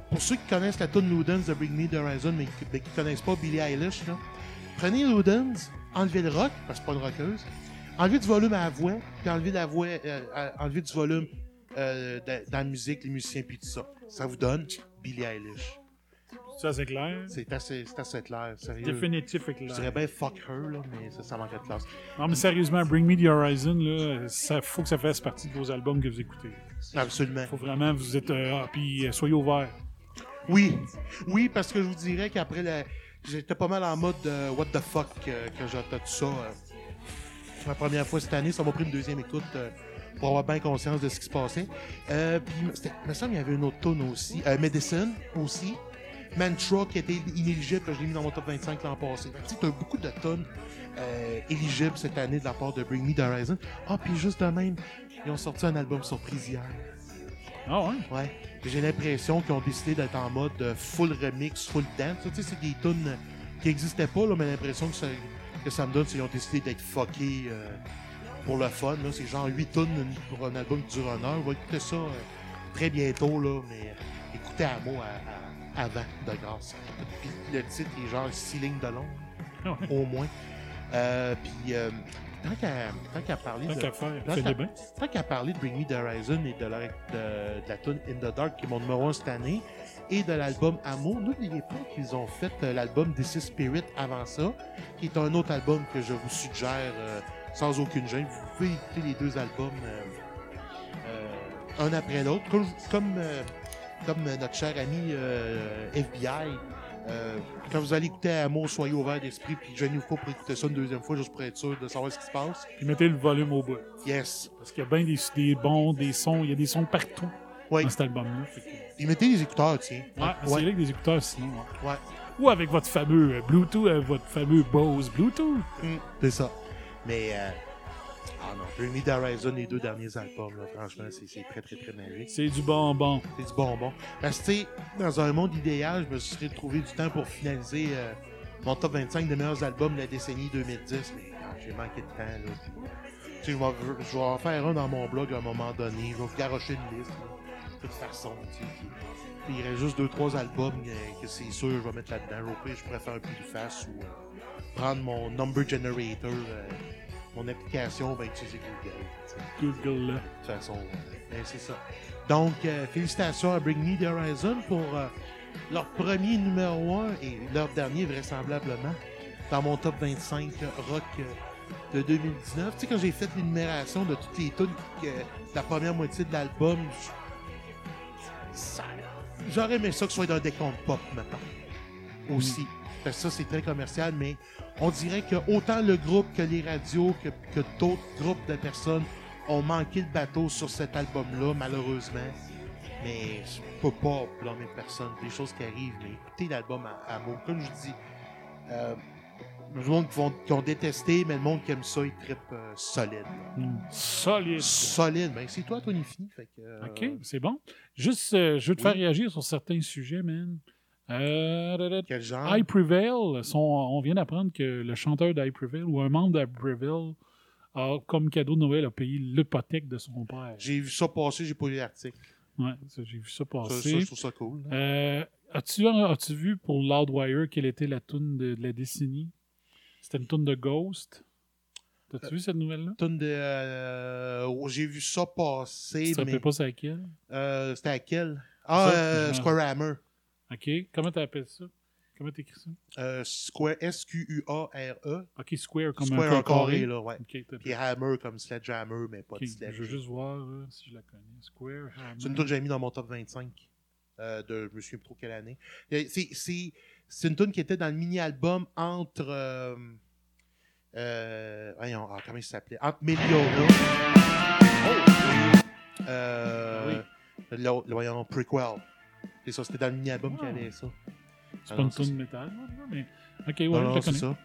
[SPEAKER 6] pour ceux qui connaissent la tune Ludens de Bring Me the Horizon, mais qui, mais qui connaissent pas Billie Eilish, là, prenez Ludens, enlevez le rock, parce que c'est pas une rockeuse, enlevez du volume à la voix, puis enlevez, la voix, euh, enlevez du volume euh, de- dans la musique, les musiciens, puis tout ça. Ça vous donne Billie Eilish.
[SPEAKER 5] C'est assez clair.
[SPEAKER 6] C'est assez, c'est assez clair, sérieux.
[SPEAKER 5] Définitif et clair.
[SPEAKER 6] Je dirais bien fuck her, là, mais ça, ça manquait de classe.
[SPEAKER 5] Non, mais sérieusement, Bring Me the Horizon, là, ça faut que ça fasse partie de vos albums que vous écoutez.
[SPEAKER 6] Absolument.
[SPEAKER 5] Faut vraiment, vous êtes. euh, ah, puis euh, soyez ouverts.
[SPEAKER 6] Oui, oui, parce que je vous dirais qu'après, la... j'étais pas mal en mode euh, what the fuck euh, quand j'ai entendu ça. euh, la première fois cette année, ça m'a pris une deuxième écoute pour avoir bien conscience de ce qui se passait. Puis, il me semble qu'il y avait une autre tune aussi. Medicine aussi. Mantra qui était inéligible, que je l'ai mis dans mon top 25 l'an passé. Tu sais, t'as beaucoup de tonnes éligibles cette année de la part de Bring Me the Horizon. Ah, puis juste de même, ils ont sorti un album surprise hier.
[SPEAKER 5] Ah ouais?
[SPEAKER 6] Ouais. J'ai l'impression qu'ils ont décidé d'être en mode euh, full remix, full dance. Tu sais, c'est des tunes qui n'existaient pas, là, mais l'impression que ça, que ça me donne, c'est qu'ils ont décidé d'être fuckés euh, pour le fun. là. C'est genre 8 tunes pour un album qui dure une heure. On va écouter ça euh, très bientôt, là, mais écoutez à mot à- à- avant, de grâce. Puis le titre est genre 6 lignes de long, au moins. Euh, puis, tant qu'à qu'à parler parler de Bring Me the Horizon et de la, de, de la tune In the Dark, qui est mon numéro 1 cette année, et de l'album Amour, n'oubliez pas qu'ils ont fait euh, l'album This is Spirit avant ça, qui est un autre album que je vous suggère euh, sans aucune gêne. Vous pouvez écouter les deux albums euh, euh, un après l'autre. Comme, comme, comme notre cher ami FBI, euh, quand vous allez écouter Amour, soyez ouvert d'esprit, puis gênez-vous pas pour écouter ça une deuxième fois, juste pour être sûr de savoir ce qui se passe.
[SPEAKER 5] Puis mettez le volume au bout.
[SPEAKER 6] Yes.
[SPEAKER 5] Parce qu'il y a bien des, des bons, des sons, il y a des sons partout dans cet album-là. Que-
[SPEAKER 6] Puis mettez les écouteurs, tiens.
[SPEAKER 5] Ouais, c'est avec des écouteurs sinon. ouais.
[SPEAKER 6] Ouais.
[SPEAKER 5] Ou avec votre fameux euh, Bluetooth, euh, votre fameux Bose Bluetooth.
[SPEAKER 6] Mm, c'est ça. Mais, euh, ah non, les deux derniers albums, là, franchement, c'est très, très, très magique.
[SPEAKER 5] C'est du bonbon.
[SPEAKER 6] C'est du bonbon. Parce que, tu sais, dans un monde idéal, je me serais trouvé du temps pour finaliser euh, mon top 25 des meilleurs albums de la décennie 2010, mais j'ai manqué de temps, là. Tu sais, je vais, je vais en faire un dans mon blog à un moment donné. Je vais vous garocher une liste, là, de toute façon, tu sais. puis- il reste juste deux, trois albums euh, que c'est sûr je vais mettre là-dedans. Je pourrais faire un peu de face ou euh, prendre mon number generator, euh, mon application, ben utiliser Google.
[SPEAKER 5] Google, là.
[SPEAKER 6] De toute façon, euh, ben, c'est ça. Donc, euh, félicitations à Bring Me the Horizon pour euh, leur premier numéro 1 et leur dernier, vraisemblablement, dans mon top 25 rock de 2019. Tu sais, quand j'ai fait l'énumération de toutes les tunes que la première moitié de l'album, j'aurais aimé ça que ce soit d'un décompte pop, maintenant. Aussi. Parce que ça, c'est très commercial, mais on dirait que autant le groupe que les radios, que, que d'autres groupes de personnes ont manqué le bateau sur cet album-là, malheureusement. Mais je peux pas blâmer personne. Des choses qui arrivent, mais écoutez l'album à, à mots. Comme je dis, euh, le monde qui, vont- qui ont détesté, mais le monde qui aime ça, il trippe euh, solide.
[SPEAKER 5] Mm. Solide.
[SPEAKER 6] Solide. Ben, c'est toi, Tony Fini. Fait que, euh,
[SPEAKER 5] OK, c'est bon. Juste, euh, je veux te
[SPEAKER 6] Oui.
[SPEAKER 5] faire réagir sur certains sujets, man. Euh,
[SPEAKER 6] Quel genre?
[SPEAKER 5] I Prevail, son- on vient d'apprendre que le chanteur d'I Prevail ou un membre d'I Prevail a, comme cadeau de Noël, a payé l'hypothèque de son père.
[SPEAKER 6] J'ai vu ça passer, j'ai pas lu l'article.
[SPEAKER 5] Ouais, j'ai vu ça passer.
[SPEAKER 6] ça, je trouve ça cool.
[SPEAKER 5] Euh, as-tu, as-tu vu pour Loudwire quelle était la tune de, de la décennie? C'était une tune de Ghost. T'as-tu vu cette nouvelle-là?
[SPEAKER 6] Tune de. euh, j'ai vu ça passer.
[SPEAKER 5] Tu te
[SPEAKER 6] mais
[SPEAKER 5] pas c'est laquelle?
[SPEAKER 6] Euh, C'était à quel Ah, euh, Square Hammer.
[SPEAKER 5] OK. Comment t'appelles ça? Comment t'écris ça?
[SPEAKER 6] Euh, Square, S-Q-U-A-R-E.
[SPEAKER 5] OK, Square comme.
[SPEAKER 6] Square
[SPEAKER 5] un
[SPEAKER 6] en carré, là, ouais.
[SPEAKER 5] OK, t'as-
[SPEAKER 6] Puis Hammer comme Sledgehammer, mais pas
[SPEAKER 5] OK,
[SPEAKER 6] de
[SPEAKER 5] Je veux juste voir là, si je la connais. Square Hammer.
[SPEAKER 6] C'est une tune que j'ai mis dans mon top 25 euh, de je me souviens plus trop quelle année. Euh, C'est, une tune qui était dans le mini-album entre. Euh, euh, voyons, ah, comment il s'appelait? Entre Meliora. Oh! Euh, le, le- voyons, Prequel. C'est ça, c'était dans le mini-album qu'il y avait ça.
[SPEAKER 5] C'est
[SPEAKER 6] Ah
[SPEAKER 5] pas une tune métal, là, mais. Ok, ouais,
[SPEAKER 6] Non,
[SPEAKER 5] je connais.
[SPEAKER 6] ça.
[SPEAKER 5] Ouais,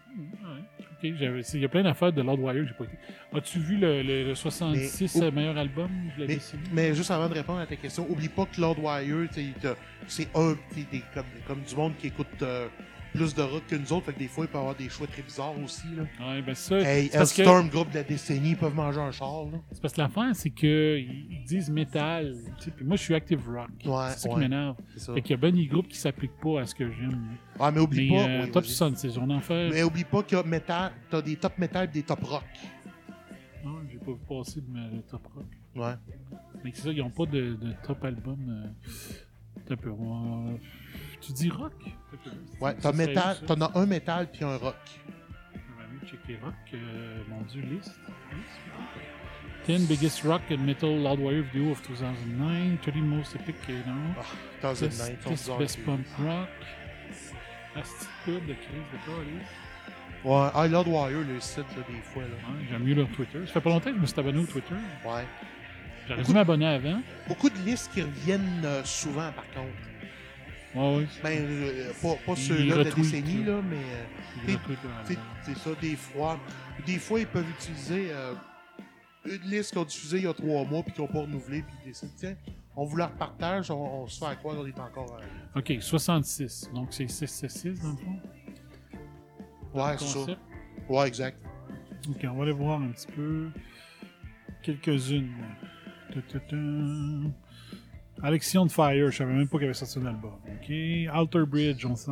[SPEAKER 5] il y a plein d'affaires de Loudwire que j'ai pas été. As-tu vu le, le- le 66
[SPEAKER 6] Mais-
[SPEAKER 5] euh, meilleur album? De la
[SPEAKER 6] Mais, mais juste avant de répondre à ta question, oublie pas que Lord Wire, c'est un comme, comme du monde qui écoute euh, plus de rock que nous autres, fait que des fois, il peut avoir des choix très bizarres aussi. Là.
[SPEAKER 5] Ouais, ben ça.
[SPEAKER 6] Hey,
[SPEAKER 5] parce que-
[SPEAKER 6] groupe de la décennie, ils peuvent manger un char.
[SPEAKER 5] C'est parce que l'affaire, c'est qu'ils ils disent métal. sais, Puis moi, je suis active rock.
[SPEAKER 6] Ouais,
[SPEAKER 5] c'est ça qui m'énerve. Fait qu'il y a bien des groupes qui s'appliquent pas à ce que j'aime.
[SPEAKER 6] Ah, mais oublie pas.
[SPEAKER 5] euh,
[SPEAKER 6] oui,
[SPEAKER 5] top
[SPEAKER 6] vas-y.
[SPEAKER 5] 66, on en fait.
[SPEAKER 6] Mais oublie pas qu'il y a métal, t'as des top metal et des top rock.
[SPEAKER 5] Non, j'ai pas vu passer de top rock.
[SPEAKER 6] Ouais.
[SPEAKER 5] Mais c'est ça, ils ont pas de, de top album. euh, un peu. Tu dis rock?
[SPEAKER 6] Ouais, t'as métal, t'en as un métal puis un rock.
[SPEAKER 5] On va aller checker rock. euh, mon dieu, liste. liste. 10 biggest rock and metal Loudwire video of 2009. 30 most epic, you know.
[SPEAKER 6] Ah, 2009,
[SPEAKER 5] Best- best- punk rock. Attitude de crise de.
[SPEAKER 6] Ouais, ah, Lord Wire, le site, là, des fois. Là.
[SPEAKER 5] Ouais, J'aime mieux leur Twitter. Ça fait pas longtemps que je me suis abonné au Twitter.
[SPEAKER 6] Ouais.
[SPEAKER 5] J'aurais dû m'abonner avant.
[SPEAKER 6] Beaucoup de listes qui reviennent euh, souvent, par contre.
[SPEAKER 5] Ouais, ouais.
[SPEAKER 6] Ben, euh, pas, pas ceux-là de la décennie, là, mais. euh, c'est ça, des fois. Des fois, ils peuvent utiliser euh, une liste qu'ils ont diffusée il y a trois mois puis qu'ils n'ont pas renouvelé, puis ils décident, tiens, on vous la repartage, on, on se fait à quoi, on est encore.
[SPEAKER 5] Ok, 66. Donc c'est 666 dans le fond?
[SPEAKER 6] Ouais, c'est ça. Ouais, exact.
[SPEAKER 5] Ok, on va aller voir un petit peu. Quelques-unes. Alexion de Fire, je savais même pas qu'il avait sorti un album. Ok? Alter Bridge, on sent.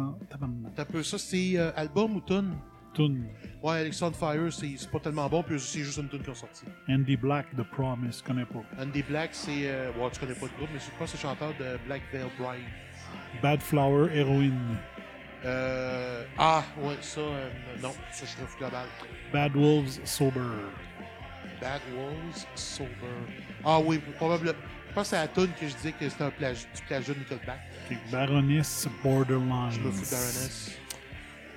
[SPEAKER 6] T'as peu ça, c'est euh, album ou tune?
[SPEAKER 5] Tune.
[SPEAKER 6] Ouais, Alexandre Fire, c'est c'est pas tellement bon, puis c'est juste une tune qui a sorti.
[SPEAKER 5] Andy Black, The Promise, je connais pas.
[SPEAKER 6] Andy Black, c'est. Euh, ouais, tu connais pas le groupe, mais c'est pas ce chanteur de Black Veil Bride.
[SPEAKER 5] Bad Flower, Heroine.
[SPEAKER 6] Euh, ah, ouais, ça, euh, non, ça, je trouve global.
[SPEAKER 5] Bad Wolves, Sober.
[SPEAKER 6] Bad Wolves, Sober. Ah oui, probablement. Je pense que c'est la tune que je disais que c'était un du plagiat de Nickelback.
[SPEAKER 5] Baroness Borderline.
[SPEAKER 6] Je me fous de Baroness.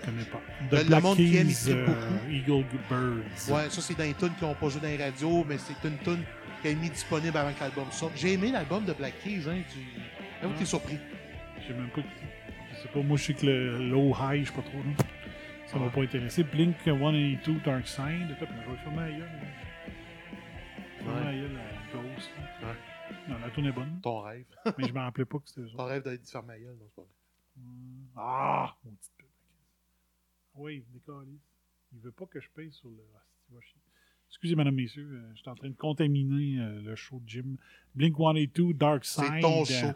[SPEAKER 5] Je connais pas. The
[SPEAKER 6] le
[SPEAKER 5] Black
[SPEAKER 6] monde qui aime, il
[SPEAKER 5] Keys, euh,
[SPEAKER 6] beaucoup.
[SPEAKER 5] Eagle Birds.
[SPEAKER 6] Ouais, ça, c'est dans les tunes qui n'ont pas joué dans les radios, mais c'est une tune qui est mis disponible avant que l'album sorte. J'ai aimé l'album de Black Keys, hein. Tu... Que t'es surpris.
[SPEAKER 5] J'ai même pas. Je sais pas, moi je sais que le low high, je sais pas trop. Là. Ça m'a pas intéressé. Blink 182 Dark Side. Je vais fermer la gueule. là. Fermer
[SPEAKER 6] Ouais.
[SPEAKER 5] la gueule à Ghost. là. Non, la tune est bonne.
[SPEAKER 6] Ton rêve.
[SPEAKER 5] Mais je me rappelais pas que c'était eux
[SPEAKER 6] Ton
[SPEAKER 5] autres.
[SPEAKER 6] rêve d'être faire ma gueule, non, c'est pas vrai.
[SPEAKER 5] Ah! Maudite pute. Oui, décalé. Il veut pas que je paye sur le. Ah, c'est- il va chier. Excusez, madame, messieurs, euh, je suis en train de contaminer euh, le show de Jim. Blink 182 Dark Side.
[SPEAKER 6] C'est ton show.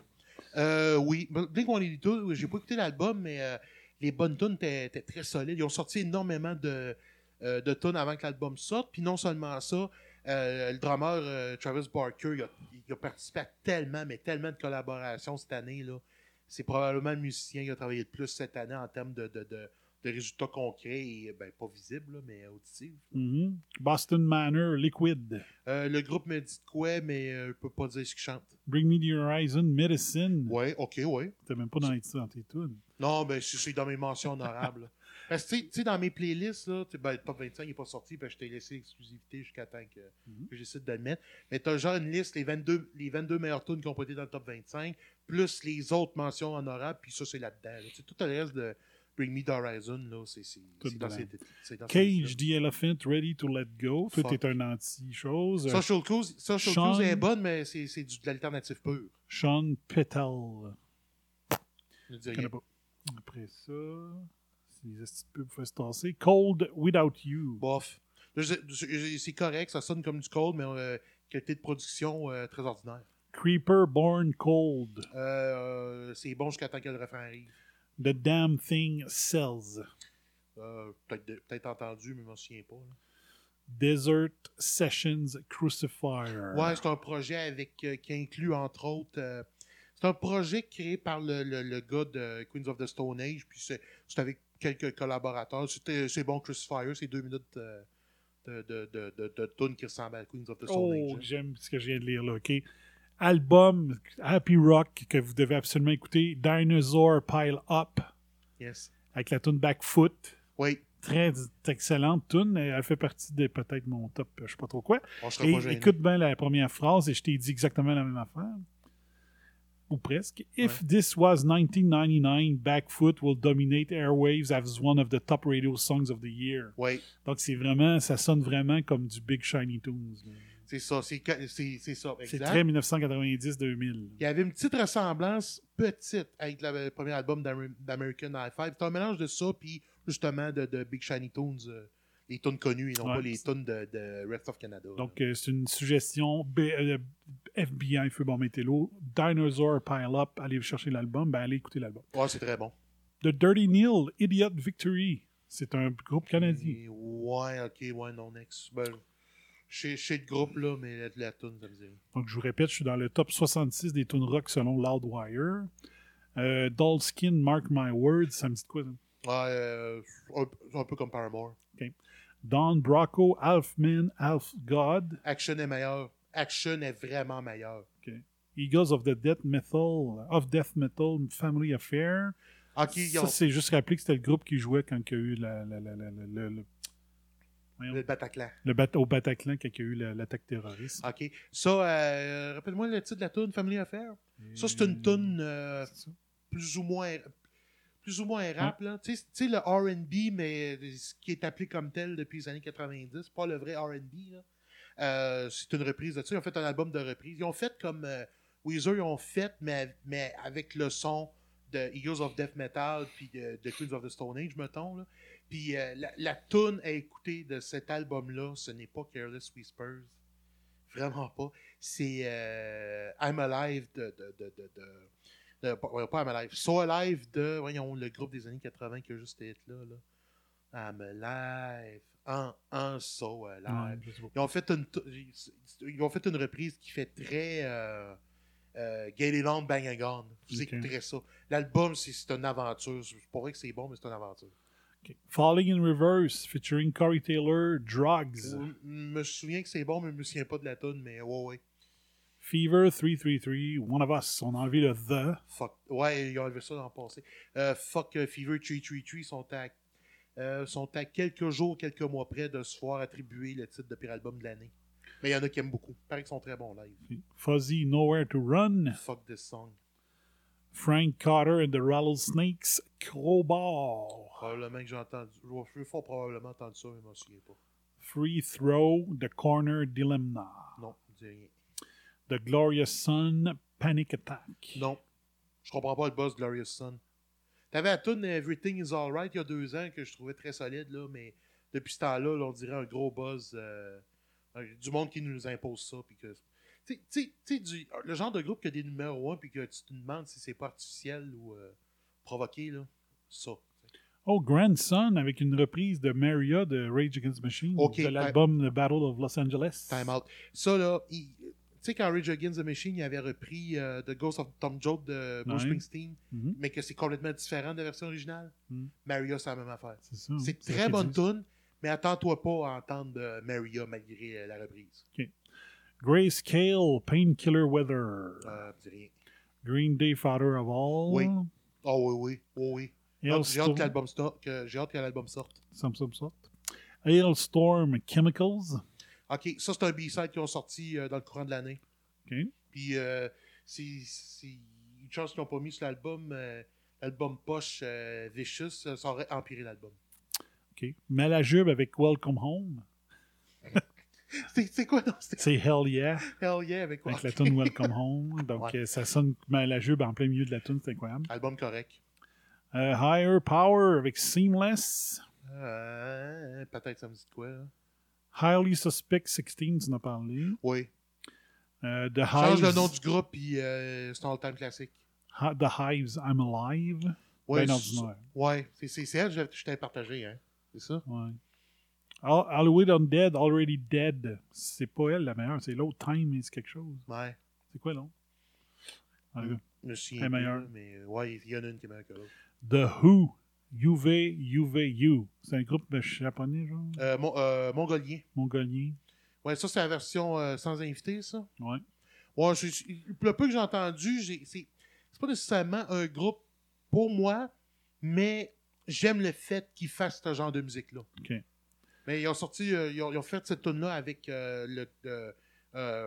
[SPEAKER 6] Euh, oui. Blink 182, j'ai pas écouté l'album, mais euh, les bonnes tunes étaient étaient très solides. Ils ont sorti énormément de, euh, de tunes avant que l'album sorte. Puis non seulement ça, euh, le drummer euh, Travis Barker, il a, il a participé à tellement, mais tellement de collaborations cette année. là. C'est probablement le musicien qui a travaillé le plus cette année en termes de, de, de, de résultats concrets et ben, pas visibles, là, mais auditifs.
[SPEAKER 5] mhm. Boston Manor Liquid.
[SPEAKER 6] Euh, le groupe me dit de quoi, mais je peux pas dire ce qu'il chante.
[SPEAKER 5] Bring Me the Horizon Medicine.
[SPEAKER 6] Ouais, ok, ouais.
[SPEAKER 5] T'es même pas dans, les- dans tes tunes.
[SPEAKER 6] Non, ben, c'est dans mes mentions honorables. Parce que, tu sais- dans mes playlists, là, sais, ben, le top 25 n'est pas sorti, je t'ai laissé l'exclusivité jusqu'à temps que, que j'essaie de le mettre. Mais tu as genre une liste, les 22, les 22 meilleures tunes qui ont été dans le top 25, plus les autres mentions honorables, puis ça, c'est là-dedans. là. Tout le reste de Bring Me the Horizon, là, c'est
[SPEAKER 5] Tout
[SPEAKER 6] dans ces dans
[SPEAKER 5] Cage the Elephant Ready to Let Go. Toi,
[SPEAKER 6] Fuck.
[SPEAKER 5] t'es un anti-chose. Euh,
[SPEAKER 6] Social Cruise, Social
[SPEAKER 5] Sean-
[SPEAKER 6] Cruise est bonne, mais c'est de l'alternative pure.
[SPEAKER 5] Sean Petal.
[SPEAKER 6] Je dis
[SPEAKER 5] Je
[SPEAKER 6] rien.
[SPEAKER 5] Après ça, les pouvaient se tasser. Cold Without You.
[SPEAKER 6] Bof. C'est correct, ça sonne comme du cold, mais euh, qualité de production euh, très ordinaire.
[SPEAKER 5] Creeper Born Cold.
[SPEAKER 6] Euh, c'est bon jusqu'à temps que le refrain arrive.
[SPEAKER 5] The Damn Thing Sells.
[SPEAKER 6] Euh, Peut-être entendu, mais je m'en souviens pas. là.
[SPEAKER 5] Desert Sessions Crucifier.
[SPEAKER 6] Ouais, c'est un projet avec euh, qui inclut entre autres. euh, c'est un projet créé par le, le, le gars de Queens of the Stone Age, puis c'est avec quelques collaborateurs. C'est bon, Crucifier, c'est deux minutes de, de, de, de, de tunes qui ressemblent à Queens of the Stone
[SPEAKER 5] Oh,
[SPEAKER 6] Age. hein.
[SPEAKER 5] j'aime ce que je viens de lire là, ok? Album Happy Rock que vous devez absolument écouter. Dinosaur Pile Up.
[SPEAKER 6] Yes.
[SPEAKER 5] Avec la tune Backfoot.
[SPEAKER 6] Oui.
[SPEAKER 5] Très excellente tune. Elle fait partie de peut-être mon top, je sais pas trop quoi.
[SPEAKER 6] On sera
[SPEAKER 5] Et
[SPEAKER 6] pas
[SPEAKER 5] écoute bien la première phrase et je t'ai dit exactement la même affaire. Ou presque. If this was 1999, Backfoot will dominate airwaves as one of the top radio songs of the year.
[SPEAKER 6] Oui.
[SPEAKER 5] Donc c'est vraiment, ça sonne vraiment comme du Big Shiny Tunes.
[SPEAKER 6] C'est ça, c'est ca- c'est c'est ça.
[SPEAKER 5] C'est très 1990-2000.
[SPEAKER 6] Il y avait une petite ressemblance petite avec le, premier album d'Amer- d'American High Five. C'est un mélange de ça, puis justement de, de Big Shiny Tunes, euh, les tunes connues et non
[SPEAKER 5] Ouais.
[SPEAKER 6] pas les tunes de, de Rest of Canada.
[SPEAKER 5] Donc, euh, c'est une suggestion. B- euh, FBI, Feu Bon Métello. Dinosaur Pile Up. Allez chercher l'album. Ben, allez écouter l'album.
[SPEAKER 6] Ouais, c'est très bon.
[SPEAKER 5] The Dirty Neil, Idiot Victory. C'est un groupe canadien.
[SPEAKER 6] Et ouais, ok, ouais, non, next. Ben, sais le groupe, là, mais la, la tune, ça me dit.
[SPEAKER 5] Donc, je vous répète, je suis dans le top 66 des tunes rock selon Loudwire. Euh, Dollskin, Mark My Words. Ça me dit quoi, ça?
[SPEAKER 6] Ouais, euh, un, un peu comme Paramore.
[SPEAKER 5] Don Brocco, Half Man, Half God.
[SPEAKER 6] Action est meilleur. Action est vraiment meilleur.
[SPEAKER 5] Eagles of the Death Metal, of Death Metal Family Affair. Ça,
[SPEAKER 6] ont-
[SPEAKER 5] c'est juste rappeler que c'était le groupe qui jouait quand il y a eu la, la- la- la- la- le,
[SPEAKER 6] Bataclan.
[SPEAKER 5] Le bat- au Bataclan quand il y a eu la- l'attaque terroriste.
[SPEAKER 6] OK. Ça, euh, rappelle-moi le titre de la tune Family Affair. Ça, c'est une tune euh, plus ou moins plus ou moins rap. là. Tu sais- le R&B, mais ce qui est appelé comme tel depuis les années 90, pas le vrai R&B. là. Euh, c'est une reprise de ça. Ils ont fait un album de reprise. Ils ont fait comme euh, Weezer, ils ont fait, mais, mais avec le son de Eagles of Death Metal puis de, de Queens of the Stone Age, mettons. Là. Puis euh, la, la tune à écouter de cet album-là, ce n'est pas Careless Whispers. Vraiment pas. C'est euh, I'm Alive de. de, de, de, pas, pas I'm Alive. So Alive de. Voyons, le groupe des années 80 qui a juste été là. là. I'm Alive. En, en So Alive.
[SPEAKER 5] Je pas.
[SPEAKER 6] ils, ont fait une, ils ont fait une reprise qui fait très. Euh, euh, On, Bang and Gone. Vous
[SPEAKER 5] Ok.
[SPEAKER 6] écouterez ça. L'album, c'est c'est une aventure. Pas vrai que c'est bon, mais c'est une aventure.
[SPEAKER 5] Falling in Reverse, featuring Corey Taylor, Drugs.
[SPEAKER 6] Je me souviens que c'est bon, mais je me souviens pas de la tune, mais ouais, ouais.
[SPEAKER 5] Fever 333, One of Us. On a enlevé le The.
[SPEAKER 6] Fuck. Ouais, ils ont enlevé ça dans le passé. Euh, fuck euh, Fever 333 sont à, euh, sont à quelques jours, quelques mois près de se voir attribuer le titre de pire album de l'année. Mais il y en a qui aiment beaucoup. Il paraît qu'ils sont très bons live.
[SPEAKER 5] Fuzzy Nowhere to Run.
[SPEAKER 6] Fuck this song.
[SPEAKER 5] Frank Carter and the Rattlesnakes, Crowbar.
[SPEAKER 6] Probablement que j'ai entendu. Je vais fort probablement entendu ça, mais je m'en souviens pas.
[SPEAKER 5] Free Throw, The Corner Dilemma.
[SPEAKER 6] Non, je dis rien.
[SPEAKER 5] The Glorious Sun, Panic Attack.
[SPEAKER 6] Non. Je comprends pas le boss de Glorious Sun. T'avais la tune Everything is Alright il y a deux ans que je trouvais très solide, là, mais depuis ce temps-là, là, on dirait un gros buzz. euh, du monde qui nous impose ça. Puis que, du- le genre de groupe qui a des numéros 1 puis que tu te demandes si c'est pas artificiel ou euh, provoqué, là. Ça.
[SPEAKER 5] Oh, Grandson avec une reprise de Maria de Rage Against the Machine de l'album The Battle of Los Angeles.
[SPEAKER 6] Time out. Ça, là, il- sais, quand Rage Against the Machine, il avait repris euh, The Ghost of Tom Joad de Bruce
[SPEAKER 5] Ouais.
[SPEAKER 6] Springsteen,
[SPEAKER 5] Mhm.
[SPEAKER 6] mais que c'est complètement différent de la version originale.
[SPEAKER 5] Mhm.
[SPEAKER 6] Maria, c'est la même affaire.
[SPEAKER 5] C'est
[SPEAKER 6] c'est très bonne tune, mais attends-toi pas à entendre de Maria malgré euh, la reprise.
[SPEAKER 5] Grayscale, Painkiller Weather.
[SPEAKER 6] Euh, dis rien.
[SPEAKER 5] Green Day, Father of All.
[SPEAKER 6] Oui. Oh oui, oui, oh oui. J'ai hâte- J'ai hâte que l'album sorte. J'ai hâte que l'album sorte.
[SPEAKER 5] Hailstorm, Chemicals.
[SPEAKER 6] Ok, ça c'est un B-side qui ont sorti euh, dans le courant de l'année.
[SPEAKER 5] OK.
[SPEAKER 6] Puis euh, c'est une chance qu'ils n'ont pas mis sur l'album euh, l'album poche Vicious, ça aurait empiré l'album.
[SPEAKER 5] OK. Malajube avec Welcome Home.
[SPEAKER 6] C'est quoi non
[SPEAKER 5] C'est Hell Yeah.
[SPEAKER 6] Hell yeah avec quoi
[SPEAKER 5] Avec la tune Welcome Home. Donc,
[SPEAKER 6] Ouais.
[SPEAKER 5] ça sonne Malajube en plein milieu de la tune. C'est incroyable.
[SPEAKER 6] Album correct.
[SPEAKER 5] Euh, Higher Power avec Seamless.
[SPEAKER 6] Euh, Peut-être ça me dit quoi. là.
[SPEAKER 5] Highly Suspect 16, tu en as parlé.
[SPEAKER 6] Oui.
[SPEAKER 5] Euh, The
[SPEAKER 6] Change
[SPEAKER 5] Hives.
[SPEAKER 6] le nom du groupe puis euh, c'est un all-time classique.
[SPEAKER 5] Ha- The Hives, I'm Alive.
[SPEAKER 6] Ouais,
[SPEAKER 5] ben
[SPEAKER 6] c'est-
[SPEAKER 5] ordinaire.
[SPEAKER 6] Ouais, c'est elle que je t'ai partagé, hein. C'est ça?
[SPEAKER 5] Ouais. Al- Halloween Undead, Already Dead. C'est pas elle la meilleure, c'est l'autre Time is quelque chose.
[SPEAKER 6] Ouais.
[SPEAKER 5] C'est quoi l'autre?
[SPEAKER 6] Je me souviens
[SPEAKER 5] meilleure.
[SPEAKER 6] mais ouais, il y en a une qui est meilleure que l'autre.
[SPEAKER 5] The Who, UV, UVU. C'est un groupe japonais, genre?
[SPEAKER 6] Euh, mon- euh, Mongolien.
[SPEAKER 5] Mongolien.
[SPEAKER 6] Ouais, ça, c'est la version euh, sans invité, ça.
[SPEAKER 5] Ouais.
[SPEAKER 6] Ouais, le peu que j'ai entendu, c'est pas nécessairement un groupe pour moi, mais j'aime le fait qu'ils fassent ce genre de musique-là.
[SPEAKER 5] OK.
[SPEAKER 6] Mais ils ont sorti, euh, ils, ont, ils ont fait cette tune là avec le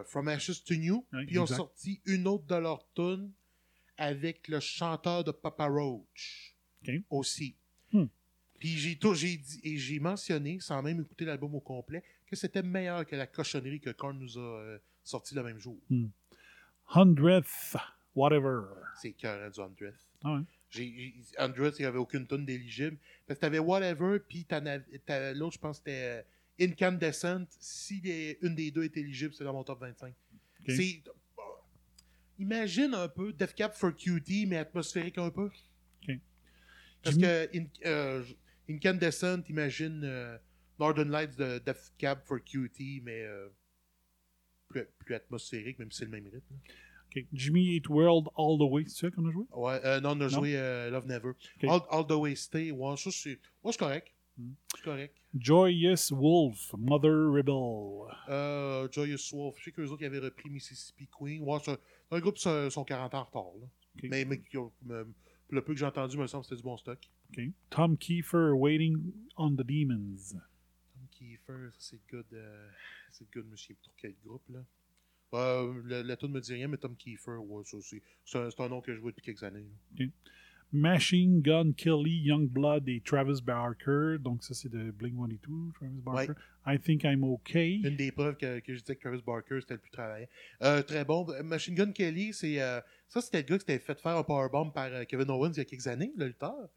[SPEAKER 6] From Ashes to New,
[SPEAKER 5] Ouais,
[SPEAKER 6] puis ils ont sorti une autre de leurs tunes avec le chanteur de Papa Roach Aussi.
[SPEAKER 5] Hmm.
[SPEAKER 6] Puis j'ai tout- j'ai dit et j'ai mentionné, sans même écouter l'album au complet, que c'était meilleur que la cochonnerie que Korn nous a euh, sorti le même jour.
[SPEAKER 5] Hmm. Hundredth, whatever.
[SPEAKER 6] C'est cœur du Hundredth.
[SPEAKER 5] Ah ouais.
[SPEAKER 6] J'ai, Hundredth, il n'y avait aucune tonne d'éligible. Parce que t'avais Whatever, puis l'autre, je pense, c'était euh, Incandescent. Si les- une des deux est éligible, c'est dans mon top 25.
[SPEAKER 5] Ok.
[SPEAKER 6] C'est. euh, Imagine un peu Def Cap for Cutie, mais atmosphérique un peu. Parce
[SPEAKER 5] Jimmy-
[SPEAKER 6] que In- euh, Incandescent, imagine euh, Northern Lights de Def Cap for Cutie, mais euh, plus, plus atmosphérique, même si c'est le même rythme.
[SPEAKER 5] OK. Jimmy Eat World All the Way, c'est ça qu'on a joué?
[SPEAKER 6] Ouais, euh, non, on a
[SPEAKER 5] Non?
[SPEAKER 6] joué Love Never. All, All the Way Stay, ouais, ça c'est. Ouais, correct.
[SPEAKER 5] Hmm.
[SPEAKER 6] C'est correct.
[SPEAKER 5] Joyous Wolf, Mother Rebel.
[SPEAKER 6] Joyous Wolf, je sais qu'eux autres ils avaient repris Mississippi Queen. Ouais, un, groupe qui sont sont 40 ans en retard. Là.
[SPEAKER 5] Ok.
[SPEAKER 6] Mais, mais le peu que j'ai entendu, me semble que c'était du bon stock.
[SPEAKER 5] OK. Tom Kiefer, Waiting on the Demons.
[SPEAKER 6] Tom Kiefer, ça c'est le gars de. C'est le gars de Monsieur trop quel groupe là. Euh, le, la tune me dit rien, mais Tom Kiefer, ouais, ça c'est. C'est un, c'est un nom que je vois depuis quelques années. là.
[SPEAKER 5] Machine Gun Kelly, Youngblood et Travis Barker. Donc, ça, c'est de Blink 182, Travis Barker. I Think I'm Okay.
[SPEAKER 6] Une des preuves que, que je disais que Travis Barker c'était le plus travaillant. Euh, très bon. Machine Gun Kelly, c'est euh, ça c'était le gars qui s'était fait faire un powerbomb par euh, Kevin Owens il y a quelques années, le lutteur.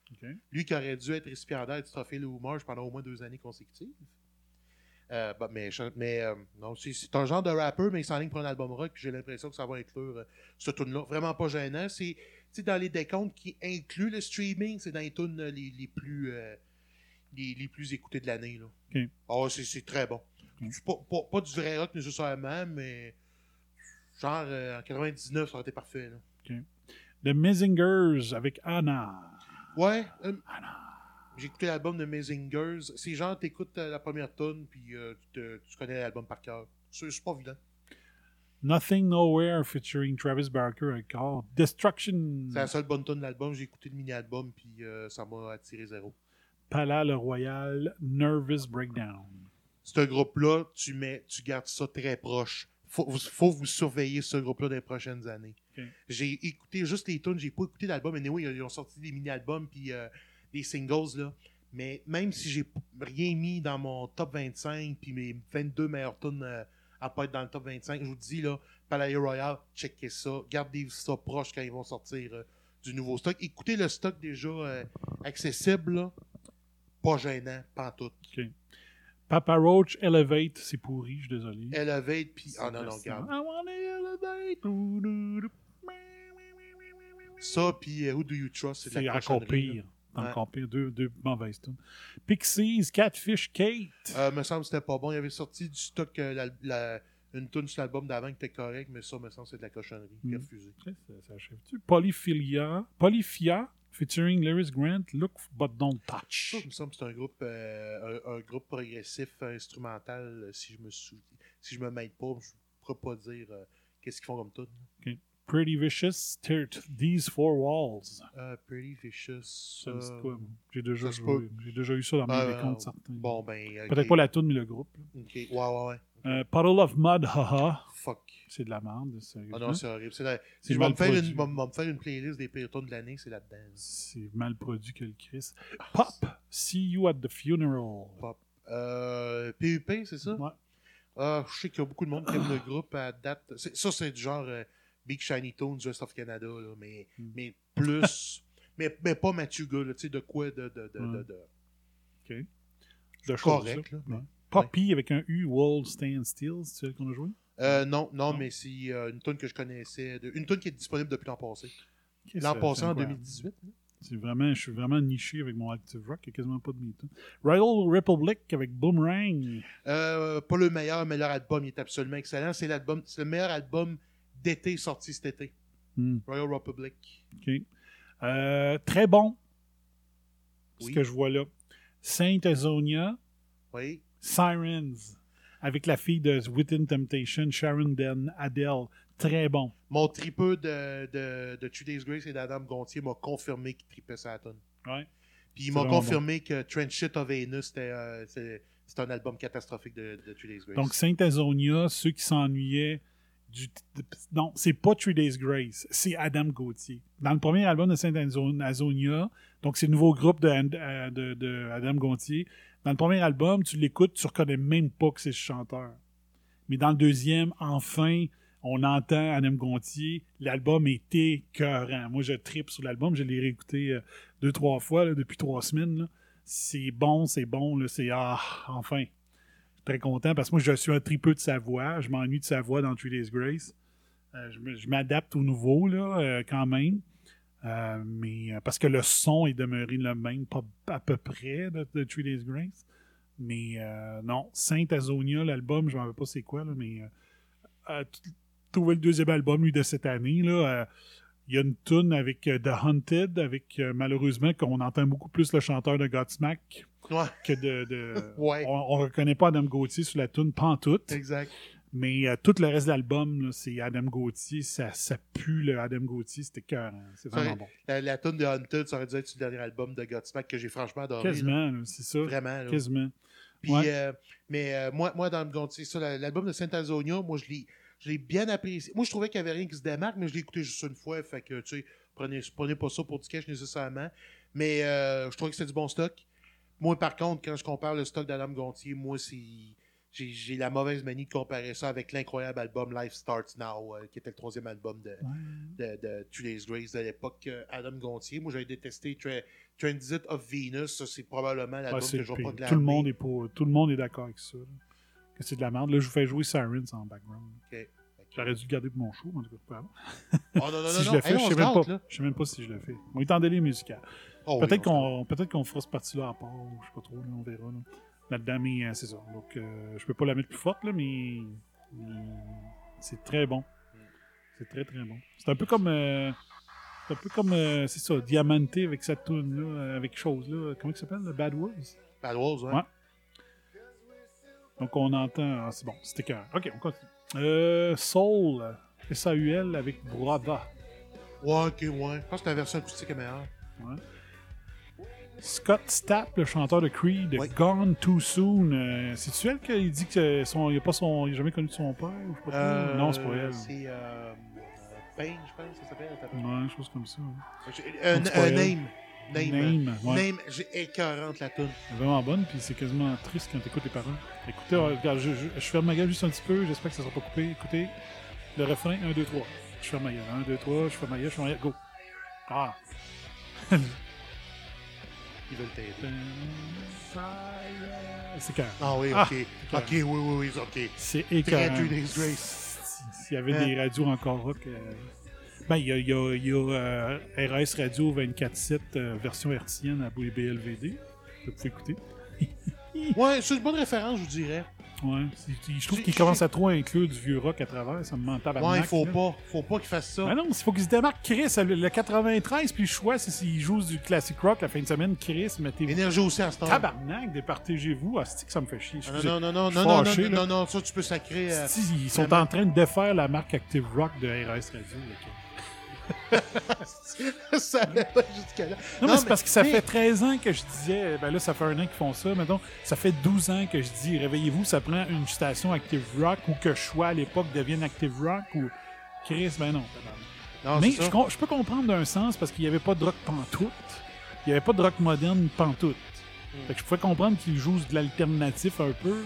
[SPEAKER 6] Lui qui aurait dû être récipiendaire du trophée Lou Marsh pendant au moins deux années consécutives. Euh, bah, mais mais euh, non, c'est, un genre de rapper, mais il s'enligne pour un album rock, puis j'ai l'impression que ça va inclure euh, ce tune-là. Vraiment pas gênant. C'est sais, dans les décomptes qui incluent le streaming, c'est dans les tunes euh, les, les plus euh, les, les plus écoutées de l'année. Là. Ah, c'est, c'est très bon. Pas, pas, pas du vrai rock nécessairement, mais genre euh, en 99, ça aurait été parfait. Là.
[SPEAKER 5] OK. The Missingers avec Anna.
[SPEAKER 6] Ouais. euh, j'ai écouté l'album de Mazingers. C'est genre, t'écoutes la première tune, puis tu, te- tu connais l'album par cœur. C'est c'est pas vilain.
[SPEAKER 5] Nothing Nowhere featuring Travis Barker oh, Destruction.
[SPEAKER 6] C'est la seule bonne tune de l'album. J'ai écouté le mini-album, puis euh, ça m'a attiré zéro.
[SPEAKER 5] Pala le Royal, Nervous Breakdown.
[SPEAKER 6] Ce groupe-là, tu mets, tu gardes ça très proche. Faut, faut vous surveiller ce groupe-là dans les prochaines années. J'ai écouté juste les tunes, j'ai pas écouté l'album. Mais oui, ils ont sorti des mini-albums puis euh, des singles là. Mais même si j'ai rien mis dans mon top 25 puis mes 22 meilleures tunes euh, à pas être dans le top 25, je vous dis là, Palais Royal, checkez ça, gardez ça proche quand ils vont sortir euh, du nouveau stock. Écoutez le stock déjà euh, accessible, là. pas gênant, pas en tout.
[SPEAKER 5] Papa Roach, Elevate, c'est pourri, je suis désolé.
[SPEAKER 6] Elevate puis ah non non,
[SPEAKER 5] C'est-
[SPEAKER 6] regarde.
[SPEAKER 5] I wanna elevate.
[SPEAKER 6] Ça puis euh, Who Do You Trust, c'est
[SPEAKER 5] encore pire.
[SPEAKER 6] Ouais.
[SPEAKER 5] Encore pire. Deux, deux mauvaises tunes. Pixies, Catfish, Kate.
[SPEAKER 6] Euh, me semble que c'était pas bon. Il avait sorti du stock euh, la- la- une tune sur l'album d'avant qui était correct, mais ça, me semble que c'est de la cochonnerie. Il a
[SPEAKER 5] Mm.
[SPEAKER 6] refusé.
[SPEAKER 5] Ça, ça achève-tu? Polyphilia, Polyphia, featuring Lewis Grant, Look But Don't Touch.
[SPEAKER 6] Ça, il me semble que c'est un groupe, euh, un, un groupe progressif instrumental. euh, Si je me sou... si je me mêle pas, je pourrais pas dire qu'est-ce qu'ils font comme tout.
[SPEAKER 5] Pretty Vicious, Tear These Four Walls.
[SPEAKER 6] Euh, Pretty Vicious. Euh?
[SPEAKER 5] J'ai déjà, joué- déjà eu ça dans mes
[SPEAKER 6] Ah,
[SPEAKER 5] décomptes,
[SPEAKER 6] euh,
[SPEAKER 5] certains.
[SPEAKER 6] Bon, ben.
[SPEAKER 5] Peut-être pas la tune, mais le groupe. là.
[SPEAKER 6] Ok, ouais, ouais, ouais.
[SPEAKER 5] Euh, Puddle of Mud, haha.
[SPEAKER 6] Fuck.
[SPEAKER 5] C'est de la merde,
[SPEAKER 6] Ah
[SPEAKER 5] sérieusement.
[SPEAKER 6] non, c'est horrible. La- Si je vais me, faire une, me- faire une playlist des pires tunes de l'année, c'est là-dedans.
[SPEAKER 5] C'est mal produit que le Chris. Pop, See You at the Funeral.
[SPEAKER 6] Pop. Euh, PUP, c'est ça?
[SPEAKER 5] Ouais.
[SPEAKER 6] Ah, je sais qu'il y a beaucoup de monde qui aime le groupe à date. Ça, c'est du genre euh, Big Shiny Tones, West of Canada, là, mais,
[SPEAKER 5] Hmm.
[SPEAKER 6] mais plus. mais, mais pas Machuga, là, tu sais, de quoi de. de, de, de, de-
[SPEAKER 5] OK. De
[SPEAKER 6] Correct, là.
[SPEAKER 5] Poppy avec un U, Wall Stand Still, c'est celle qu'on a joué?
[SPEAKER 6] Euh, non, non, mais c'est euh, une tune que je connaissais. de- une tune qui est disponible depuis l'an passé. L'an passé, en
[SPEAKER 5] incroyable.
[SPEAKER 6] 2018. là.
[SPEAKER 5] C'est vraiment, je suis vraiment niché avec mon Active Rock, il n'y a quasiment pas de mes tunes. Rival Republic avec Boomerang.
[SPEAKER 6] Euh, pas le meilleur, mais leur album il est absolument excellent. C'est l'album, c'est le meilleur album d'été sorti cet été.
[SPEAKER 5] Hmm.
[SPEAKER 6] Royal Republic.
[SPEAKER 5] OK. Euh, très bon, ce que je vois là. Saint Azonia,
[SPEAKER 6] Oui.
[SPEAKER 5] Sirens, avec la fille de Within Temptation, Sharon Den, Adele. Très bon.
[SPEAKER 6] Mon tripeux de, de, de Two Days Grace et d'Adam Gontier m'a confirmé qu'il tripait sa.
[SPEAKER 5] Ouais.
[SPEAKER 6] Puis il m'a confirmé que Trench Shit of Venus, c'était euh, c'est- c'est un album catastrophique de, de Two Days Grace.
[SPEAKER 5] Donc, Saint Azonia, ceux qui s'ennuyaient non, c'est pas Three Days Grace, c'est Adam Gauthier. Dans le premier album de Saint Azo- Azonia, donc c'est le nouveau groupe de, euh, de- Adam Gauthier, dans le premier album, tu l'écoutes, tu reconnais même pas que c'est ce chanteur. Mais dans le deuxième, enfin, on entend Adam Gontier. L'album est écœurant. Moi, je tripe sur l'album. Je l'ai réécouté euh, deux, trois fois depuis trois semaines. C'est bon, c'est bon. C'est ah, enfin. Très content parce que moi, je suis un tripeux de sa voix. Je m'ennuie de sa voix dans Three Days Grace. Euh, je m'adapte au nouveau, là, euh, quand même. Euh, mais parce que le son est demeuré le même, pas à peu près, de, Three Days Grace. Mais non, Saint Azonia, l'album, je ne rappelle pas c'est quoi, là, mais trouver le deuxième album, lui, de cette année, là, il y a une tune avec euh, The Hunted, avec euh, malheureusement qu'on entend beaucoup plus le chanteur de Godsmack
[SPEAKER 6] Ouais.
[SPEAKER 5] que de. de-
[SPEAKER 6] Ouais.
[SPEAKER 5] On, on reconnaît pas Adam Gauthier sur la tune Pantoute.
[SPEAKER 6] Exact.
[SPEAKER 5] Mais euh, tout le reste de l'album, c'est Adam Gauthier. Ça, ça pue le Adam Gauthier. C'était cœur. C'est
[SPEAKER 6] Ça
[SPEAKER 5] vraiment bon.
[SPEAKER 6] La, la tune de Hunted, ça aurait dû être le dernier album de Godsmack que j'ai franchement adoré.
[SPEAKER 5] Quasiment, c'est ça.
[SPEAKER 6] Vraiment. là.
[SPEAKER 5] Quasiment.
[SPEAKER 6] Puis,
[SPEAKER 5] Ouais.
[SPEAKER 6] euh, mais euh, moi, moi, dans la- l'album de Saint-Azonia, moi, je l'ai, je l'ai bien apprécié. Moi, je trouvais qu'il n'y avait rien qui se démarque, mais je l'ai écouté juste une fois. Fait que, tu sais, prenez, prenez pas ça pour du cash nécessairement. Mais euh, je trouvais que c'était du bon stock. Moi, par contre, quand je compare le stock d'Adam Gontier, moi, c'est. J'ai, j'ai la mauvaise manie de comparer ça avec l'incroyable album Life Starts Now, euh, qui était le troisième album de, de, de Two Days Grace de l'époque euh, Adam Gontier. Moi, j'avais détesté Tra- Transit of Venus. Ça, c'est probablement
[SPEAKER 5] Ouais,
[SPEAKER 6] l'album
[SPEAKER 5] c'est
[SPEAKER 6] que
[SPEAKER 5] le
[SPEAKER 6] je vais pas
[SPEAKER 5] tout,
[SPEAKER 6] glaner.
[SPEAKER 5] le monde est pour, tout le monde est d'accord avec ça. Que c'est de la merde. Là, je vous fais jouer Sirens en background. J'aurais dû le garder pour mon show, mais en tout cas, pas.
[SPEAKER 6] Oh, non, non,
[SPEAKER 5] si
[SPEAKER 6] non,
[SPEAKER 5] je le fais,
[SPEAKER 6] Hey,
[SPEAKER 5] je sais même pas.
[SPEAKER 6] là.
[SPEAKER 5] Je sais même pas si je le fais. On est en délai musical.
[SPEAKER 6] Oh
[SPEAKER 5] peut-être
[SPEAKER 6] on
[SPEAKER 5] qu'on peut-être qu'on fera ce parti-là à part, je sais pas trop, là, on verra. Là. Là-dedans, mais euh, c'est ça. Donc, euh, je peux pas la mettre plus forte, là, mais, mais c'est très bon. C'est très, très bon. C'est un peu comme. euh, c'est un peu comme. euh, c'est ça, Diamanté avec cette tune là avec chose, là. Comment il s'appelle, le Bad Wolves?
[SPEAKER 6] Bad Wolves, ouais.
[SPEAKER 5] Ouais. Donc, on entend. ah, c'est bon, c'était cœur. Ok, on continue. Euh, Soul, S-A-U-L avec Brava.
[SPEAKER 6] Ouais, ok, ouais. Je pense que la version acoustique est meilleure.
[SPEAKER 5] Ouais. Scott Stapp, le chanteur de Creed, Gone Too Soon. Euh, C'est-tu elle qui dit qu'il n'a pas son, il a jamais connu son père ou je sais pas trop?
[SPEAKER 6] Euh,
[SPEAKER 5] Non, c'est pas elle.
[SPEAKER 6] C'est euh, Payne, je pense que ça s'appelle.
[SPEAKER 5] Ouais, chose comme ça. ouais.
[SPEAKER 6] Un, name. Name.
[SPEAKER 5] Name, ouais.
[SPEAKER 6] Name, j'ai écœurante la tune.
[SPEAKER 5] Vraiment bonne, puis c'est quasiment triste quand t'écoutes les paroles. Écoutez, regarde, je, je, je ferme ma gueule juste un petit peu, j'espère que ça sera pas coupé. Écoutez, le refrain 1, 2, 3. Je ferme ma gueule. 1, 2, 3, je ferme ma gueule, je ferme ma gueule, go. Ah!
[SPEAKER 6] Ils veulent t'aider.
[SPEAKER 5] C'est quand
[SPEAKER 6] Ah oui,
[SPEAKER 5] Ah,
[SPEAKER 6] ok.
[SPEAKER 5] c'est
[SPEAKER 6] ok, oui, oui, oui, ok.
[SPEAKER 5] C'est écœurant. S'il y avait
[SPEAKER 6] Hein?
[SPEAKER 5] des radios encore rock. euh, Ben, il y a, y a- il y a, euh, RS Radio 24.7 euh, version hertzienne à BLVD. Vous pouvez écouter.
[SPEAKER 6] Ouais, c'est une bonne référence, je vous dirais.
[SPEAKER 5] Ouais. Je trouve qu'il commence à trop inclure du vieux rock à travers. Ça me ment tabarnak,
[SPEAKER 6] Ouais, il faut
[SPEAKER 5] là.
[SPEAKER 6] pas. Faut pas qu'il fasse ça.
[SPEAKER 5] Ben non, il faut qu'il se démarque Chris. Le, le 93, puis le choix, c'est s'il joue du classic rock la fin de semaine. Chris, mettez-vous.
[SPEAKER 6] Énergie aussi à ce temps.
[SPEAKER 5] Tabarnak, départagez-vous. Ah, c'est que ça me fait chier.
[SPEAKER 6] Non,
[SPEAKER 5] Excusez.
[SPEAKER 6] non, non, non, non,
[SPEAKER 5] suis
[SPEAKER 6] non, non,
[SPEAKER 5] fâché,
[SPEAKER 6] non, non, non, ça, tu peux sacrer. euh,
[SPEAKER 5] ils sont en train de défaire la marque Active Rock de RS Radio. là,
[SPEAKER 6] ça allait pas jusqu'à là.
[SPEAKER 5] Non, mais c'est
[SPEAKER 6] mais-
[SPEAKER 5] parce que ça
[SPEAKER 6] mais-
[SPEAKER 5] fait 13 ans que je disais, ben là, ça fait un an qu'ils font ça, mettons, ça fait 12 ans que je dis, réveillez-vous, ça prend une station Active Rock ou que Choix à l'époque devienne Active Rock ou Chris, ben non. mais je, com- je peux comprendre d'un sens parce qu'il n'y avait pas de rock pantoute. Il n'y avait pas de rock moderne pantoute.
[SPEAKER 6] Hmm.
[SPEAKER 5] Fait que je pouvais comprendre qu'ils jouent de l'alternatif un peu.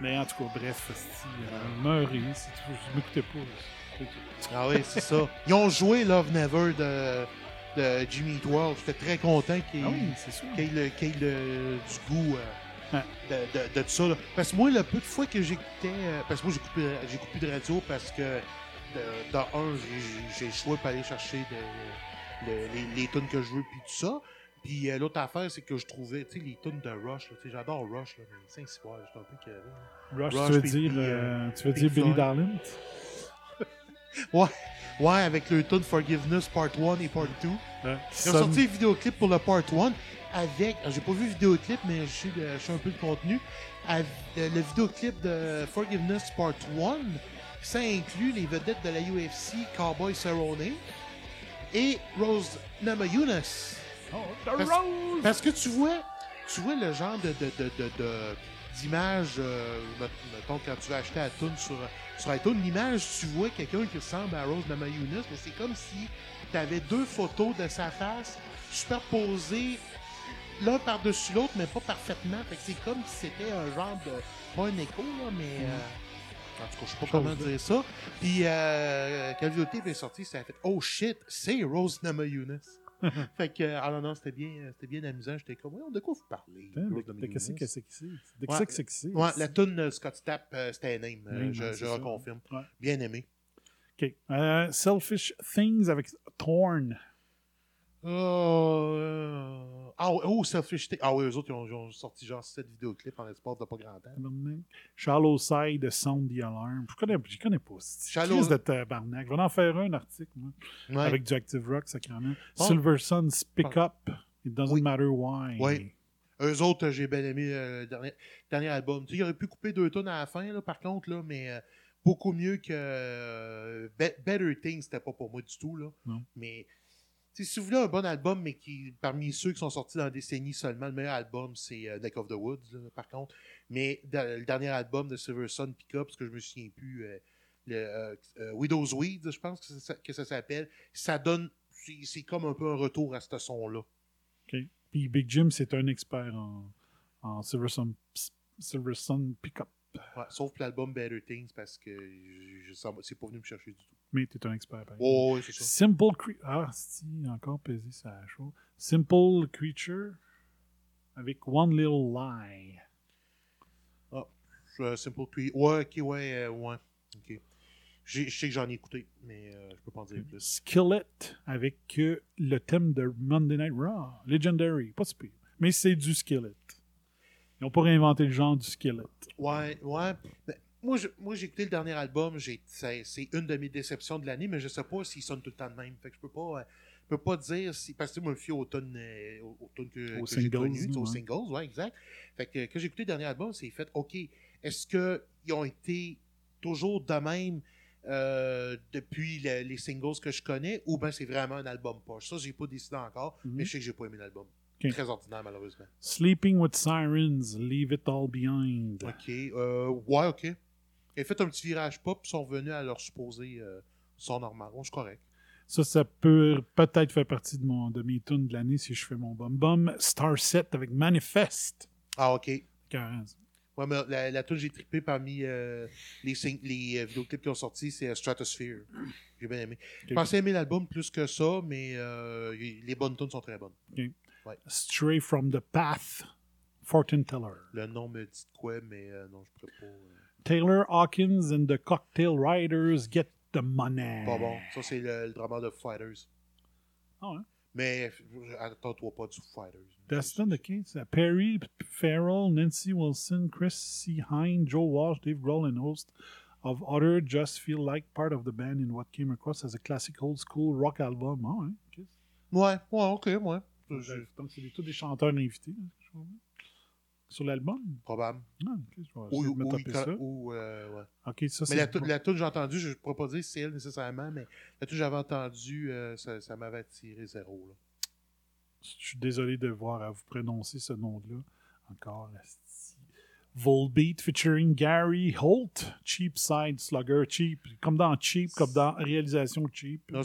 [SPEAKER 5] Mais en tout cas, bref, si, euh, meurez, si tu je m'écoutais pas. tout.
[SPEAKER 6] Ah oui, c'est ça. Ils ont joué Love Never de, de Jimmy Eat World. J'étais très content qu'il
[SPEAKER 5] Ah oui,
[SPEAKER 6] ait, le- qu'il y ait le- du goût euh, de, de, ça. là. Parce que moi, le peu de fois que j'écoutais... euh, parce que moi, j'ai coupé, coupé de radio parce que, de, de un, j'ai- le choix pour aller chercher les, les tunes que je veux, puis tout ça. Puis euh, l'autre affaire, c'est que je trouvais, tu sais, les tunes de Rush, tu sais, j'adore Rush, là, mais c'est c'est ouais, j'étais un peu carré. là.
[SPEAKER 5] Rush, tu veux dire, euh, tu veux dire Billy. Darling?
[SPEAKER 6] Ouais, ouais, avec le tune Forgiveness Part 1 et Part 2.
[SPEAKER 5] Ouais.
[SPEAKER 6] Ils ont sorti un vidéoclip pour le Part 1 avec. J'ai pas vu le vidéoclip, mais je sais, de- je sais un peu le contenu. Avec, euh, le vidéoclip de Forgiveness Part 1, ça inclut les vedettes de la UFC, Cowboy Cerrone et Rose Namajunas. parce, parce que tu vois, tu vois le genre de, de, de, de, d'image, euh, met- mettons, quand tu vas acheter la tune sur, sur iTunes, l'image, tu vois quelqu'un qui ressemble à Rose Namajunas, mais c'est comme si tu avais deux photos de sa face superposées l'un par-dessus l'autre, mais pas parfaitement. Fait que c'est comme si c'était un genre de. Pas un écho, là, mais. euh, en tout cas, je sais pas comment dire ça. Puis, euh, quand le est sorti, ça a fait Oh shit, c'est Rose Namajunas. fait que, ah non, non, c'était bien, c'était bien amusant. J'étais comme, ouais, de quoi vous parlez?
[SPEAKER 5] Qu'est-ce que c'est que c'est? De
[SPEAKER 6] Ouais,
[SPEAKER 5] qu'est-ce que c'est que c'est?
[SPEAKER 6] Ouais, la tune euh, Scott Stapp, euh, c'était un name. euh, je
[SPEAKER 5] c'est
[SPEAKER 6] reconfirme. Bien aimé.
[SPEAKER 5] OK. Euh, Selfish Things avec Thorn.
[SPEAKER 6] Oh, euh, ah, oh, Selfish Thing. Ah oui, eux autres, ils ont, ils ont sorti genre 7 vidéoclips en espoir de pas grand temps.
[SPEAKER 5] Shallow Side, Sound the Alarm. Je connais, je connais pas.
[SPEAKER 6] Shallow-
[SPEAKER 5] de tabarnak. Je vais en faire un article, moi.
[SPEAKER 6] Ouais.
[SPEAKER 5] Avec du Active Rock, sacrément.
[SPEAKER 6] Bon.
[SPEAKER 5] Silver Sun's Pick Up. It doesn't matter why.
[SPEAKER 6] Oui. Eux autres, j'ai bien aimé euh, le dernier, dernier album. Tu sais, ils auraient pu couper deux tonnes à la fin, là, par contre, là, mais euh, beaucoup mieux que euh, Be- Better Things, c'était pas pour moi du tout. Là.
[SPEAKER 5] Non.
[SPEAKER 6] Mais si vous voulez un bon album, mais qui parmi ceux qui sont sortis dans la décennie seulement, le meilleur album, c'est euh, Neck of the Woods, là, par contre. Mais dans- le dernier album de Silver Sun Pick Up, parce que je me souviens plus, euh, le, euh, euh, Widow's Weeds, je pense que ça, s'appelle, ça donne. C'est comme un peu un retour à ce son-là.
[SPEAKER 5] OK. Puis Big Jim, c'est un expert en, en Silver, Sun, Silver Sun Pick Up.
[SPEAKER 6] Ouais, sauf pour l'album Better Things parce que je, je- c'est pas venu me chercher du tout.
[SPEAKER 5] Mais t'es un expert, par
[SPEAKER 6] Oh, c'est ça.
[SPEAKER 5] Simple Creature. Ah, si, encore pesé ça chose. Simple Creature avec One Little Lie.
[SPEAKER 6] Ah, euh, Simple Tree. Ouais, ok, ouais, euh, ouais. Ok. Je sais que j'en ai écouté, mais euh, je peux pas en dire plus.
[SPEAKER 5] Skillet avec euh, le thème de Monday Night Raw. Legendary. Pas si pire. Mais c'est du Skillet. Ils n'ont pas réinventé le genre du Skillet.
[SPEAKER 6] Ouais, ouais. Mais moi, je- moi, j'ai écouté le dernier album. j'ai- C'est c'est une de mes déceptions de l'année, mais je sais pas s'il sonne tout le temps de même. Fait que je peux pas. euh, je peux pas dire si. Parce que moi, je me fie euh, tonnes que,
[SPEAKER 5] Aux
[SPEAKER 6] que j'ai
[SPEAKER 5] singles,
[SPEAKER 6] sais, aux singles, ouais, exact. Fait que quand j'ai écouté le dernier album, c'est fait OK. Est-ce qu'ils ont été toujours de même euh, depuis le- les singles que je connais, ou bien c'est vraiment un album poche? Ça, j'ai pas décidé encore,
[SPEAKER 5] Mhm.
[SPEAKER 6] mais je sais que j'ai pas aimé l'album. Très ordinaire, malheureusement.
[SPEAKER 5] Sleeping with Sirens, Leave It All Behind.
[SPEAKER 6] OK. Euh, ouais, OK. Ont fait un petit virage pop, ils sont revenus à leur supposé euh, son normal. Bon, c'est correct.
[SPEAKER 5] Ça, ça peut peut-être faire partie de, mon, de mes tunes de l'année si je fais mon bum bum. Star Set avec Manifest.
[SPEAKER 6] Ah, OK.
[SPEAKER 5] Carrément.
[SPEAKER 6] Ouais, mais la, la tune que j'ai trippé parmi euh, les, les euh, vidéoclips qui ont sorti, c'est euh, Stratosphere. J'ai bien aimé. Je pensais aimer l'album plus que ça, mais euh, les bonnes tunes sont très bonnes. Ouais.
[SPEAKER 5] Stray from the Path, Fortune Teller.
[SPEAKER 6] Le nom me dit quoi, mais non, je pourrais pas.
[SPEAKER 5] Taylor Hawkins and the Cocktail Riders Get the Money.
[SPEAKER 6] Pas bon. Ça, c'est le, le drama de Fighters.
[SPEAKER 5] Ah ouais.
[SPEAKER 6] Mais euh, attends-toi pas du Fighters.
[SPEAKER 5] That's not the case. Perry Farrell, Nancy Wilson, Chris C. Hine, Joe Walsh, Dave Grohl, and host of other just feel like part of the band in what came across as a classic old school rock album. Ah ouais, ok.
[SPEAKER 6] Ouais, ouais, ok, ouais.
[SPEAKER 5] Donc, c'est tous des chanteurs invités. hein, je comprends. Sur l'album?
[SPEAKER 6] Probable.
[SPEAKER 5] Ah, ok, je vais
[SPEAKER 6] Ou,
[SPEAKER 5] essayer de me
[SPEAKER 6] ou,
[SPEAKER 5] taper
[SPEAKER 6] il-
[SPEAKER 5] ça.
[SPEAKER 6] ou, euh, ouais.
[SPEAKER 5] Ok, ça,
[SPEAKER 6] Mais
[SPEAKER 5] c'est
[SPEAKER 6] la,
[SPEAKER 5] bon.
[SPEAKER 6] tou- la tune que j'ai entendue, je ne pourrais pas dire c'est elle nécessairement, mais la tune que j'avais entendue, euh, ça, ça m'avait attiré zéro. Là.
[SPEAKER 5] Je suis désolé de voir à vous prononcer ce nom-là. Encore. asti. Volbeat featuring Gary Holt. Cheap Side Slugger. Cheap. Comme dans Cheap, comme dans Réalisation Cheap.
[SPEAKER 6] Non,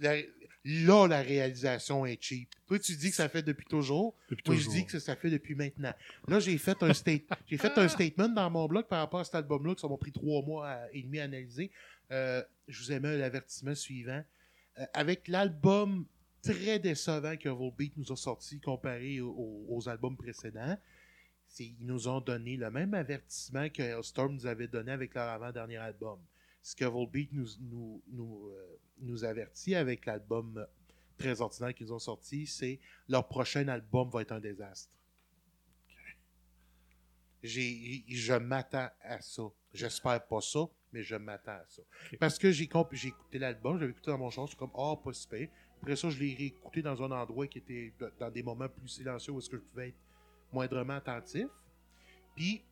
[SPEAKER 6] la- là, la réalisation est cheap. Toi, tu dis que ça fait depuis toujours.
[SPEAKER 5] Depuis
[SPEAKER 6] Moi,
[SPEAKER 5] toujours.
[SPEAKER 6] je dis que ça, ça fait depuis maintenant. Là, j'ai fait, un state, j'ai fait un statement dans mon blog par rapport à cet album-là, que ça m'a pris trois mois à- et demi à analyser. Euh, je vous ai mis un avertissement suivant. Euh, avec l'album très décevant que Volbeat nous a sorti comparé au- au- aux albums précédents, c'est- ils nous ont donné le même avertissement que Hellstorm nous avait donné avec leur avant-dernier album. Ce que Volbeat nous, nous, nous, euh, nous avertit avec l'album très ordinaire qu'ils ont sorti, c'est leur prochain album va être un désastre. J'ai, je m'attends à ça. J'espère pas ça, mais je m'attends à ça. Parce que j'ai, écouté l'album, j'avais écouté dans mon char, c'est comme, ah, pas si pire. Après ça, je l'ai réécouté dans un endroit qui était dans des moments plus silencieux où est-ce que je pouvais être moindrement attentif. Puis,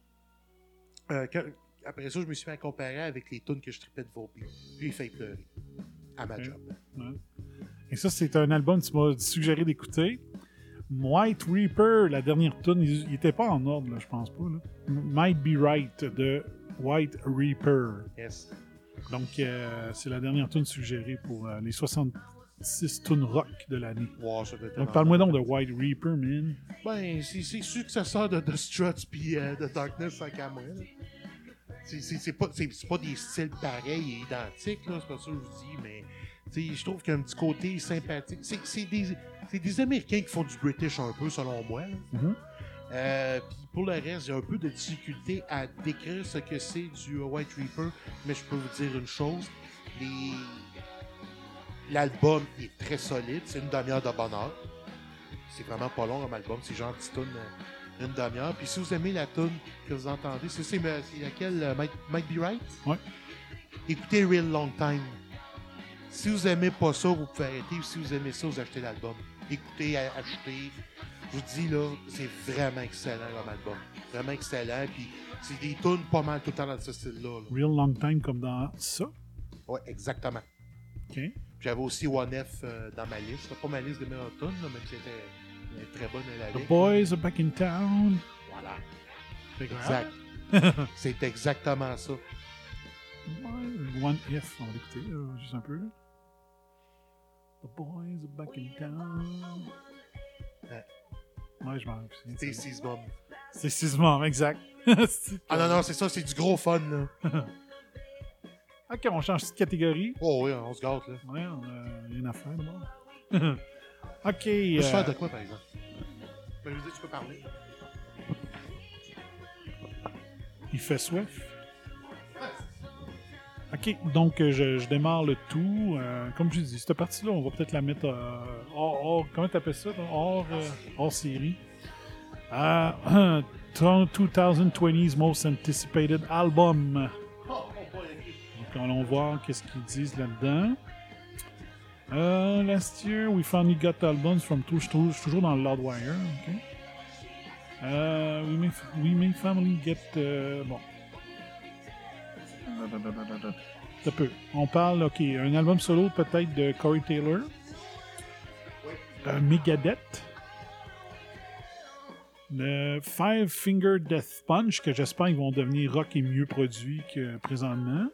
[SPEAKER 6] euh, quand- après ça, je me suis fait comparer avec les tunes que je tripais de Volbeat. Puis, il fait pleurer. À ma
[SPEAKER 5] Ok.
[SPEAKER 6] job.
[SPEAKER 5] Ouais. Et ça, c'est un album que tu m'as suggéré d'écouter. White Reaper, la dernière tune, il n'était pas en ordre, là, je pense pas. là. Might Be Right de White Reaper.
[SPEAKER 6] Yes.
[SPEAKER 5] Donc, euh, c'est la dernière tune suggérée pour euh, les 66 tunes rock de l'année.
[SPEAKER 6] Wow,
[SPEAKER 5] Donc, parle-moi donc de White Reaper, man.
[SPEAKER 6] Ben, c'est successeur de The Struts puis euh, de Darkness sans moi. C'est- pas, pas des styles pareils et identiques, là, c'est pas ça que je vous dis, mais je trouve qu'il y a un petit côté sympathique. C'est des, c'est des Américains qui font du British un peu, selon moi.
[SPEAKER 5] Mhm.
[SPEAKER 6] Euh, puis pour le reste, j'ai un peu de difficulté à décrire ce que c'est du White Reaper, mais je peux vous dire une chose. Les... L'album est très solide, c'est une demi-heure de bonheur. C'est vraiment pas long comme album, c'est genre petite tune euh, une demi-heure. Puis si vous aimez la tune que vous entendez, c'est c'est c'est laquelle euh, Might, Might Be Right?
[SPEAKER 5] Ouais.
[SPEAKER 6] Écoutez Real Long Time. Si vous aimez pas ça, vous pouvez arrêter. Si vous aimez ça, vous achetez l'album. Écoutez, achetez. Je vous dis là, c'est vraiment excellent comme album. Vraiment excellent. Puis c'est des tunes pas mal tout le temps dans ce style-là. là.
[SPEAKER 5] Real Long Time comme dans ça?
[SPEAKER 6] Ouais, exactement.
[SPEAKER 5] OK.
[SPEAKER 6] J'avais aussi One F euh, dans ma liste. Pas ma liste de meilleures tunes, si c'était elle est très bonne à la
[SPEAKER 5] The. Boys are back in town.
[SPEAKER 6] Voilà. Exact. c'est exactement ça.
[SPEAKER 5] One If, on va l'écouter, là, juste un peu. The boys are back in town.
[SPEAKER 6] Ouais,
[SPEAKER 5] je m'en.
[SPEAKER 6] C'est Six Bomb.
[SPEAKER 5] C'est Six Mom, exact.
[SPEAKER 6] Ah non, non, c'est ça, c'est du gros fun, là.
[SPEAKER 5] ok, on change de catégorie.
[SPEAKER 6] Oh oui, on se gâte, là.
[SPEAKER 5] Ouais, on a rien à faire d'abord. Ok.
[SPEAKER 6] Je
[SPEAKER 5] euh,
[SPEAKER 6] faire de quoi, par exemple? Ben, je veux dire, tu peux parler.
[SPEAKER 5] Il fait soif. Ok, donc euh, je, je démarre le tout. Euh, comme je dis, cette partie-là, on va peut-être la mettre euh, hors, hors- comment t'appelles ça, hors, euh, hors série. Euh, 2020's Most Anticipated Album. Donc allons voir qu'est-ce qu'ils disent là-dedans. Euh, last year, we finally got albums from toujours, toujours, toujours dans le Loudwire. ok. Euh, we, may, we may finally get. euh, bon. Ça peut. On parle, OK, un album solo peut-être de Corey Taylor. Euh, Megadeth. Le Five Finger Death Punch, que j'espère qu'ils vont devenir rock et mieux produit que présentement.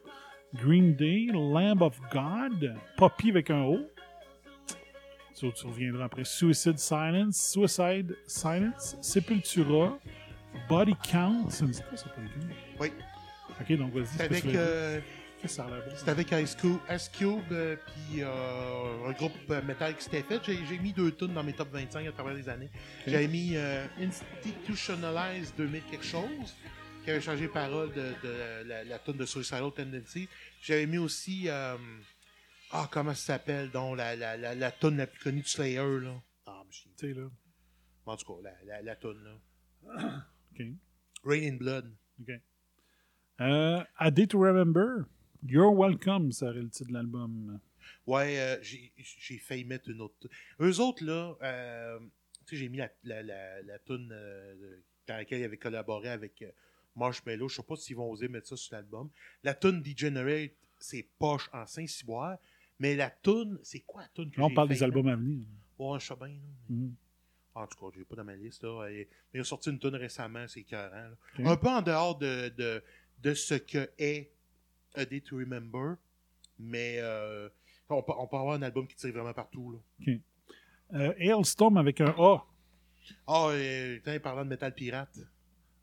[SPEAKER 5] Green Day, Lamb of God, Poppy avec un O. Ça, tu reviendras après. Suicide Silence, Suicide Silence, Sepultura, Body Count. Ça me dit quoi ça, Body Count?
[SPEAKER 6] Oui.
[SPEAKER 5] Ok, donc vas-y.
[SPEAKER 6] C'est avec, euh,
[SPEAKER 5] bon?
[SPEAKER 6] c'est avec Ice Cube, Ice Cube euh, puis euh, un groupe euh, métal qui s'était fait. J'ai, mis deux tunes dans mes top 25 à travers les années. J'avais mis euh, Institutionalize 2000 quelque chose, qui avait changé les paroles de, de la, la tune de Suicidal Tendency. J'avais mis aussi, euh, ah, comment ça s'appelle, donc la, la, la, la tune la plus connue de Slayer, là. Ah, mais je-
[SPEAKER 5] Tu sais, là.
[SPEAKER 6] En tout cas, la, la, la tune, là.
[SPEAKER 5] OK.
[SPEAKER 6] Rain in Blood.
[SPEAKER 5] OK. Euh, A Day to Remember. You're Welcome, ça serait le titre de l'album.
[SPEAKER 6] Ouais, euh, j'ai j'ai failli mettre une autre. Eux autres, là, euh, tu sais, j'ai mis la, la, la, la toune euh, dans laquelle ils avaient collaboré avec Marshmello. Je sais pas s'ils vont oser mettre ça sur l'album. La tune Degenerate, c'est poche en Saint-Cyboire. Mais la tune, c'est quoi la tune que
[SPEAKER 5] Là, on parle des albums
[SPEAKER 6] mettre?
[SPEAKER 5] à venir.
[SPEAKER 6] Ouais, je sais bien. là. En tout cas, j'ai pas dans ma liste. Là. Et- mais il a sorti une tune récemment, c'est écœurant. là. Un peu en dehors de, de, de ce que est A Day to Remember. Mais euh, on, peut, on peut avoir un album qui tire vraiment partout. Là.
[SPEAKER 5] OK. Euh, Hailstorm avec un A.
[SPEAKER 6] Ah, et, putain, parlant de métal pirate.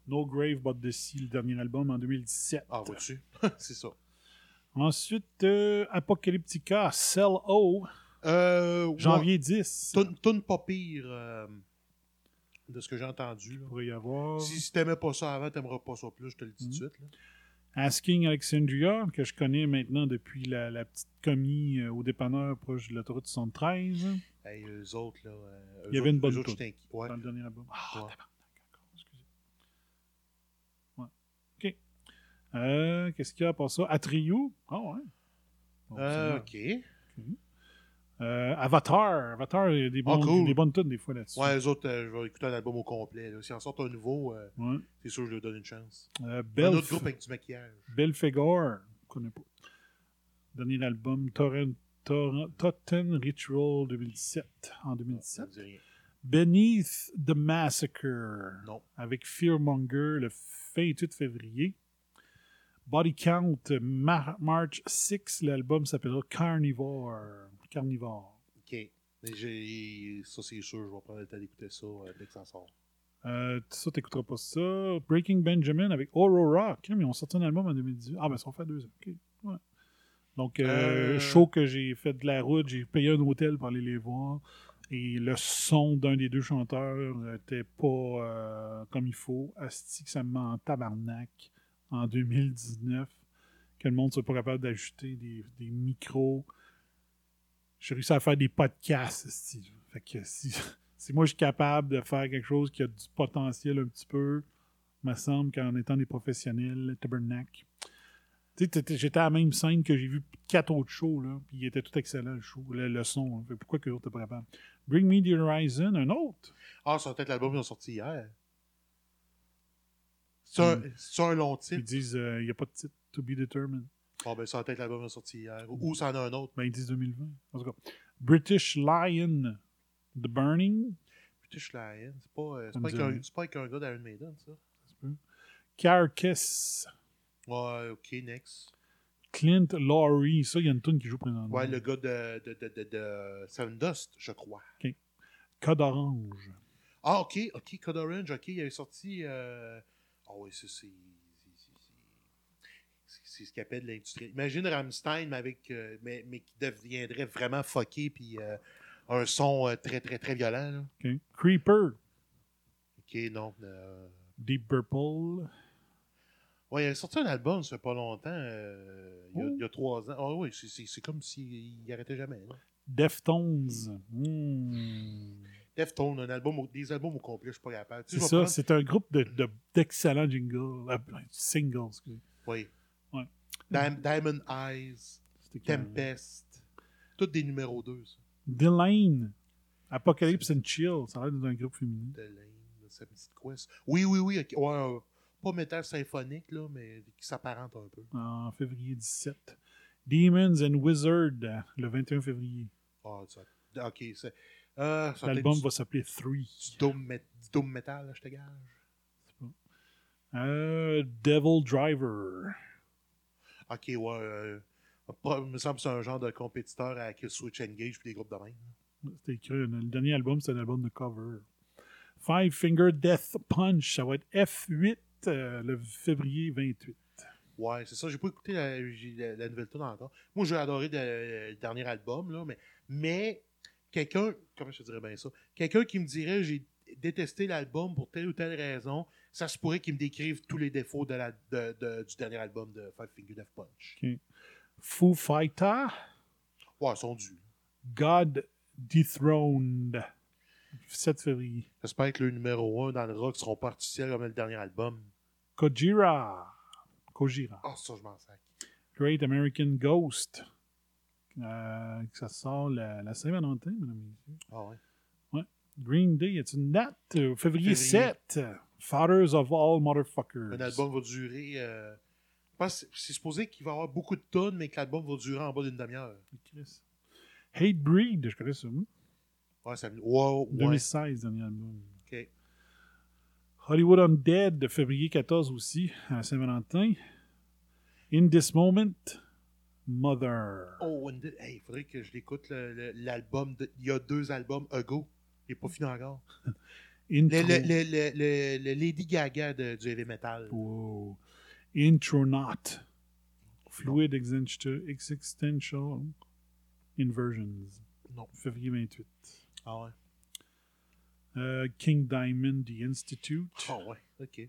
[SPEAKER 5] No Grave But the Sea, le dernier album en 2017.
[SPEAKER 6] Ah, vois-tu? c'est ça.
[SPEAKER 5] Ensuite, euh, Apocalyptica, Cell O,
[SPEAKER 6] Euh,
[SPEAKER 5] janvier
[SPEAKER 6] ouais,
[SPEAKER 5] 10.
[SPEAKER 6] Tune, pas pire euh, de ce que j'ai entendu. Là.
[SPEAKER 5] pourrait y avoir.
[SPEAKER 6] Si, si t'aimais pas ça avant, t'aimeras pas ça plus, je te le dis tout de suite. là.
[SPEAKER 5] Asking Alexandria, que je connais maintenant depuis la, la petite commis euh, au dépanneur proche de l'autoroute 73. hein,
[SPEAKER 6] Hey, eux autres, là. euh, eux
[SPEAKER 5] Il y avait
[SPEAKER 6] autres-
[SPEAKER 5] une bonne
[SPEAKER 6] autres. Ouais.
[SPEAKER 5] dans le dernier album. Ah,
[SPEAKER 6] Ouais.
[SPEAKER 5] tabarnak, encore, excusez. Ouais. OK. Euh, Qu'est-ce qu'il y a part ça? Atriou? Ah ouais. Bon,
[SPEAKER 6] Euh, ok.
[SPEAKER 5] Euh, Avatar. Avatar, il y a des, bons,
[SPEAKER 6] Ah, cool.
[SPEAKER 5] des bonnes tunes des fois là-dessus.
[SPEAKER 6] Ouais, eux autres, je vais écouter un album au complet. Là. S'ils en sortent un nouveau,
[SPEAKER 5] Ouais.
[SPEAKER 6] c'est sûr que je leur donne une chance. Un autre groupe avec du maquillage.
[SPEAKER 5] Belphegor, je connais pas. Dernier album, Torrent, Totten Ritual 2017, en
[SPEAKER 6] Ça
[SPEAKER 5] 2017.
[SPEAKER 6] me dit rien.
[SPEAKER 5] Beneath the Massacre,
[SPEAKER 6] Non.
[SPEAKER 5] avec Fearmonger le 28 février. Body Count, Mar- March 6, l'album s'appellera Carnivore. Carnivore.
[SPEAKER 6] Ok. Mais. Ça, c'est sûr, je vais prendre le temps d'écouter ça euh, dès que ça sort.
[SPEAKER 5] Euh, ça, t'écouteras pas ça. Breaking Benjamin avec Aurora. Crème, Ils ont sorti un album en 2018. Ah, ben, ça fait deux ans. Ouais. Donc, euh,
[SPEAKER 6] Euh.
[SPEAKER 5] show que j'ai fait de la route, j'ai payé un hôtel pour aller les voir. Et le son d'un des deux chanteurs était pas euh, comme il faut. Asti que ça me met en tabarnak en 2019. Que le monde soit pas capable d'ajouter des, micros. J'ai réussi à faire des podcasts. asti. Fait que si, si moi je suis capable de faire quelque chose qui a du potentiel un petit peu, me semble qu'en étant des professionnels, tabernacle. Tu sais, t'étais- j'étais à la même scène que j'ai vu quatre autres shows, là, puis il était tout excellent, le show, le, le son. hein. Pourquoi que l'autre pas? Bring Me the Horizon, un autre?
[SPEAKER 6] Ah, ça va peut-être l'album qui est sorti hier. C'est un,
[SPEAKER 5] Mm.
[SPEAKER 6] c'est un long
[SPEAKER 5] Ils
[SPEAKER 6] titre.
[SPEAKER 5] disent euh, il n'y a pas de titre, To Be Determined.
[SPEAKER 6] Ah, ben ça va peut-être l'album qui est sorti hier. Ou, ou ça en a un autre.
[SPEAKER 5] Ben, ils disent 2020. En tout cas, British Lion, The Burning,
[SPEAKER 6] British Lion. C'est pas, euh, c'est pas, avec un- c'est pas avec un gars d'Iron Maiden, ça.
[SPEAKER 5] Carcass,
[SPEAKER 6] Ouais, ok, next.
[SPEAKER 5] Clint Laurie. Ça, il y a une tune qui joue présentement.
[SPEAKER 6] Ouais, le gars de, de, de, de, de Seven Dust, je crois.
[SPEAKER 5] Code Orange.
[SPEAKER 6] Ah, ok, ok, Code Orange, ok, il avait sorti. euh, Ah, oui, ça, c'est. c'est- ce qu'il appelle l'industrie. Imagine Rammstein, mais, avec, euh, mais, mais qui deviendrait vraiment fucké, puis euh, un son euh, très, très, très violent. Là.
[SPEAKER 5] Creeper,
[SPEAKER 6] Ok, non.
[SPEAKER 5] Deep Purple.
[SPEAKER 6] Ouais, il a sorti un album, ça fait pas longtemps, il, y a,
[SPEAKER 5] Oh.
[SPEAKER 6] il y a trois ans. Ah oui, c'est- comme s'il arrêtait jamais. Là.
[SPEAKER 5] Deftones. Hmm.
[SPEAKER 6] Deftones, un album, au- des albums au complet, je suis pas capable. Tu
[SPEAKER 5] C'est
[SPEAKER 6] sais,
[SPEAKER 5] ça,
[SPEAKER 6] prendre-
[SPEAKER 5] c'est un groupe de- de- d'excellents jingles. euh, singles, excusez.
[SPEAKER 6] Oui.
[SPEAKER 5] Ouais.
[SPEAKER 6] Diamond Eyes. Tempest, tous des numéros 2. Ça.
[SPEAKER 5] Delane. Apocalypse and Chill. Ça a l'air d'un groupe féminin.
[SPEAKER 6] De Lane, ça me dit de quoi ça? Oui, oui, oui. Ouais, euh, pas métal symphonique, là, mais qui s'apparente un peu.
[SPEAKER 5] En février 17. Demons and Wizard, le 21 février.
[SPEAKER 6] Ah, ça- ok, c'est. Euh,
[SPEAKER 5] L'album va s'appeler Three.
[SPEAKER 6] du doom, doom metal, je te gage.
[SPEAKER 5] Euh, Devil Driver.
[SPEAKER 6] Ok, ouais. euh, il me semble que c'est un genre de compétiteur à Switch Engage puis des groupes de même.
[SPEAKER 5] C'était écrit. Le dernier album, c'est un album de cover. Five Finger Death Punch, ça va être F8 euh, le février 28.
[SPEAKER 6] Ouais, c'est ça. J'ai pas écouté la, la- la nouvelle tune encore. Moi, j'ai adoré le, le dernier album, là, mais, mais quelqu'un, comment je dirais bien ça? Quelqu'un qui me dirait j'ai détesté l'album pour telle ou telle raison, ça se pourrait qu'il me décrive tous les défauts de la, de- de- du dernier album de Five Finger Death Punch.
[SPEAKER 5] Foo Fighter,
[SPEAKER 6] Ouais, ils sont dus.
[SPEAKER 5] God Dethroned, 7 février.
[SPEAKER 6] J'espère que le numéro 1 dans le rock seront pas artificiels comme le dernier album.
[SPEAKER 5] Kojira. Kojira.
[SPEAKER 6] Ah, ça, je m'en sac.
[SPEAKER 5] Great American Ghost. Euh, que ça sort la, la Saint-Valentin, mesdames et messieurs.
[SPEAKER 6] Ah. Ouais.
[SPEAKER 5] Green Day, a une date? Euh, février,
[SPEAKER 6] Février.
[SPEAKER 5] 7. Fathers of All Motherfuckers.
[SPEAKER 6] Un album va durer. euh, je pense c'est supposé qu'il va y avoir beaucoup de tonnes, mais que l'album va durer en bas d'une demi-heure.
[SPEAKER 5] Chris. Hate Breed, je connais ça. moi.
[SPEAKER 6] Ouais, ça. Wow, ouais.
[SPEAKER 5] 2016, dernier album.
[SPEAKER 6] Ok.
[SPEAKER 5] Hollywood Undead, de février 14 aussi, à Saint-Valentin. In This Moment, Mother.
[SPEAKER 6] Oh, and the- hey, il faudrait que je l'écoute, l'album. de- Il y a deux albums, Ago. Il n'est pas fini encore.
[SPEAKER 5] Intro.
[SPEAKER 6] Le, le- le- le- le- le Lady Gaga de, du heavy metal.
[SPEAKER 5] Wow. Intronaut. Fluid Existen- Existential Inversions.
[SPEAKER 6] Non.
[SPEAKER 5] Février 28.
[SPEAKER 6] Ah ouais.
[SPEAKER 5] Euh, King Diamond, The Institute.
[SPEAKER 6] Ah ouais, ok.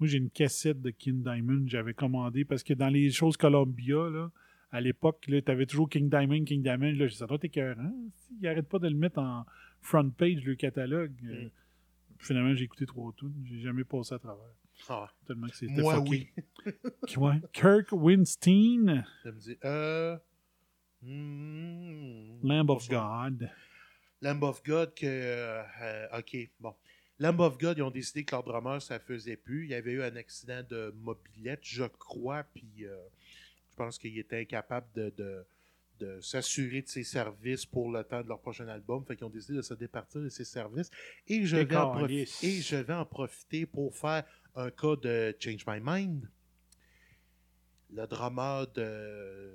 [SPEAKER 5] Moi, j'ai une cassette de King Diamond j'avais commandée parce que dans les choses Columbia, là, à l'époque, tu avais toujours King Diamond, King Diamond. Là, ça doit être écœurant. Ils n'arrêtent pas de le mettre en front page, le catalogue. Euh,
[SPEAKER 6] Mm.
[SPEAKER 5] Finalement, j'ai écouté trois tunes. J'ai jamais passé à travers.
[SPEAKER 6] Ah.
[SPEAKER 5] Tellement que c'était
[SPEAKER 6] Moi,
[SPEAKER 5] fucké.
[SPEAKER 6] oui.
[SPEAKER 5] Kirk Winstein,
[SPEAKER 6] Je me dis, euh. hmm,
[SPEAKER 5] Lamb of God.
[SPEAKER 6] Lamb of God, que. euh, euh, ok, bon. Lamb of God, ils ont décidé que leur drummer, ça faisait plus. Il y avait eu un accident de mobilette, je crois, puis euh, je pense qu'il était incapable de, de, de s'assurer de ses services pour le temps de leur prochain album. Fait qu'ils ont décidé de se départir de ses services. Et je, vais en, profi-
[SPEAKER 5] Décalisse.
[SPEAKER 6] et je vais en profiter pour faire un cas de Change My Mind. Le drummer de.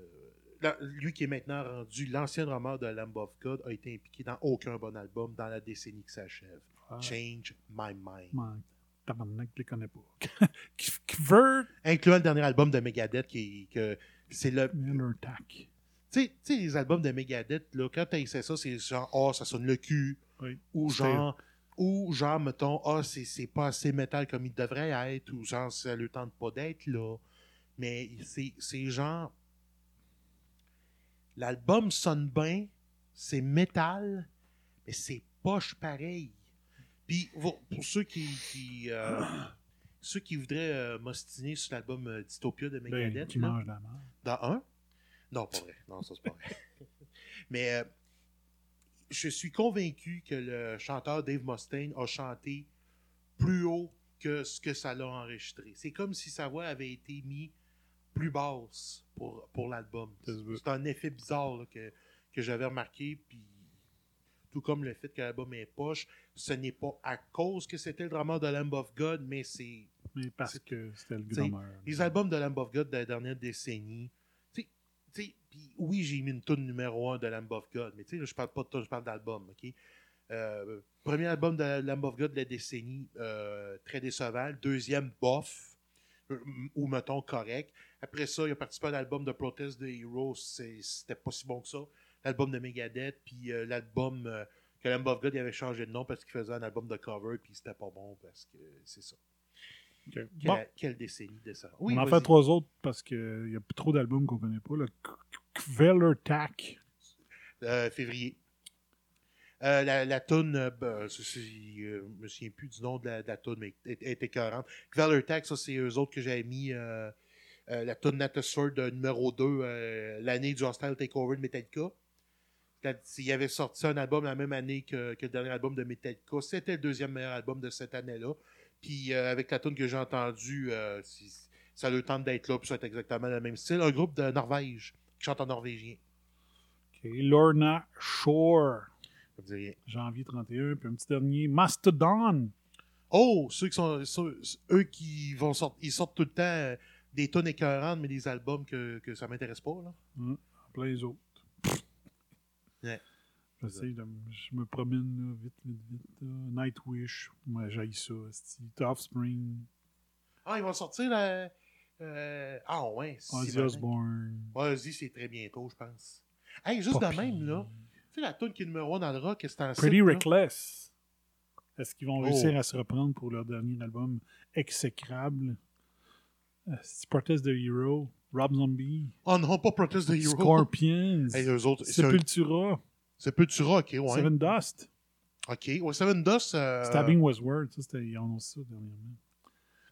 [SPEAKER 6] Lui qui est maintenant rendu, l'ancien drummer de Lamb of God, a été impliqué dans aucun bon album dans la décennie qui s'achève. Change My Mind.
[SPEAKER 5] Man, tabarnak, je les connais pas. Kvert
[SPEAKER 6] Incluant le dernier album de Megadeth, qui, que c'est le.
[SPEAKER 5] Miller Attack.
[SPEAKER 6] Tu sais- les albums de Megadeth, là, quand tu essaies ça, c'est genre, ah, ça sonne le cul.
[SPEAKER 5] Oui.
[SPEAKER 6] Ou genre, ou genre, mettons, ah, c'est c'est pas assez métal comme il devrait être. Ou genre, ça le tente pas d'être là. Mais c'est c'est genre. L'album sonne bien, c'est métal, mais c'est poche pareil. Puis, pour pour ceux qui. qui, euh, ceux qui voudraient euh, m'ostiner sur l'album euh, Dystopia de
[SPEAKER 5] Ben,
[SPEAKER 6] Megadeth.
[SPEAKER 5] qui
[SPEAKER 6] là,
[SPEAKER 5] mange la merde.
[SPEAKER 6] dans un? Non, pas vrai. Non, ça, c'est pas vrai. Mais euh, je suis convaincu que le chanteur Dave Mustaine a chanté plus haut que ce que ça l'a enregistré. C'est comme si sa voix avait été mise plus basse pour, pour l'album. C'est un effet bizarre là, que, que j'avais remarqué. Puis, tout comme le fait que l'album est poche, ce n'est pas à cause que c'était le drummer de Lamb of God, mais c'est
[SPEAKER 5] Mais parce que c'était le drummer.
[SPEAKER 6] Les albums de Lamb of God de la dernière décennie. oui, j'ai mis une tune numéro 1 de Lamb of God, mais je parle pas de tune, je parle d'album, ok? Euh, premier album de Lamb of God de la décennie, euh, très décevant. Deuxième, bof, ou mettons correct. Après ça, il a participé à l'album de Protest the Heroes, c'était pas si bon que ça. L'album de Megadeth, puis euh, l'album euh, que Lamb of God avait changé de nom parce qu'il faisait un album de cover, puis c'était pas bon parce que c'est ça. Quelle,
[SPEAKER 5] Bon,
[SPEAKER 6] quelle décennie de ça.
[SPEAKER 5] on en fait trois autres parce qu'il y a trop d'albums qu'on connaît pas. Le Kveller.
[SPEAKER 6] Euh, février. Euh, la, la toune, euh, ben, euh, je me souviens plus du nom de la, de la toune, mais elle était écœurante. Valor Attack, ça, c'est eux autres que j'avais mis la toune Natasword de numéro 2, euh, l'année du Hostile Takeover de Metallica. Quand il avait sorti un album la même année que, que le dernier album de Metallica. C'était le deuxième meilleur album de cette année-là. Puis euh, avec la tune que j'ai entendue, euh, c'est- ça a le temps d'être là, puis ça va être exactement le même style. Un groupe de Norvège qui chante en norvégien.
[SPEAKER 5] OK. Lorna Shore.
[SPEAKER 6] Ça me dit rien.
[SPEAKER 5] Janvier 31. Puis un petit dernier. Mastodon.
[SPEAKER 6] Oh, ceux qui sont ceux- eux qui vont sortir, ils sortent tout le temps euh, des tonnes écœurantes, mais des albums que, que ça m'intéresse pas. Là.
[SPEAKER 5] Hum, plein les autres.
[SPEAKER 6] Ouais.
[SPEAKER 5] J'essaie de je me promène là, vite, vite, vite. là. Nightwish. Moi, j'aille ça. esti. Offspring.
[SPEAKER 6] Ah, ils vont sortir la. euh, ah ouais. c'est
[SPEAKER 5] Ozzy. Osbourne.
[SPEAKER 6] Ouais, Ozzy, c'est très bientôt, je pense. Hey, juste de même, là. Tu sais, la tune qui est numéro 1 dans le rock, c'est en
[SPEAKER 5] Pretty
[SPEAKER 6] site.
[SPEAKER 5] Reckless. Est-ce qu'ils vont
[SPEAKER 6] Oh.
[SPEAKER 5] réussir à se reprendre pour leur dernier album exécrable? Euh, c'est Protest the Hero, Rob Zombie,
[SPEAKER 6] Oh non, pas Protest the Hero.
[SPEAKER 5] Scorpions,
[SPEAKER 6] Hey, eux autres,
[SPEAKER 5] Sepultura,
[SPEAKER 6] Sepultura, ok, ouais.
[SPEAKER 5] Seven Dust,
[SPEAKER 6] Ok, ouais, Seven Dust. euh,
[SPEAKER 5] Stabbing Westward. Ça, c'était, ils ont annoncé ça dernièrement.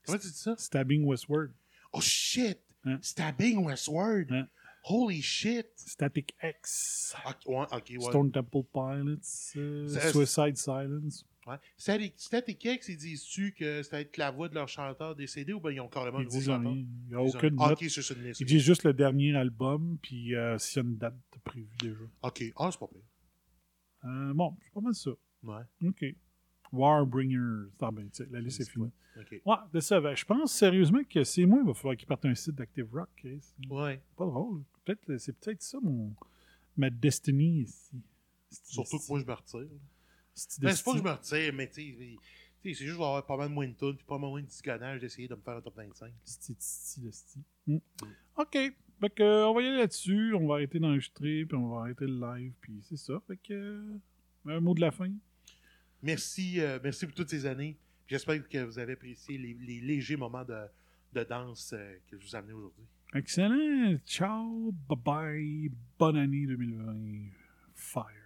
[SPEAKER 6] Comment tu dis ça?
[SPEAKER 5] Stabbing Westward.
[SPEAKER 6] Oh shit!
[SPEAKER 5] Hein?
[SPEAKER 6] Stabbing Westward!
[SPEAKER 5] Hein?
[SPEAKER 6] Holy shit!
[SPEAKER 5] Static X.
[SPEAKER 6] Ouais, ouais.
[SPEAKER 5] Stone Temple Pilots, euh, Suicide Silence.
[SPEAKER 6] Ouais. Static X, ils disent-tu que c'était être la voix de leur chanteur décédé ou bien ils ont carrément un
[SPEAKER 5] Ils
[SPEAKER 6] nouveau
[SPEAKER 5] disent
[SPEAKER 6] chanteur?
[SPEAKER 5] Il n'y a
[SPEAKER 6] Ils ont-
[SPEAKER 5] aucune note.
[SPEAKER 6] ok, c'est sur une liste.
[SPEAKER 5] Ils disent juste le dernier album, puis euh, s'il y a une date prévue déjà.
[SPEAKER 6] Ok, ah, c'est pas pire.
[SPEAKER 5] Euh, bon, c'est pas mal ça.
[SPEAKER 6] Ouais.
[SPEAKER 5] OK. Warbringers. Ah ben, la liste est finie. Ouais, de ça. ben, je pense sérieusement que c'est moi, il va falloir qu'ils partent un site d'Active Rock. hein.
[SPEAKER 6] Ouais.
[SPEAKER 5] Pas drôle. Peut-être, c'est peut-être ça mon, ma destinée ici.
[SPEAKER 6] Surtout que moi, je me retire.
[SPEAKER 5] C'est
[SPEAKER 6] Ben, c'est pas que je me retire, mais tu sais, c'est juste que je vais avoir pas mal moins de tunes puis pas mal moins de disconnage d'essayer de me faire un top 25.
[SPEAKER 5] Sti, sti, le sti. Hmm. OK. Fait que, euh, on va y aller là-dessus. On va arrêter d'enregistrer, puis on va arrêter le live, puis c'est ça. Fait que, euh, un mot de la fin.
[SPEAKER 6] Merci, euh, merci pour toutes ces années. J'espère que vous avez apprécié les, les légers moments de, de danse euh, que je vous ai amenés aujourd'hui.
[SPEAKER 5] Excellent. Ciao. Bye-bye. Bonne année 2020. Fire.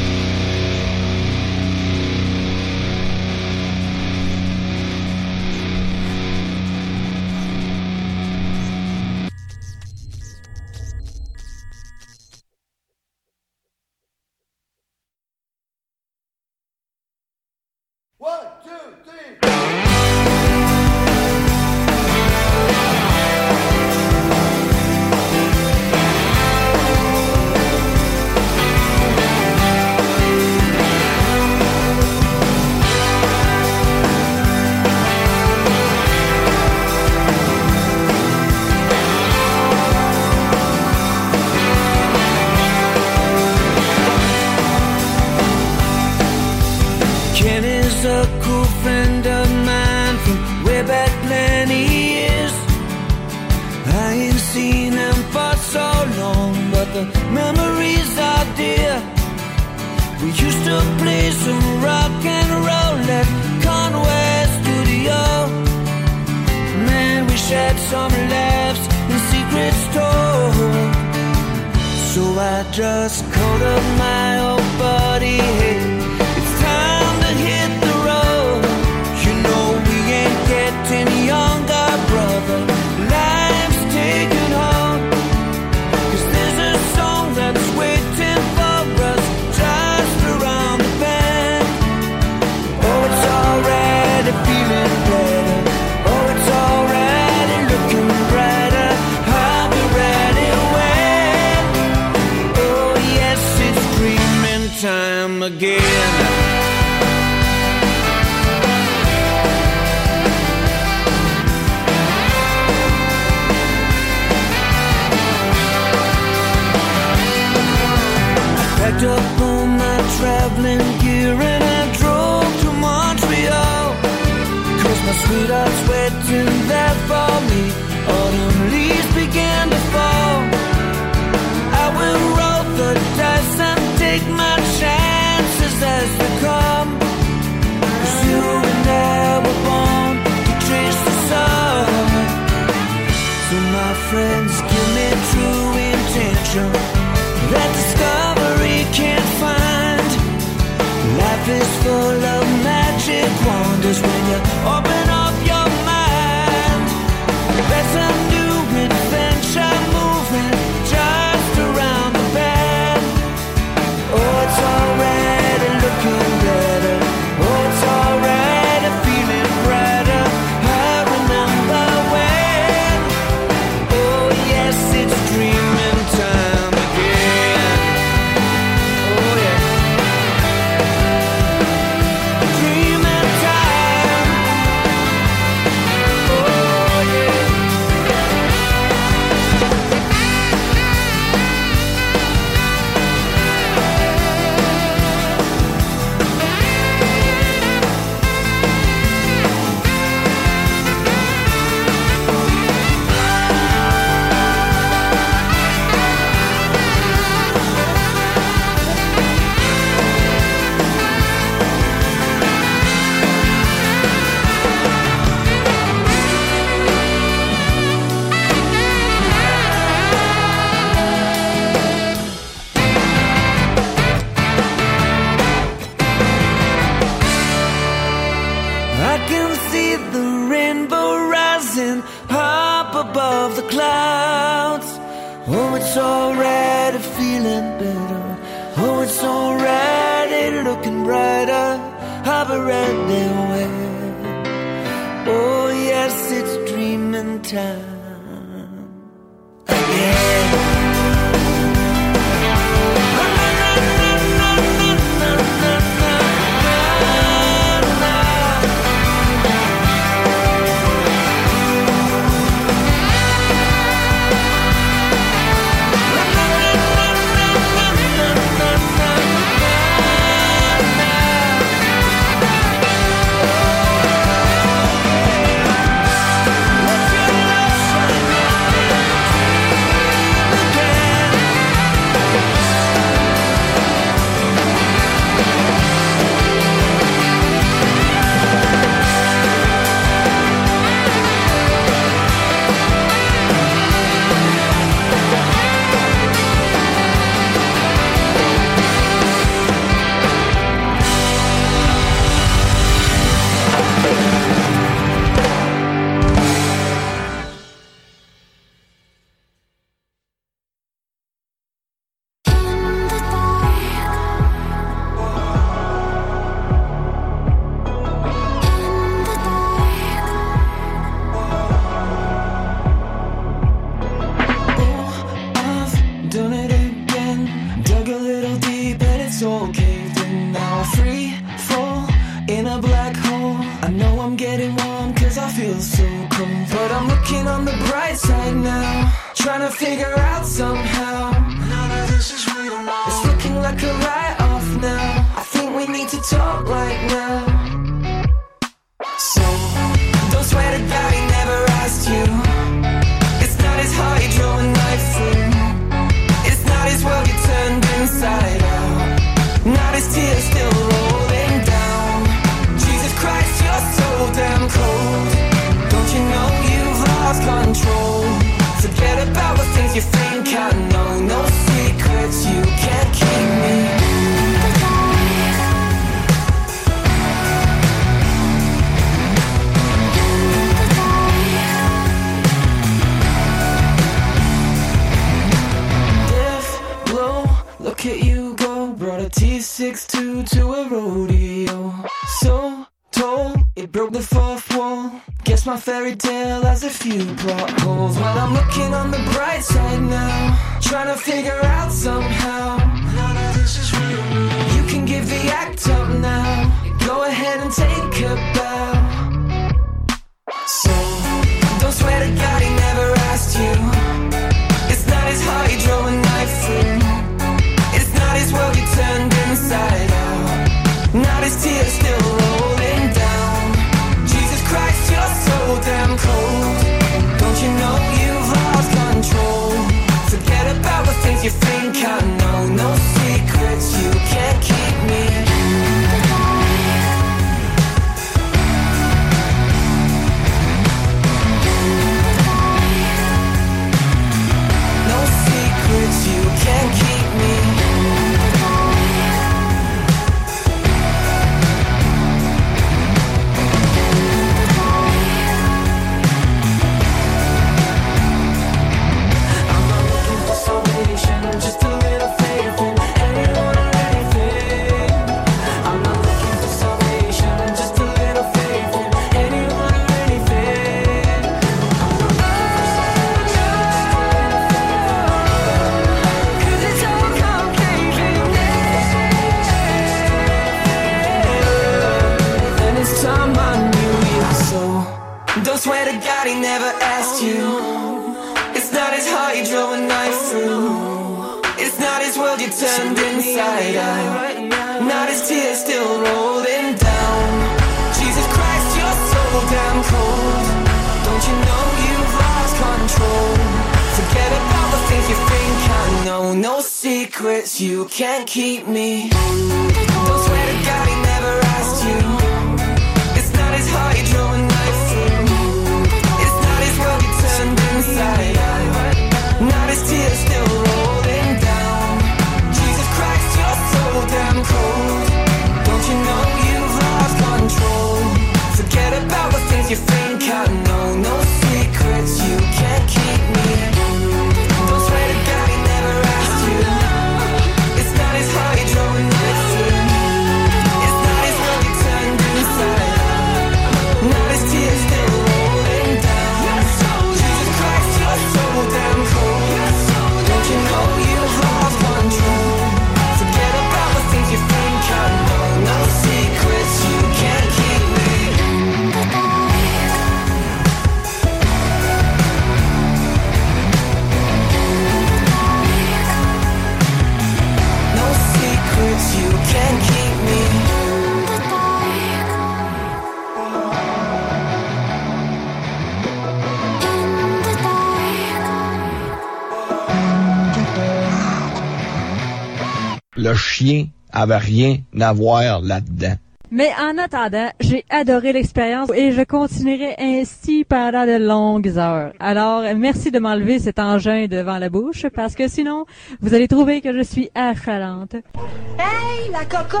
[SPEAKER 10] avait rien à voir là-dedans.
[SPEAKER 11] Mais en attendant, j'ai adoré l'expérience et je continuerai ainsi pendant de longues heures. Alors, merci de m'enlever cet engin devant la bouche parce que sinon, vous allez trouver que je suis affalante.
[SPEAKER 12] Hey, la cocotte!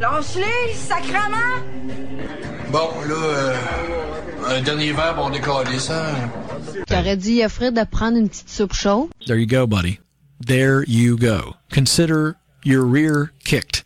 [SPEAKER 12] Lâche-les, sacrement!
[SPEAKER 13] Bon, là, euh, un dernier verre, on décolle ça.
[SPEAKER 14] J'aurais dit à Fred de prendre une petite soupe chaude.
[SPEAKER 15] There you go, buddy. There you go. Consider your rear